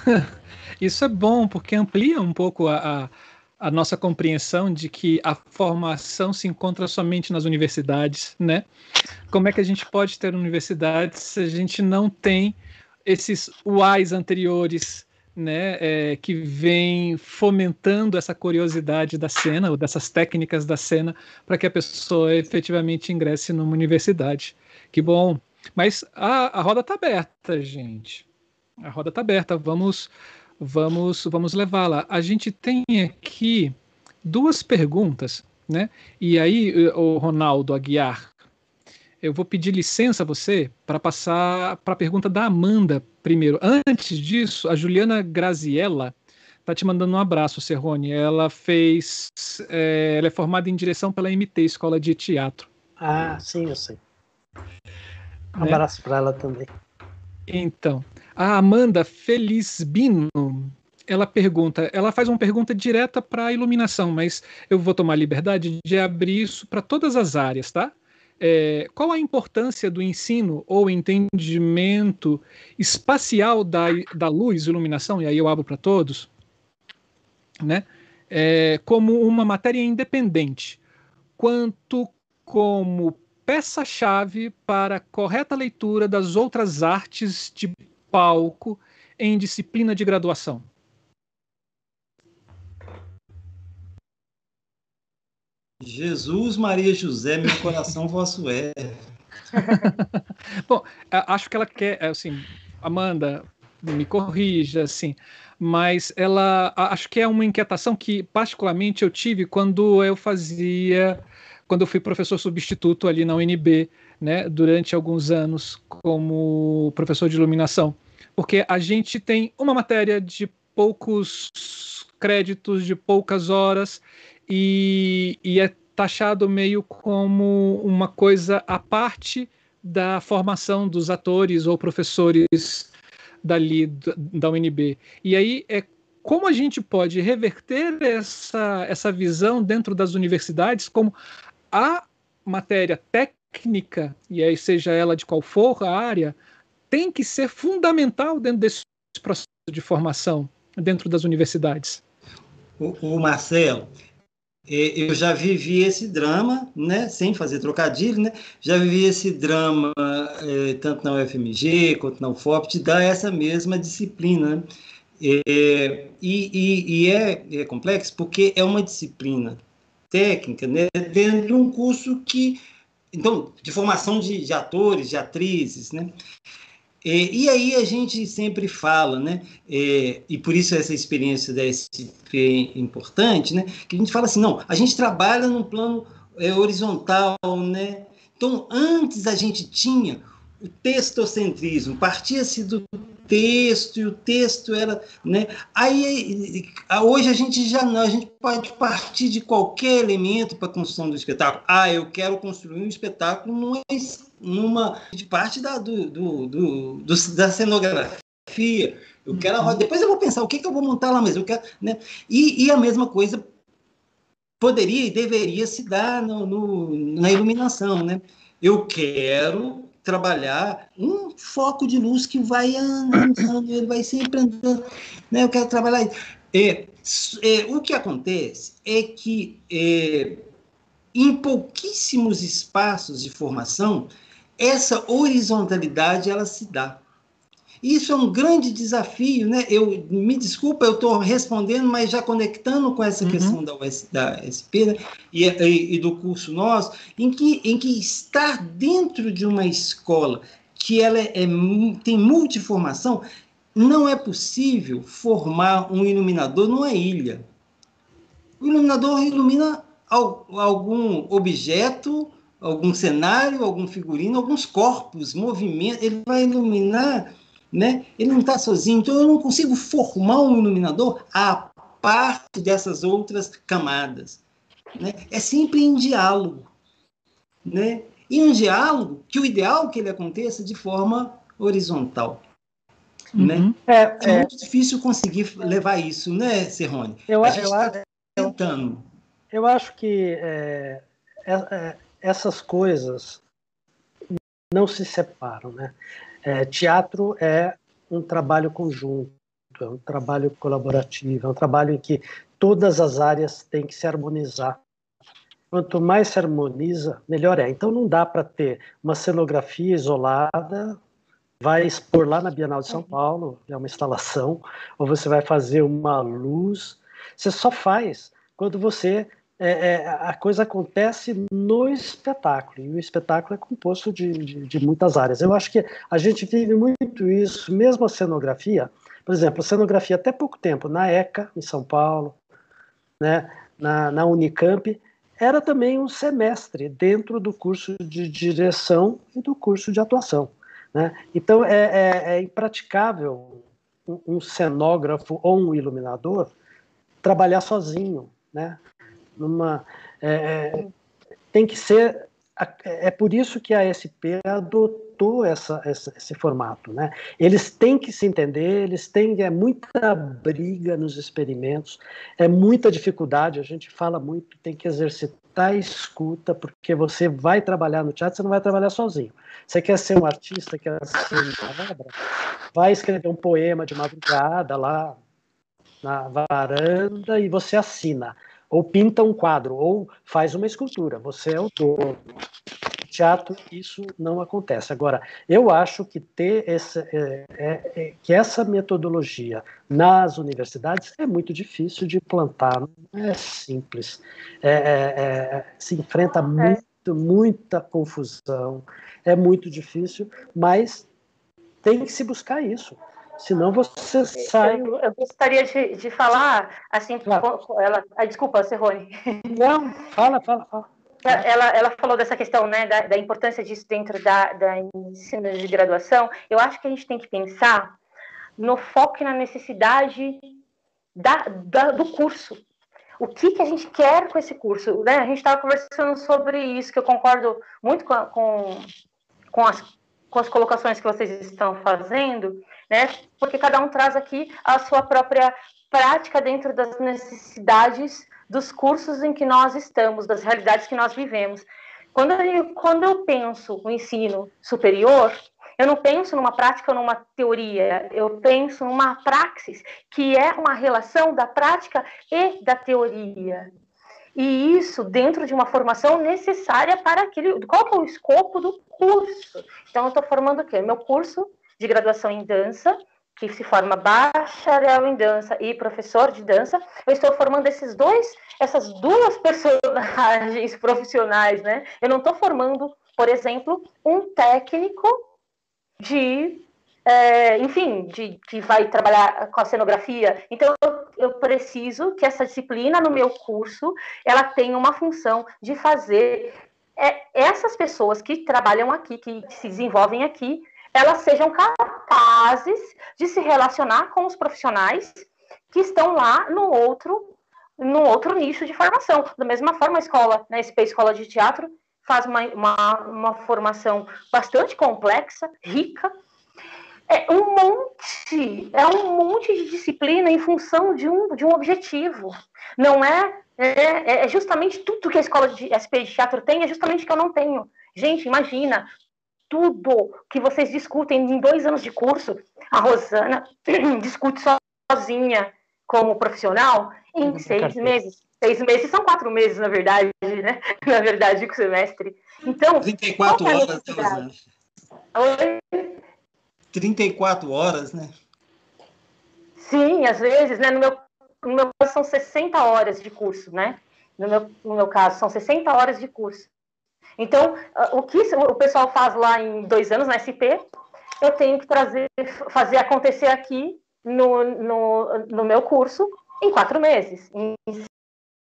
*laughs* Isso é bom, porque amplia um pouco a, a, a, nossa compreensão de que a formação se encontra somente nas universidades, né? Como é que a gente pode ter universidades se a gente não tem esses uais anteriores, né, é, que vem fomentando essa curiosidade da cena, ou dessas técnicas da cena, para que a pessoa efetivamente ingresse numa universidade. Que bom. Mas a, a roda está aberta, gente. A roda está aberta. Vamos, vamos, vamos levá-la. A gente tem aqui duas perguntas, né? E aí, o Ronaldo Aguiar, eu vou pedir licença a você para passar para a pergunta da Amanda primeiro. Antes disso, a Juliana Graziella está te mandando um abraço, Serrone. Ela fez. É, ela é formada em direção pela MT, Escola de Teatro. Ah, sim, eu sei. Um né? abraço para ela também. Então, a Amanda Felizbino, ela pergunta, ela faz uma pergunta direta para a iluminação, mas eu vou tomar a liberdade de abrir isso para todas as áreas, tá? É, qual a importância do ensino ou entendimento espacial da, da luz, iluminação, e aí eu abro para todos, né, é, como uma matéria independente, quanto como peça-chave para a correta leitura das outras artes de palco em disciplina de graduação? Jesus, Maria José, meu coração vosso é. *laughs* Bom, acho que ela quer, assim, Amanda, me corrija, assim, mas ela, acho que é uma inquietação que particularmente eu tive quando eu fazia, quando eu fui professor substituto ali na UNB, né, durante alguns anos como professor de iluminação, porque a gente tem uma matéria de poucos créditos, de poucas horas, e, e é taxado meio como uma coisa à parte da formação dos atores ou professores dali da UNB. E aí é como a gente pode reverter essa, essa visão dentro das universidades como a matéria técnica, e aí seja ela de qual for a área, tem que ser fundamental dentro desse processo de formação dentro das universidades. O, o Marcelo, eu já vivi esse drama, né, sem fazer trocadilho, né, já vivi esse drama é, tanto na UFMG quanto na UFOP, de dar essa mesma disciplina. É, e, e, e é, é, complexo porque é uma disciplina técnica né, dentro de um curso que, então, de formação de, de atores, de atrizes, né, e aí a gente sempre fala, né? É, e por isso essa experiência da SP é importante, né? Que a gente fala assim, não, a gente trabalha no plano é, horizontal, né? Então, antes a gente tinha o textocentrismo, partia-se do texto e o texto era, né? Aí hoje a gente já não, a gente pode partir de qualquer elemento para a construção do espetáculo. Ah, eu quero construir um espetáculo numa, numa de parte da do, do, do, do, da cenografia. Eu quero uhum. depois eu vou pensar o que, que eu vou montar lá, mas eu quero, né? E, e a mesma coisa poderia e deveria se dar no, no na iluminação, né? Eu quero trabalhar um foco de luz que vai andando, ele vai sempre andando. Né? Eu quero trabalhar. É, é, o que acontece é que é, em pouquíssimos espaços de formação, essa horizontalidade ela se dá. Isso é um grande desafio, né? Eu me desculpa, eu estou respondendo, mas já conectando com essa uhum. questão da, US, da SP né? e, e, e, do curso nosso, em que, em que estar dentro de uma escola que ela é, é, tem multiformação, não é possível formar um iluminador numa ilha. O iluminador ilumina algum objeto, algum cenário, algum figurino, alguns corpos, movimentos. Ele vai iluminar né? Ele não está sozinho, então eu não consigo formar um iluminador a parte dessas outras camadas. Né? É sempre em diálogo. Né? E um diálogo que o ideal é que ele aconteça de forma horizontal. Uhum. Né? É, é, é, muito difícil conseguir levar isso, né, Serrone? Eu, A gente está tentando. Eu, eu acho que é, é, é, essas coisas não se separam, né? É, teatro é um trabalho conjunto, é um trabalho colaborativo, é um trabalho em que todas as áreas têm que se harmonizar. Quanto mais se harmoniza, melhor é. Então não dá para ter uma cenografia isolada, vai expor lá na Bienal de São Paulo, é uma instalação, ou você vai fazer uma luz. Você só faz quando você é, é, a coisa acontece no espetáculo, e o espetáculo é composto de, de, de, muitas áreas. Eu acho que a gente vive muito isso, mesmo a cenografia, por exemplo, a cenografia até pouco tempo, na ECA, em São Paulo, né, na, na Unicamp, era também um semestre dentro do curso de direção e do curso de atuação. Né? Então, é, é, é impraticável um, um cenógrafo ou um iluminador trabalhar sozinho, né? Numa é, é, tem que ser é por isso que a SP adotou essa, essa, esse formato, né? Eles têm que se entender, eles têm é muita briga nos experimentos, é muita dificuldade. A gente fala muito, tem que exercitar a escuta, porque você vai trabalhar no teatro, você não vai trabalhar sozinho. Você quer ser um artista, quer ser uma vai escrever um poema de madrugada lá na varanda e você assina ou pinta um quadro, ou faz uma escultura. Você é o dono. Teatro, isso não acontece. Agora, eu acho que ter essa, é, é, é, que essa metodologia nas universidades é muito difícil de plantar, não é simples. É, é, é se enfrenta muito, muita confusão, é muito difícil, mas tem que se buscar isso. Senão você sai. Eu, eu gostaria de, de falar, assim, claro. ela. Ah, desculpa, Serrone. *laughs* Não, fala, fala, fala. Ela, ela falou dessa questão né, da, da importância disso dentro da, da ensino de graduação. Eu acho que a gente tem que pensar no foco e na necessidade da, da, do curso. O que, que a gente quer com esse curso? Né? A gente estava conversando sobre isso, que eu concordo muito com, com, com, as, com as colocações que vocês estão fazendo, né? Porque cada um traz aqui a sua própria prática dentro das necessidades dos cursos em que nós estamos, das realidades que nós vivemos. Quando eu, quando eu penso no ensino superior, eu não penso numa prática ou numa teoria, eu penso numa praxis, que é uma relação da prática e da teoria. E isso dentro de uma formação necessária para aquele. Qual é o escopo do curso? Então, eu estou formando o quê? Meu curso de graduação em dança, que se forma bacharel em dança e professor de dança, eu estou formando esses dois, essas duas personagens *laughs* profissionais, né? Eu não estou formando, por exemplo, um técnico de é, enfim, de, que vai trabalhar com a cenografia. Então, eu, eu, preciso que essa disciplina no meu curso, ela tenha uma função de fazer é, essas pessoas que trabalham aqui, que se desenvolvem aqui, elas sejam capazes de se relacionar com os profissionais que estão lá no outro, no outro nicho de formação. Da mesma forma, a escola, né, a SP Escola de Teatro, faz uma, uma, uma formação bastante complexa, rica, é um monte, é um monte de disciplina em função de um, de um objetivo. Não é, é, é justamente tudo que a escola de SP de teatro tem, é justamente que eu não tenho. Gente, imagina, tudo que vocês discutem em dois anos de curso, a Rosana *clears throat* discute sozinha como profissional em seis meses. Seis meses são quatro meses, na verdade, né? *laughs* Na verdade, com o semestre. Então. 34 é horas, Rosana. Oi? 34 horas, né? Sim, às vezes, né? No meu, no meu caso, são 60 horas de curso, né? No meu, no meu caso, são 60 horas de curso. Então, ah, o que o pessoal faz lá em dois anos na SP, eu tenho que trazer, fazer acontecer aqui no, no, no meu curso em quatro meses, em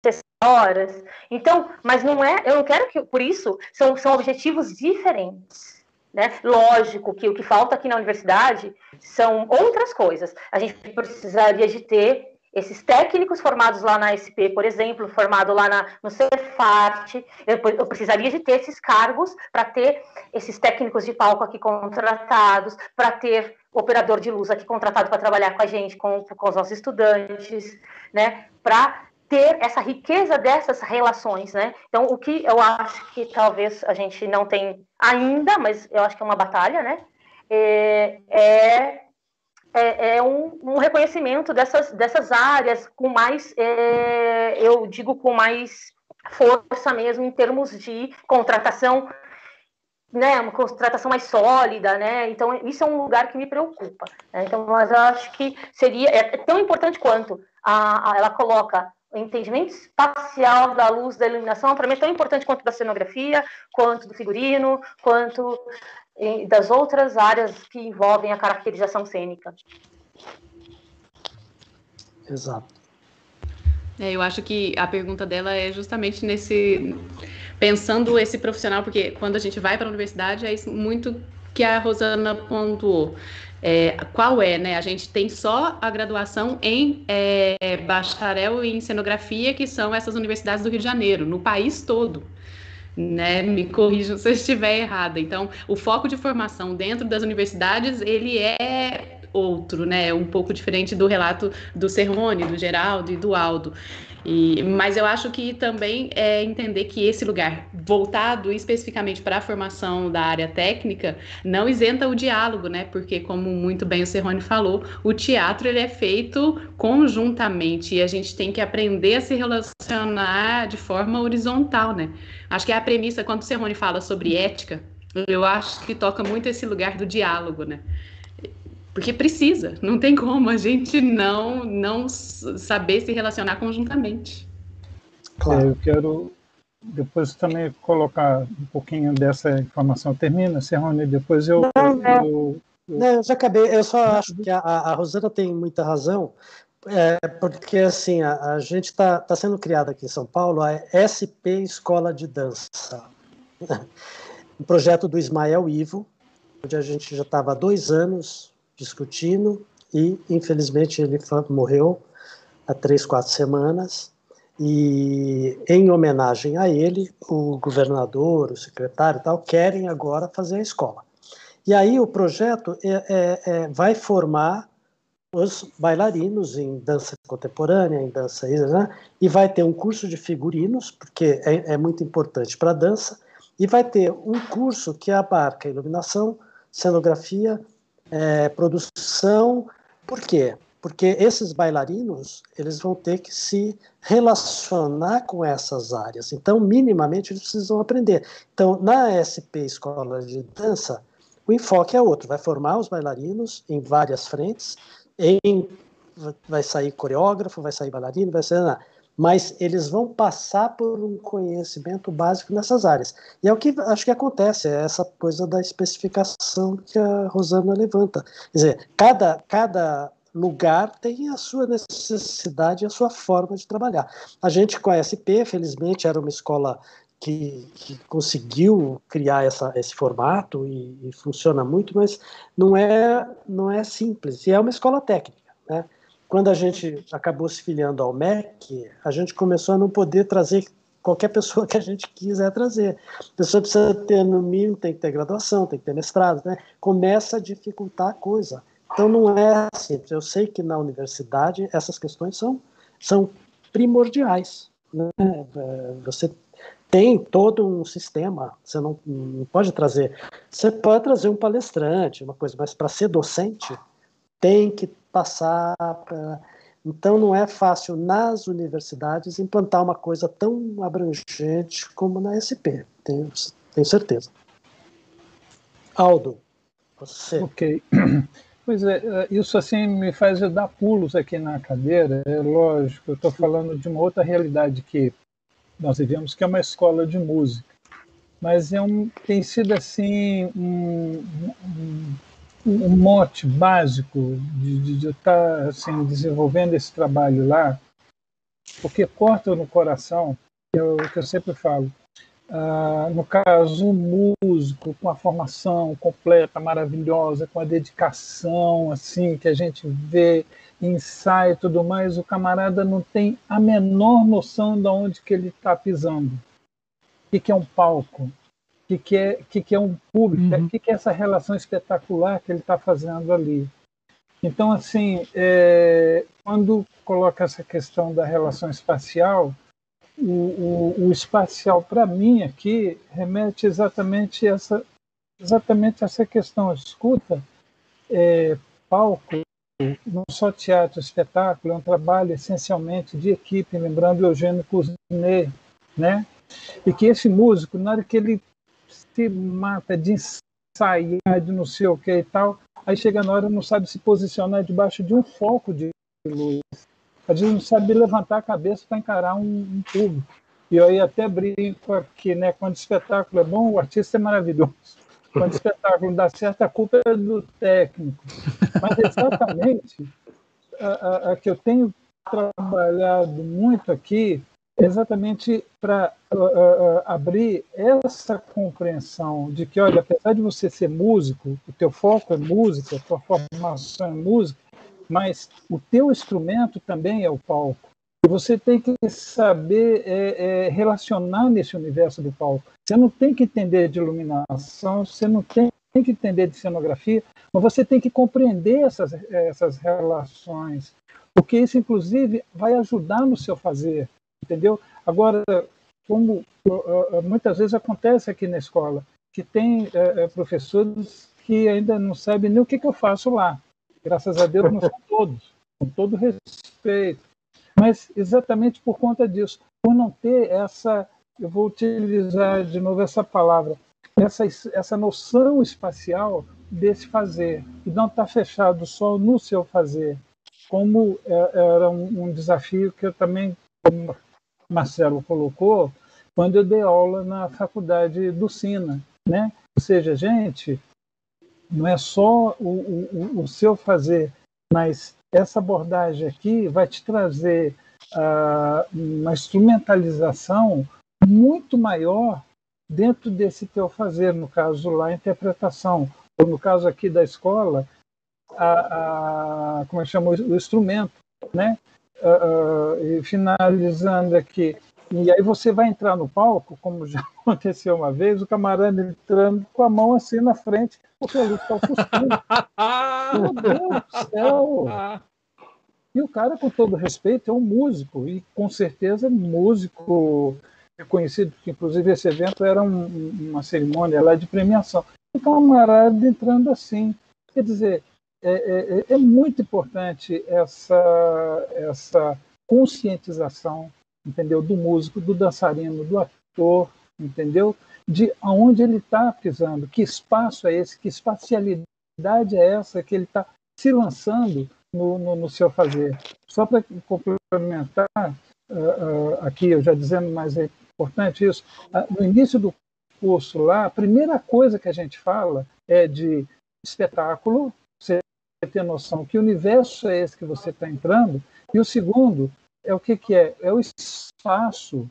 60 horas. Então, mas não é, eu não quero que, por isso, são, são objetivos diferentes. Né? Lógico que o que falta aqui na universidade são outras coisas. A gente precisaria de ter esses técnicos formados lá na SP, por exemplo, formado lá na, no Cefart, eu, eu precisaria de ter esses cargos para ter esses técnicos de palco aqui contratados, para ter operador de luz aqui contratado para trabalhar com a gente, com, com os nossos estudantes, né? Para ter essa riqueza dessas relações, né? Então, o que eu acho que talvez a gente não tem ainda, mas eu acho que é uma batalha, né? É, é, é, é um, um, reconhecimento dessas, dessas áreas com mais, é, eu digo com mais força mesmo em termos de contratação, né? Uma contratação mais sólida, né? Então, isso é um lugar que me preocupa. Né? Então, mas eu acho que seria é tão importante quanto a, a ela coloca o entendimento espacial da luz, da iluminação, para mim é tão importante quanto da cenografia, quanto do figurino, quanto das outras áreas que envolvem a caracterização cênica. Exato. É, eu acho que a pergunta dela é justamente nesse pensando esse profissional, porque quando a gente vai para a universidade é isso muito que a Rosana pontuou. É, qual é, né? A gente tem só a graduação em é, bacharel em cenografia, que são essas universidades do Rio de Janeiro, no país todo. Né? Me corrijam se eu estiver errada. Então, o foco de formação dentro das universidades, ele é outro, né? Um pouco diferente do relato do Serrone, do Geraldo e do Aldo. E, mas eu acho que também é entender que esse lugar, voltado especificamente para a formação da área técnica, não isenta o diálogo, né? Porque, como muito bem o Serrone falou, o teatro ele é feito conjuntamente e a gente tem que aprender a se relacionar de forma horizontal, né? Acho que é a premissa, quando o Serrone fala sobre ética, eu acho que toca muito esse lugar do diálogo, né? Porque precisa, não tem como a gente não, não saber se relacionar conjuntamente. Claro. Eu quero depois também colocar um pouquinho dessa informação. Termina, Serrone, depois eu. Não, não. Eu, eu... não, eu já acabei. Eu só acho que a, a Rosana tem muita razão, é, porque assim, a, a gente está tá sendo criada aqui em São Paulo a SP Escola de Dança. *laughs* Um projeto do Ismael Ivo, onde a gente já estava há dois anos discutindo e, infelizmente, ele morreu há três, quatro semanas. E, em homenagem a ele, o governador, o secretário e tal, querem agora fazer a escola. E aí o projeto é, é, é, vai formar os bailarinos em dança contemporânea, em dança, né? e vai ter um curso de figurinos, porque é, é muito importante para a dança, e vai ter um curso que abarca iluminação, cenografia, é, produção. Por quê? porque esses bailarinos eles vão ter que se relacionar com essas áreas. Então, minimamente, eles precisam aprender. Então, na SP Escola de Dança, o enfoque é outro, vai formar os bailarinos em várias frentes, em, vai sair coreógrafo, vai sair bailarino, vai sair mas eles vão passar por um conhecimento básico nessas áreas. E é o que acho que acontece, é essa coisa da especificação que a Rosana levanta. Quer dizer, cada, cada lugar tem a sua necessidade e a sua forma de trabalhar. A gente com a SP, felizmente, era uma escola que, que conseguiu criar essa, esse formato e, e, funciona muito, mas não é, não é simples. E é uma escola técnica, né? Quando a gente acabou se filiando ao MEC, a gente começou a não poder trazer qualquer pessoa que a gente quiser trazer. A pessoa precisa ter, no mínimo, tem que ter graduação, tem que ter mestrado, né? Começa a dificultar a coisa. Então não é simples. Eu sei que na universidade essas questões são, são primordiais. Né? É, você tem todo um sistema, você não, não pode trazer. Você pode trazer um palestrante, uma coisa, mas para ser docente, tem que passar para. Então, não é fácil nas universidades implantar uma coisa tão abrangente como na SP, tenho, tenho certeza. Aldo, você. Ok. *clears throat* Pois é, é, isso assim me faz dar pulos aqui na cadeira. É lógico, eu estou falando de uma outra realidade que nós vivemos, que é uma escola de música. Mas é um, tem sido assim um, um mote básico de estar assim, desenvolvendo esse trabalho lá, porque corta no coração, que eu, que eu sempre falo. Ah, no caso, um músico com a formação completa, maravilhosa, com a dedicação assim que a gente vê, ensaio e tudo mais, o camarada não tem a menor noção de onde que ele está pisando. O que é um palco? Que, que, é, que, que é um público, uhum. que, que é essa relação espetacular que ele está fazendo ali. Então, assim, é, quando coloca essa questão da relação espacial, o, o, o espacial, para mim, aqui, remete exatamente essa, exatamente essa questão. Escuta, é, palco, não só teatro, espetáculo, é um trabalho essencialmente de equipe, lembrando Eugênio Cusnet, né? E que esse músico, na hora que ele se mata de ensaiar, de não sei o que e tal, aí chega na hora não sabe se posicionar debaixo de um foco de luz. Às vezes não sabe levantar a cabeça para encarar um, um público. E aí até brinco aqui, né? Quando o espetáculo é bom, o artista é maravilhoso. Quando o espetáculo dá certo, a culpa é do técnico. Mas exatamente a, a, a que eu tenho trabalhado muito aqui exatamente para uh, uh, abrir essa compreensão de que, olha, apesar de você ser músico, o teu foco é música, a tua formação é música, mas o teu instrumento também é o palco. E você tem que saber é, é, relacionar nesse universo do palco. Você não tem que entender de iluminação, você não tem, tem que entender de cenografia, mas você tem que compreender essas, essas relações, porque isso, inclusive, vai ajudar no seu fazer entendeu? Agora, como muitas vezes acontece aqui na escola, que tem professores que ainda não sabem nem o que, eu faço lá. Graças a Deus não são todos, com todo respeito. Mas exatamente por conta disso, por não ter essa, eu vou utilizar de novo essa palavra, essa, essa noção espacial desse fazer, e não estar tá fechado só no seu fazer, como era um desafio que eu também Marcelo colocou quando eu dei aula na faculdade do Sina, né? Ou seja, gente, não é só o, o, o seu fazer, mas essa abordagem aqui vai te trazer uh, uma instrumentalização muito maior dentro desse teu fazer, no caso lá, a interpretação, ou no caso aqui da escola, a, a como é o instrumento, né? Uh, uh, finalizando aqui, e aí você vai entrar no palco, como já *laughs* aconteceu uma vez, o camarada entrando com a mão assim na frente, porque a luz está ofuscando. Meu Deus do céu! E o cara, com todo respeito, é um músico, e com certeza músico reconhecido, que inclusive esse evento era um, uma cerimônia lá de premiação. O camarada entrando assim. Quer dizer, é, é, é, muito importante essa, essa conscientização, entendeu? Do músico, do dançarino, do ator, entendeu? De aonde ele está pisando, que espaço é esse, que espacialidade é essa que ele está se lançando no, no, no, seu fazer. Só para complementar, uh, uh, aqui eu já dizendo, mas é importante isso, uh, no início do curso lá, a primeira coisa que a gente fala é de espetáculo, você ter noção que universo é esse que você está entrando, e o segundo é o que, que é? É o espaço.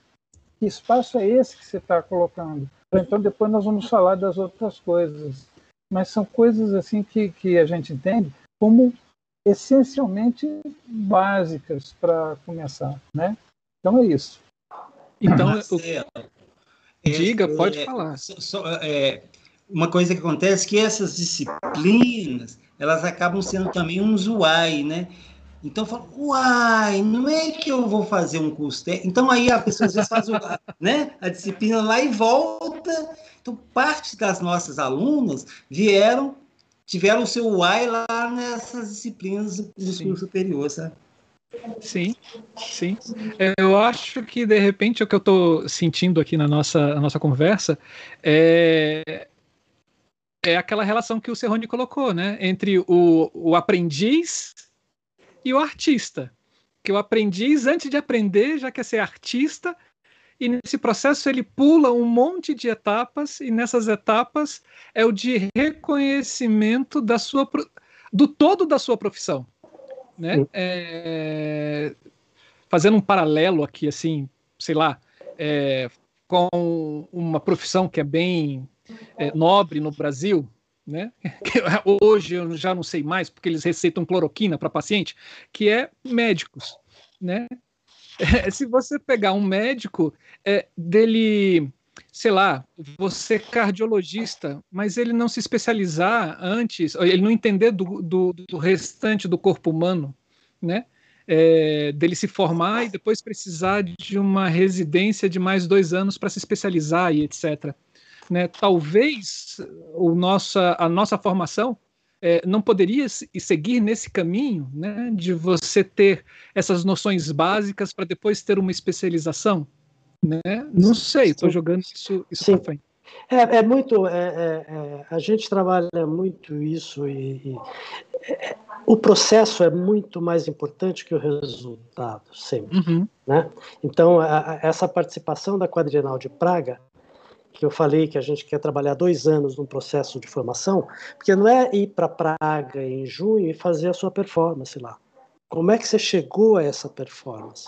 Que espaço é esse que você está colocando? Então depois nós vamos falar das outras coisas. Mas são coisas assim que, que a gente entende como essencialmente básicas para começar, né? Então é isso. Então, Marcelo, o... diga, é, pode falar. Só, é, uma coisa que acontece é que essas disciplinas elas acabam sendo também um uai, né? Então fala, uai, não é que eu vou fazer um curso técnico. Então aí a pessoa às vezes faz o, *laughs* né, a disciplina lá e volta. Então parte das nossas alunas vieram, tiveram o seu uai lá nessas disciplinas dos Sim. cursos superiores, sabe? Sim, sim. Eu acho que de repente o que eu estou sentindo aqui na nossa, na nossa conversa é, é aquela relação que o Serrone colocou, né? Entre o, o aprendiz e o artista. Que o aprendiz, antes de aprender, já quer ser artista, e nesse processo ele pula um monte de etapas, e nessas etapas é o de reconhecimento da sua, do todo da sua profissão. Né? É, fazendo um paralelo aqui, assim, sei lá, é, com uma profissão que é bem é, nobre no Brasil, né? *laughs* hoje eu já não sei mais, porque eles receitam cloroquina para paciente, que é médicos, né? *laughs* É, se você pegar um médico, é, dele, sei lá, você cardiologista, mas ele não se especializar antes, ele não entender do, do, do restante do corpo humano, né? É, dele se formar e depois precisar de uma residência de mais dois anos para se especializar e etc né, talvez o nossa, a nossa formação é, não poderia seguir nesse caminho né, de você ter essas noções básicas para depois ter uma especialização? Né? Não sei, estou jogando isso, isso para frente. É, é muito. É, é, é, a gente trabalha muito isso e, e é, o processo é muito mais importante que o resultado, sempre. Uhum. Né? Então, a, a, essa participação da Quadrienal de Praga que eu falei que a gente quer trabalhar dois anos num processo de formação, porque não é ir para Praga em junho e fazer a sua performance lá. Como é que você chegou a essa performance?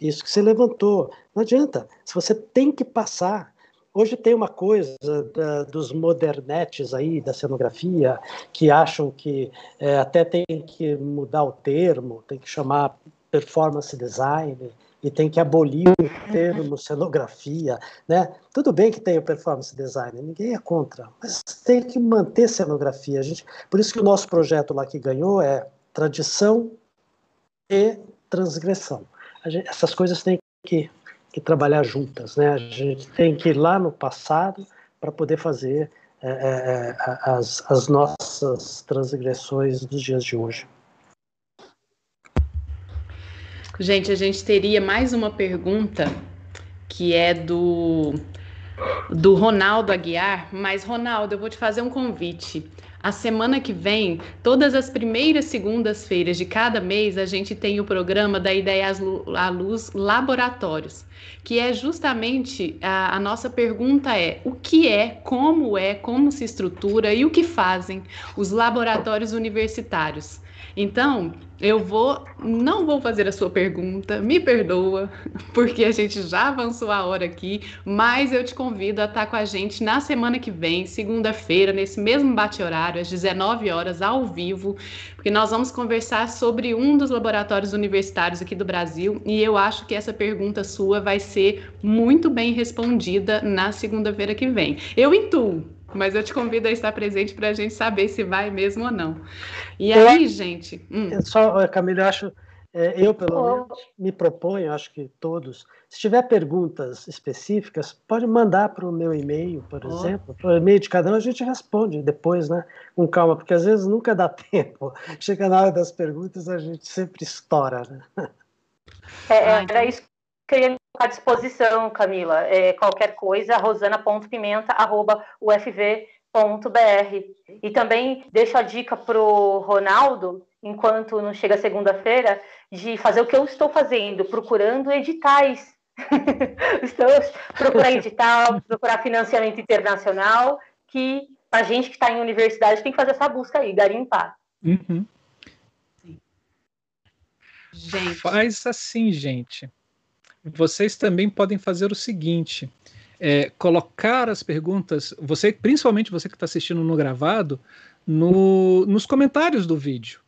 Isso que você levantou. Não adianta. Se você tem que passar. Hoje tem uma coisa da, dos modernetes aí, da cenografia, que acham que é, até tem que mudar o termo, tem que chamar performance design e tem que abolir o termo cenografia, né? Tudo bem que tem o performance design, ninguém é contra, mas tem que manter cenografia. A gente, por isso que o nosso projeto lá que ganhou é tradição e transgressão. Gente, essas coisas têm que, que, trabalhar juntas, né? A gente tem que ir lá no passado para poder fazer é, é, é as, as nossas transgressões dos dias de hoje. Gente, a gente teria mais uma pergunta que é do do Ronaldo Aguiar, mas Ronaldo, eu vou te fazer um convite. A semana que vem, todas as primeiras segundas-feiras de cada mês, a gente tem o programa da Ideias à Luz Laboratórios, que é justamente a, a, nossa pergunta é o que é, como é, como se estrutura e o que fazem os laboratórios universitários. Então, eu vou, não vou fazer a sua pergunta, me perdoa, *laughs* porque a gente já avançou a hora aqui, mas eu te convido a estar com a gente na semana que vem, segunda-feira, nesse mesmo bate-horário, às 19 horas, ao vivo, porque nós vamos conversar sobre um dos laboratórios universitários aqui do Brasil e eu acho que essa pergunta sua vai ser muito bem respondida na segunda-feira que vem. Eu intuo, mas eu te convido a estar presente para a gente saber se vai mesmo ou não. E aí, gente. Hum. Só, Camila, eu acho é, eu, pelo menos, me proponho, acho que todos, se tiver perguntas específicas, pode mandar para o meu e-mail, por oh. exemplo. Para o e-mail de cada um, a gente responde depois, né? Com calma, porque às vezes nunca dá *laughs* tempo. Chega na hora das perguntas, a gente sempre estoura, né? É, é era isso que eu ia à disposição, Camila. É, qualquer coisa, rosana.pimenta.ufv.br. E também deixo a dica para o Ronaldo, enquanto não chega segunda-feira, de fazer o que eu estou fazendo, procurando editais. *laughs* estou procurar edital, procurar financiamento internacional, que a gente que está em universidade tem que fazer essa busca aí, garimpar. Uhum. Gente. Faz assim, gente. Vocês também podem fazer o seguinte: é, colocar as perguntas, você, principalmente você que está assistindo no gravado, no, nos comentários do vídeo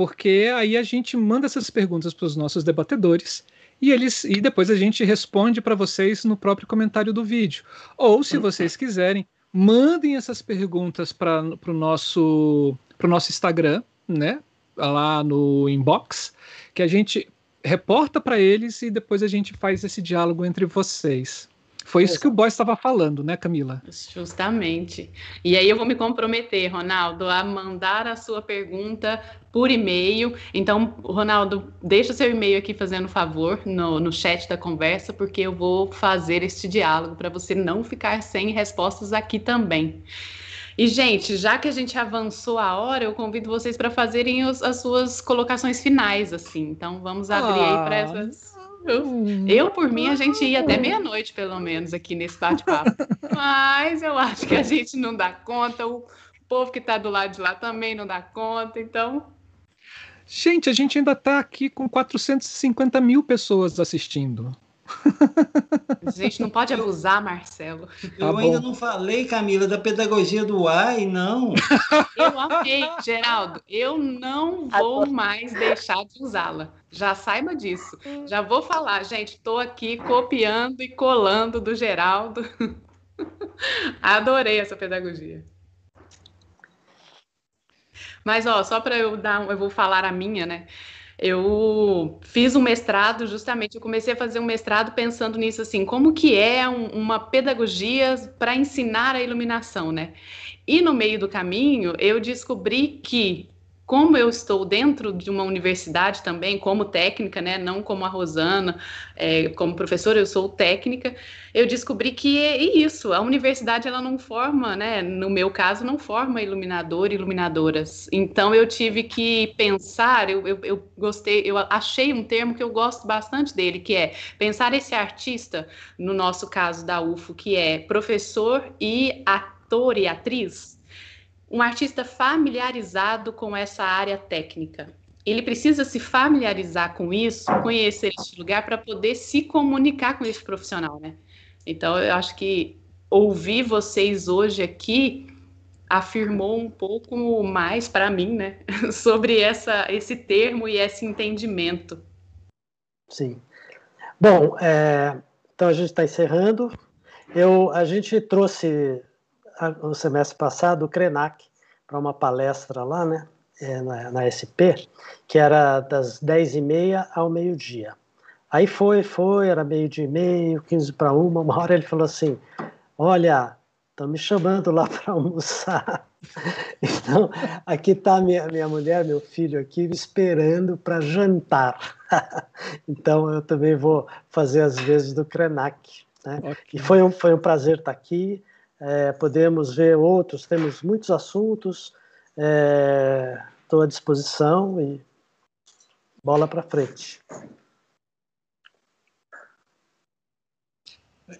porque aí a gente manda essas perguntas para os nossos debatedores e eles e depois a gente responde para vocês no próprio comentário do vídeo. Ou, se vocês quiserem, mandem essas perguntas para o nosso, pro nosso Instagram, né? Lá no inbox, que a gente reporta para eles e depois a gente faz esse diálogo entre vocês. Foi isso que o Boy estava falando, né, Camila? Justamente. E aí eu vou me comprometer, Ronaldo, a mandar a sua pergunta por e-mail. Então, Ronaldo, deixa o seu e-mail aqui fazendo favor no, no chat da conversa, porque eu vou fazer este diálogo para você não ficar sem respostas aqui também. E, gente, já que a gente avançou a hora, eu convido vocês para fazerem os, as suas colocações finais, assim. Então, vamos abrir ah. aí para essas eu, eu, por mim, a gente ia até meia-noite, pelo menos, aqui nesse bate-papo. *laughs* Mas eu acho que a gente não dá conta, o povo que está do lado de lá também não dá conta, então. Gente, a gente ainda está aqui com 450 mil pessoas assistindo. A *laughs* gente não pode abusar, Marcelo. Eu tá ainda não falei, Camila, da pedagogia do AI, não. Eu amei, Geraldo. Eu não vou mais deixar de usá-la. Já saiba disso. Já vou falar, gente. Estou aqui copiando e colando do Geraldo. *laughs* Adorei essa pedagogia. Mas, ó, só para eu dar, eu vou falar a minha, né? Eu fiz um mestrado justamente, eu comecei a fazer um mestrado pensando nisso assim, como que é um, uma pedagogia para ensinar a iluminação, né? E no meio do caminho eu descobri que como eu estou dentro de uma universidade também, como técnica, né, não como a Rosana, é, como professora, eu sou técnica, eu descobri que é isso, a universidade ela não forma, né, no meu caso, não forma iluminador e iluminadoras. Então eu tive que pensar, eu, eu, eu gostei, eu achei um termo que eu gosto bastante dele, que é pensar esse artista, no nosso caso da UFO, que é professor e ator e atriz, um artista familiarizado com essa área técnica. Ele precisa se familiarizar com isso, conhecer este lugar para poder se comunicar com esse profissional, né? Então, eu acho que ouvir vocês hoje aqui afirmou um pouco mais para mim, né, *laughs* sobre essa, esse termo e esse entendimento. Sim. Bom, é, então a gente está encerrando. Eu, a gente trouxe no semestre passado o Krenak para uma palestra lá, né, é, na, na, SP, que era das 10h30 ao meio-dia. Aí foi, foi, era meio-dia e meio, 15 para uma, uma hora ele falou assim, olha, estão me chamando lá *laughs* para almoçar. Então, aqui está minha, minha mulher, meu filho aqui, esperando para jantar. *laughs* Então, eu também vou fazer as vezes do Krenak. Né? Okay. E foi um, foi um prazer estar aqui é, podemos ver outros, temos muitos assuntos, estou é, à disposição e bola para frente.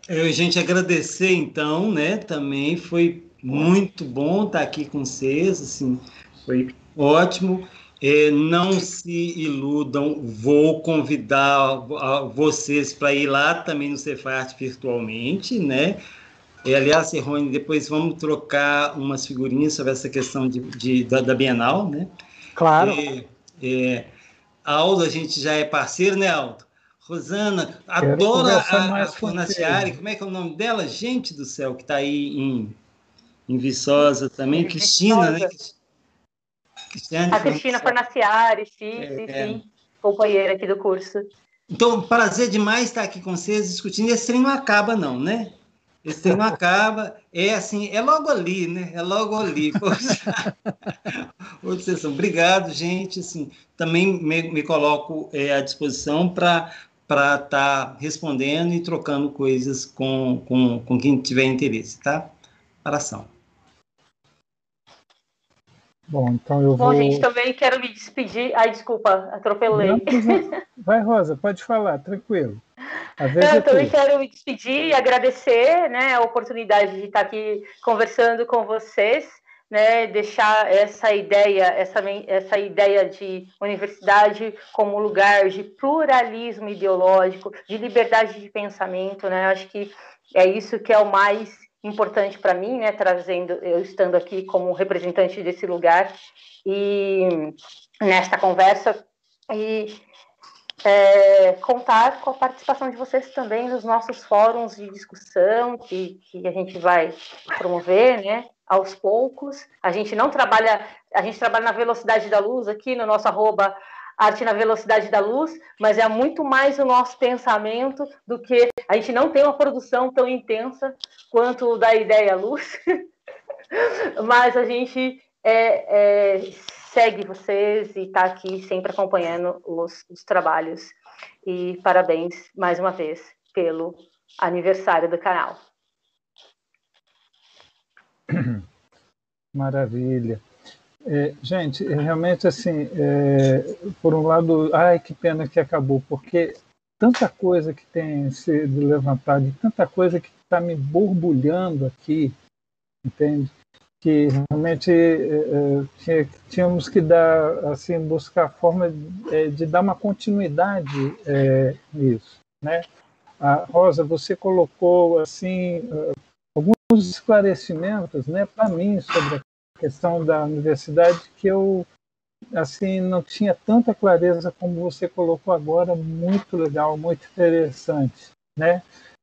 Eu, gente, agradecer então, né? Também foi muito bom estar aqui com vocês, assim, foi ótimo. É, não se iludam, vou convidar vocês para ir lá também no Cefart virtualmente, né? E, aliás, Rony, depois vamos trocar umas figurinhas sobre essa questão de, de da, da, Bienal, né? Claro. É, é, Aldo, a gente já é parceiro, né, Aldo? Rosana, adora a, a Fornaciari, como é que é o nome dela? Gente do céu, que está aí em, em Viçosa também. Cristina, né? Cristiane a Cristina Fornaciari, sim, é, sim, sim. companheira aqui do curso. Então, prazer demais estar aqui com vocês discutindo. Esse trem não acaba, não, né? Esse trem não acaba. É assim, é logo ali, né? É logo ali. *laughs* Obrigado, gente. Assim, também me, me coloco é, à disposição para para estar tá respondendo e trocando coisas com, com, com quem tiver interesse, tá? Abração. Bom, então eu vou. Bom, gente, também quero me despedir. Ai, desculpa, atropelei. Não, *laughs* vai, Rosa, pode falar, tranquilo. Eu é também quero me despedir e agradecer né, a oportunidade de estar aqui conversando com vocês, né, deixar essa ideia, essa, essa ideia de universidade como lugar de pluralismo ideológico, de liberdade de pensamento, né? Acho que é isso que é o mais importante para mim, né, trazendo, eu estando aqui como representante desse lugar e nesta conversa e é, contar com a participação de vocês também nos nossos fóruns de discussão que, que a gente vai promover, né, aos poucos. A gente não trabalha, a gente trabalha na velocidade da luz aqui no nosso arroba arte na velocidade da luz, mas é muito mais o nosso pensamento do que a gente não tem uma produção tão intensa quanto da ideia luz, *laughs* mas a gente é, é, segue vocês e está aqui sempre acompanhando os, os trabalhos. E parabéns mais uma vez pelo aniversário do canal. *coughs* Maravilha. É, gente, é, realmente assim, é, por um lado, ai que pena que acabou, porque tanta coisa que tem sido levantada, tanta coisa que está me borbulhando aqui, entende? Que realmente é, tínhamos que dar, assim, buscar a forma de, é, de dar uma continuidade é, nisso, né? A Rosa, você colocou assim alguns esclarecimentos, né, para mim sobre a questão da universidade que eu assim não tinha tanta clareza como você colocou agora, muito legal, muito interessante, né?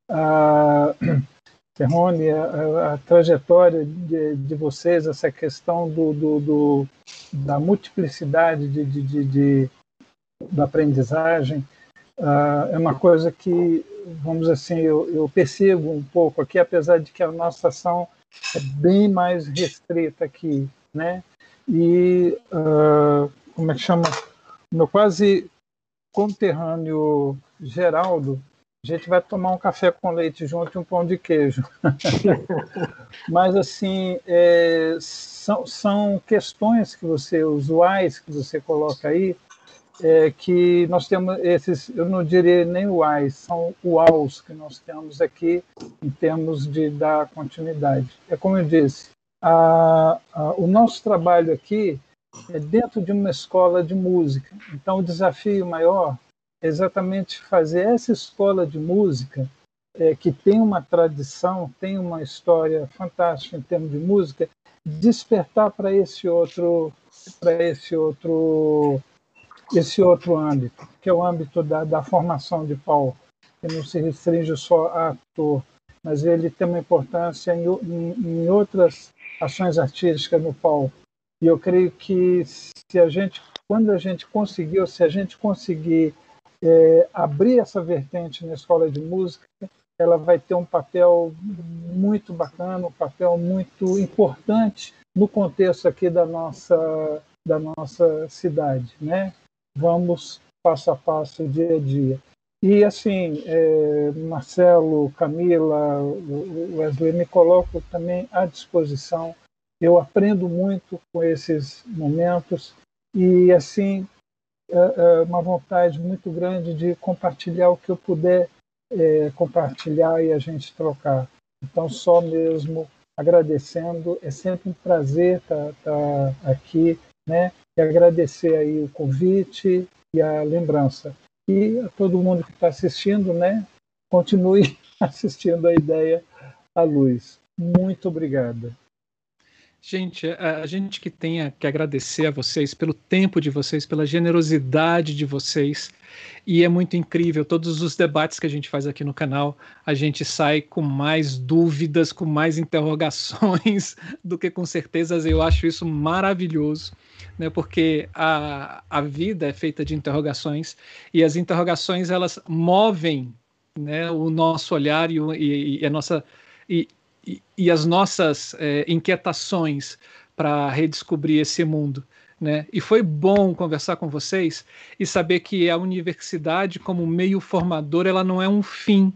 Ah, *clears throat* Terrone, a, a, trajetória de, de, vocês, essa questão do, do, do da multiplicidade de, de, de, da aprendizagem, uh, é uma coisa que, vamos assim, eu, eu percebo um pouco aqui, apesar de que a nossa ação é bem mais restrita aqui, né? E uh, como é que chama? Meu quase conterrâneo Geraldo, a gente vai tomar um café com leite junto e um pão de queijo. *laughs* Mas assim, é, são, são questões que você, usuais que você coloca aí, é que nós temos esses, eu não diria nem uais, são uaus que nós temos aqui em termos de dar continuidade. É como eu disse, a, a, o nosso trabalho aqui é dentro de uma escola de música. Então, o desafio maior exatamente fazer essa escola de música, é, que tem uma tradição, tem uma história fantástica em termos de música, despertar para esse outro, para esse outro esse outro âmbito, que é o âmbito da, da formação de palco, que não se restringe só a ator, mas ele tem uma importância em, em, em outras ações artísticas no palco. E eu creio que se a gente, quando a gente conseguiu, se a gente conseguir é, abrir essa vertente na escola de música, ela vai ter um papel muito bacana, um papel muito importante no contexto aqui da nossa da nossa cidade, né? vamos passo a passo, dia a dia. E assim, é, Marcelo, Camila, Wesley, me coloco também à disposição. Eu aprendo muito com esses momentos e assim uma vontade muito grande de compartilhar o que eu puder é, compartilhar e a gente trocar. Então, só mesmo agradecendo, é sempre um prazer estar, estar aqui, né? e agradecer aí o convite e a lembrança. E a todo mundo que está assistindo, né, continue *laughs* assistindo a ideia à luz. Muito obrigada. Gente, a, a, gente que tenha que agradecer a vocês pelo tempo de vocês, pela generosidade de vocês. E é muito incrível, todos os debates que a gente faz aqui no canal, a gente sai com mais dúvidas, com mais interrogações *laughs* do que com certezas. Eu acho isso maravilhoso, né? porque a, a vida é feita de interrogações e as interrogações elas movem né, o nosso olhar e, e, e a nossa. E, e, as nossas é, inquietações para redescobrir esse mundo. Né? E foi bom conversar com vocês e saber que a universidade, como meio formador, ela não é um fim,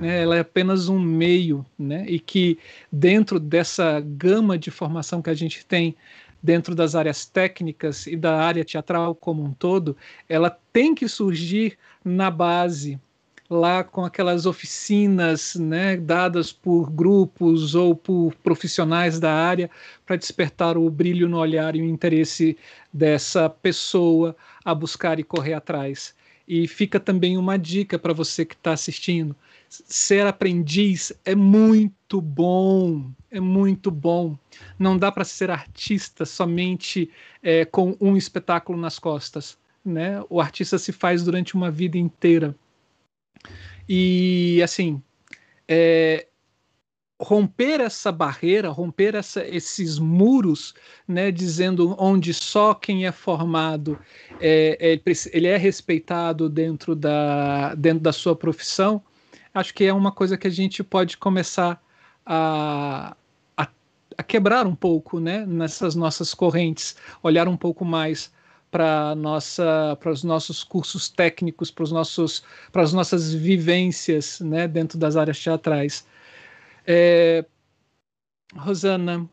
né? ela é apenas um meio, né? e que dentro dessa gama de formação que a gente tem, dentro das áreas técnicas e da área teatral como um todo, ela tem que surgir na base, lá com aquelas oficinas né, dadas por grupos ou por profissionais da área para despertar o brilho no olhar e o interesse dessa pessoa a buscar e correr atrás. E fica também uma dica para você que está assistindo: ser aprendiz é muito bom, é muito bom. Não dá para ser artista somente é, com um espetáculo nas costas. Né? O artista se faz durante uma vida inteira. E assim, é, romper essa barreira, romper essa, esses muros, né, dizendo onde só quem é formado é, é, ele é respeitado dentro da, dentro da sua profissão, acho que é uma coisa que a gente pode começar a, a, a quebrar um pouco né, nessas nossas correntes, olhar um pouco mais para para os nossos cursos técnicos para os nossos para as nossas vivências né dentro das áreas teatrais. É, Rosana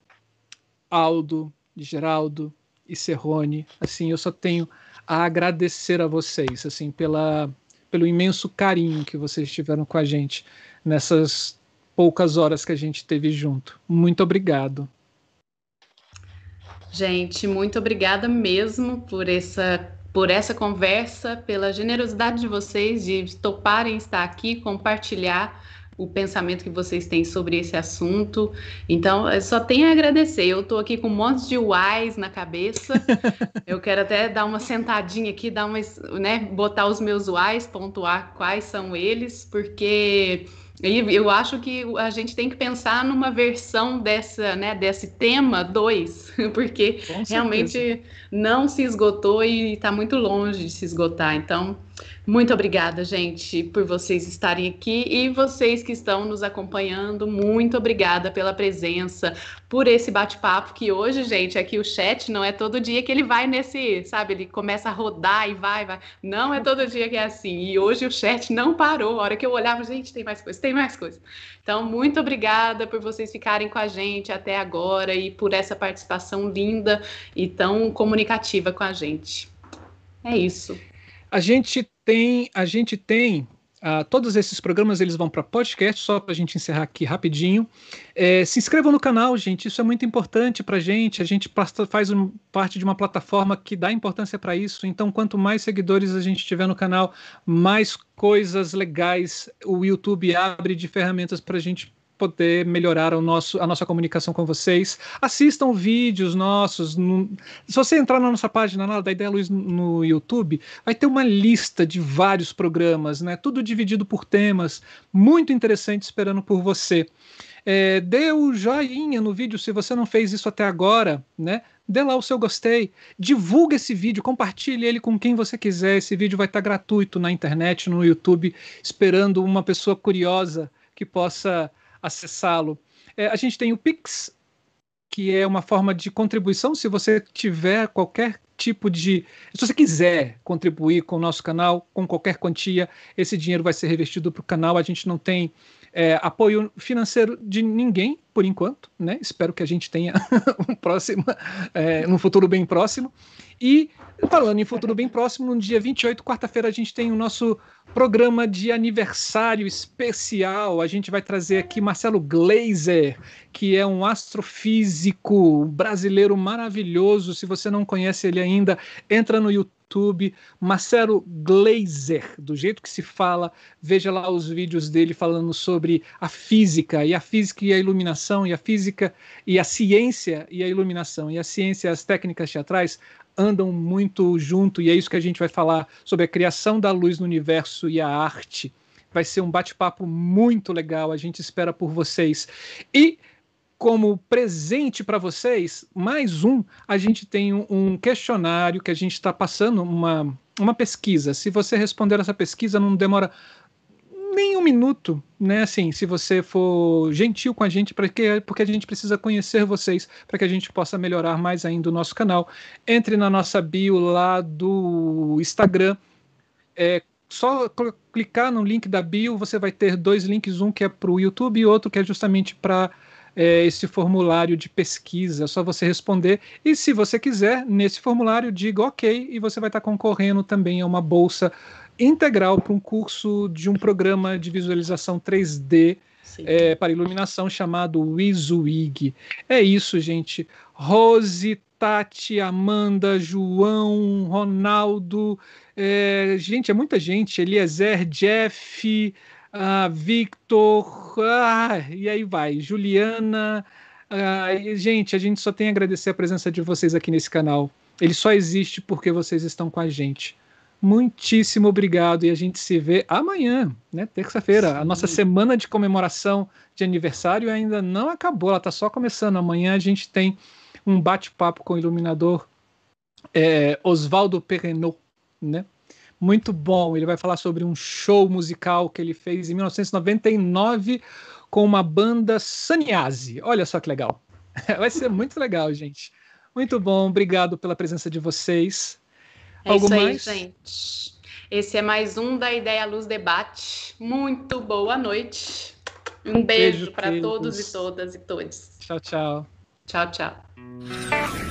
Aldo Geraldo e Serrone assim eu só tenho a agradecer a vocês assim pela pelo imenso carinho que vocês tiveram com a gente nessas poucas horas que a gente teve junto. Muito obrigado Gente, muito obrigada mesmo por essa por essa conversa, pela generosidade de vocês de toparem estar aqui, compartilhar o pensamento que vocês têm sobre esse assunto. Então, eu só tenho a agradecer. Eu estou aqui com um monte de uais na cabeça. *laughs* eu quero até dar uma sentadinha aqui, dar uma, né, botar os meus uais, pontuar quais são eles, porque e eu acho que a gente tem que pensar numa versão dessa, né, desse tema 2, *laughs* porque realmente não se esgotou e está muito longe de se esgotar. Então, muito obrigada, gente, por vocês estarem aqui e vocês que estão nos acompanhando. Muito obrigada pela presença, por esse bate-papo que hoje, gente, aqui o chat não é todo dia que ele vai nesse, sabe, ele começa a rodar e vai, vai. Não é todo dia que é assim. E hoje o chat não parou. A hora que eu olhava, gente, tem mais coisa, tem mais coisa. Então, muito obrigada por vocês ficarem com a gente até agora e por essa participação linda e tão comunicativa com a gente. É isso. A gente tem, a gente tem Uh, todos esses programas eles vão para podcast, só para a gente encerrar aqui rapidinho. É, se inscrevam no canal, gente, isso é muito importante para a gente. A gente faz um, parte de uma plataforma que dá importância para isso. Então, quanto mais seguidores a gente tiver no canal, mais coisas legais o YouTube abre de ferramentas para a gente poder melhorar o nosso, a nossa comunicação com vocês. Assistam vídeos nossos. No, se você entrar na nossa página lá, da Ideia Luz no YouTube, vai ter uma lista de vários programas, né? Tudo dividido por temas, muito interessante esperando por você. É, dê o joinha no vídeo se você não fez isso até agora, né? Dê lá o seu gostei, divulgue esse vídeo, compartilhe ele com quem você quiser. Esse vídeo vai estar gratuito na internet, no YouTube, esperando uma pessoa curiosa que possa acessá-lo. É, a gente tem o Pix, que é uma forma de contribuição. Se você tiver qualquer tipo de. Se você quiser contribuir com o nosso canal, com qualquer quantia, esse dinheiro vai ser revestido para o canal. A gente não tem é, apoio financeiro de ninguém, por enquanto, né? Espero que a gente tenha *laughs* um próximo, é, futuro bem próximo. E falando em futuro bem próximo, no dia 28, quarta-feira, a gente tem o nosso programa de aniversário especial. A gente vai trazer aqui Marcelo Glazer, que é um astrofísico brasileiro maravilhoso. Se você não conhece ele ainda, entra no YouTube YouTube, Marcelo Glazer, do jeito que se fala, veja lá os vídeos dele falando sobre a física, e a física e a iluminação, e a física e a ciência e a iluminação, e a ciência e as técnicas teatrais andam muito junto, e é isso que a gente vai falar sobre a criação da luz no universo e a arte. Vai ser um bate-papo muito legal, a gente espera por vocês. E como presente para vocês, mais um, a gente tem um questionário que a gente está passando, uma, uma pesquisa. Se você responder essa pesquisa, não demora nem um minuto, né? Assim, se você for gentil com a gente, porque, porque a gente precisa conhecer vocês, para que a gente possa melhorar mais ainda o nosso canal. Entre na nossa bio lá do Instagram. É, só clicar no link da bio, você vai ter dois links, um que é para o YouTube e outro que é justamente para é, esse formulário de pesquisa, é só você responder. E se você quiser, nesse formulário, diga ok, e você vai estar concorrendo também a uma bolsa integral para um curso de um programa de visualização 3D é, para iluminação chamado WYSIWYG. É isso, gente. Rose, Tati, Amanda, João, Ronaldo, é, gente, é muita gente. Eliezer, Jeff, uh, Victor, ah, e aí vai, Juliana. Uh, gente, a gente só tem a agradecer a presença de vocês aqui nesse canal. Ele só existe porque vocês estão com a gente. Muitíssimo obrigado e a gente se vê amanhã, né? Terça-feira. A nossa semana de comemoração de aniversário ainda não acabou, ela está só começando. Amanhã a gente tem um bate-papo com o iluminador é, Oswaldo Perrenot, né? Muito bom. Ele vai falar sobre um show musical que ele fez em 1999 com uma banda Sannyasi. Olha só que legal. *laughs* Vai ser muito legal, gente. Muito bom, obrigado pela presença de vocês. É Algo isso aí, mais? gente. Esse é mais um da Ideia Luz Debate. Muito boa noite. Um beijo, beijo para todos e todas e todos. Tchau, tchau. Tchau, tchau.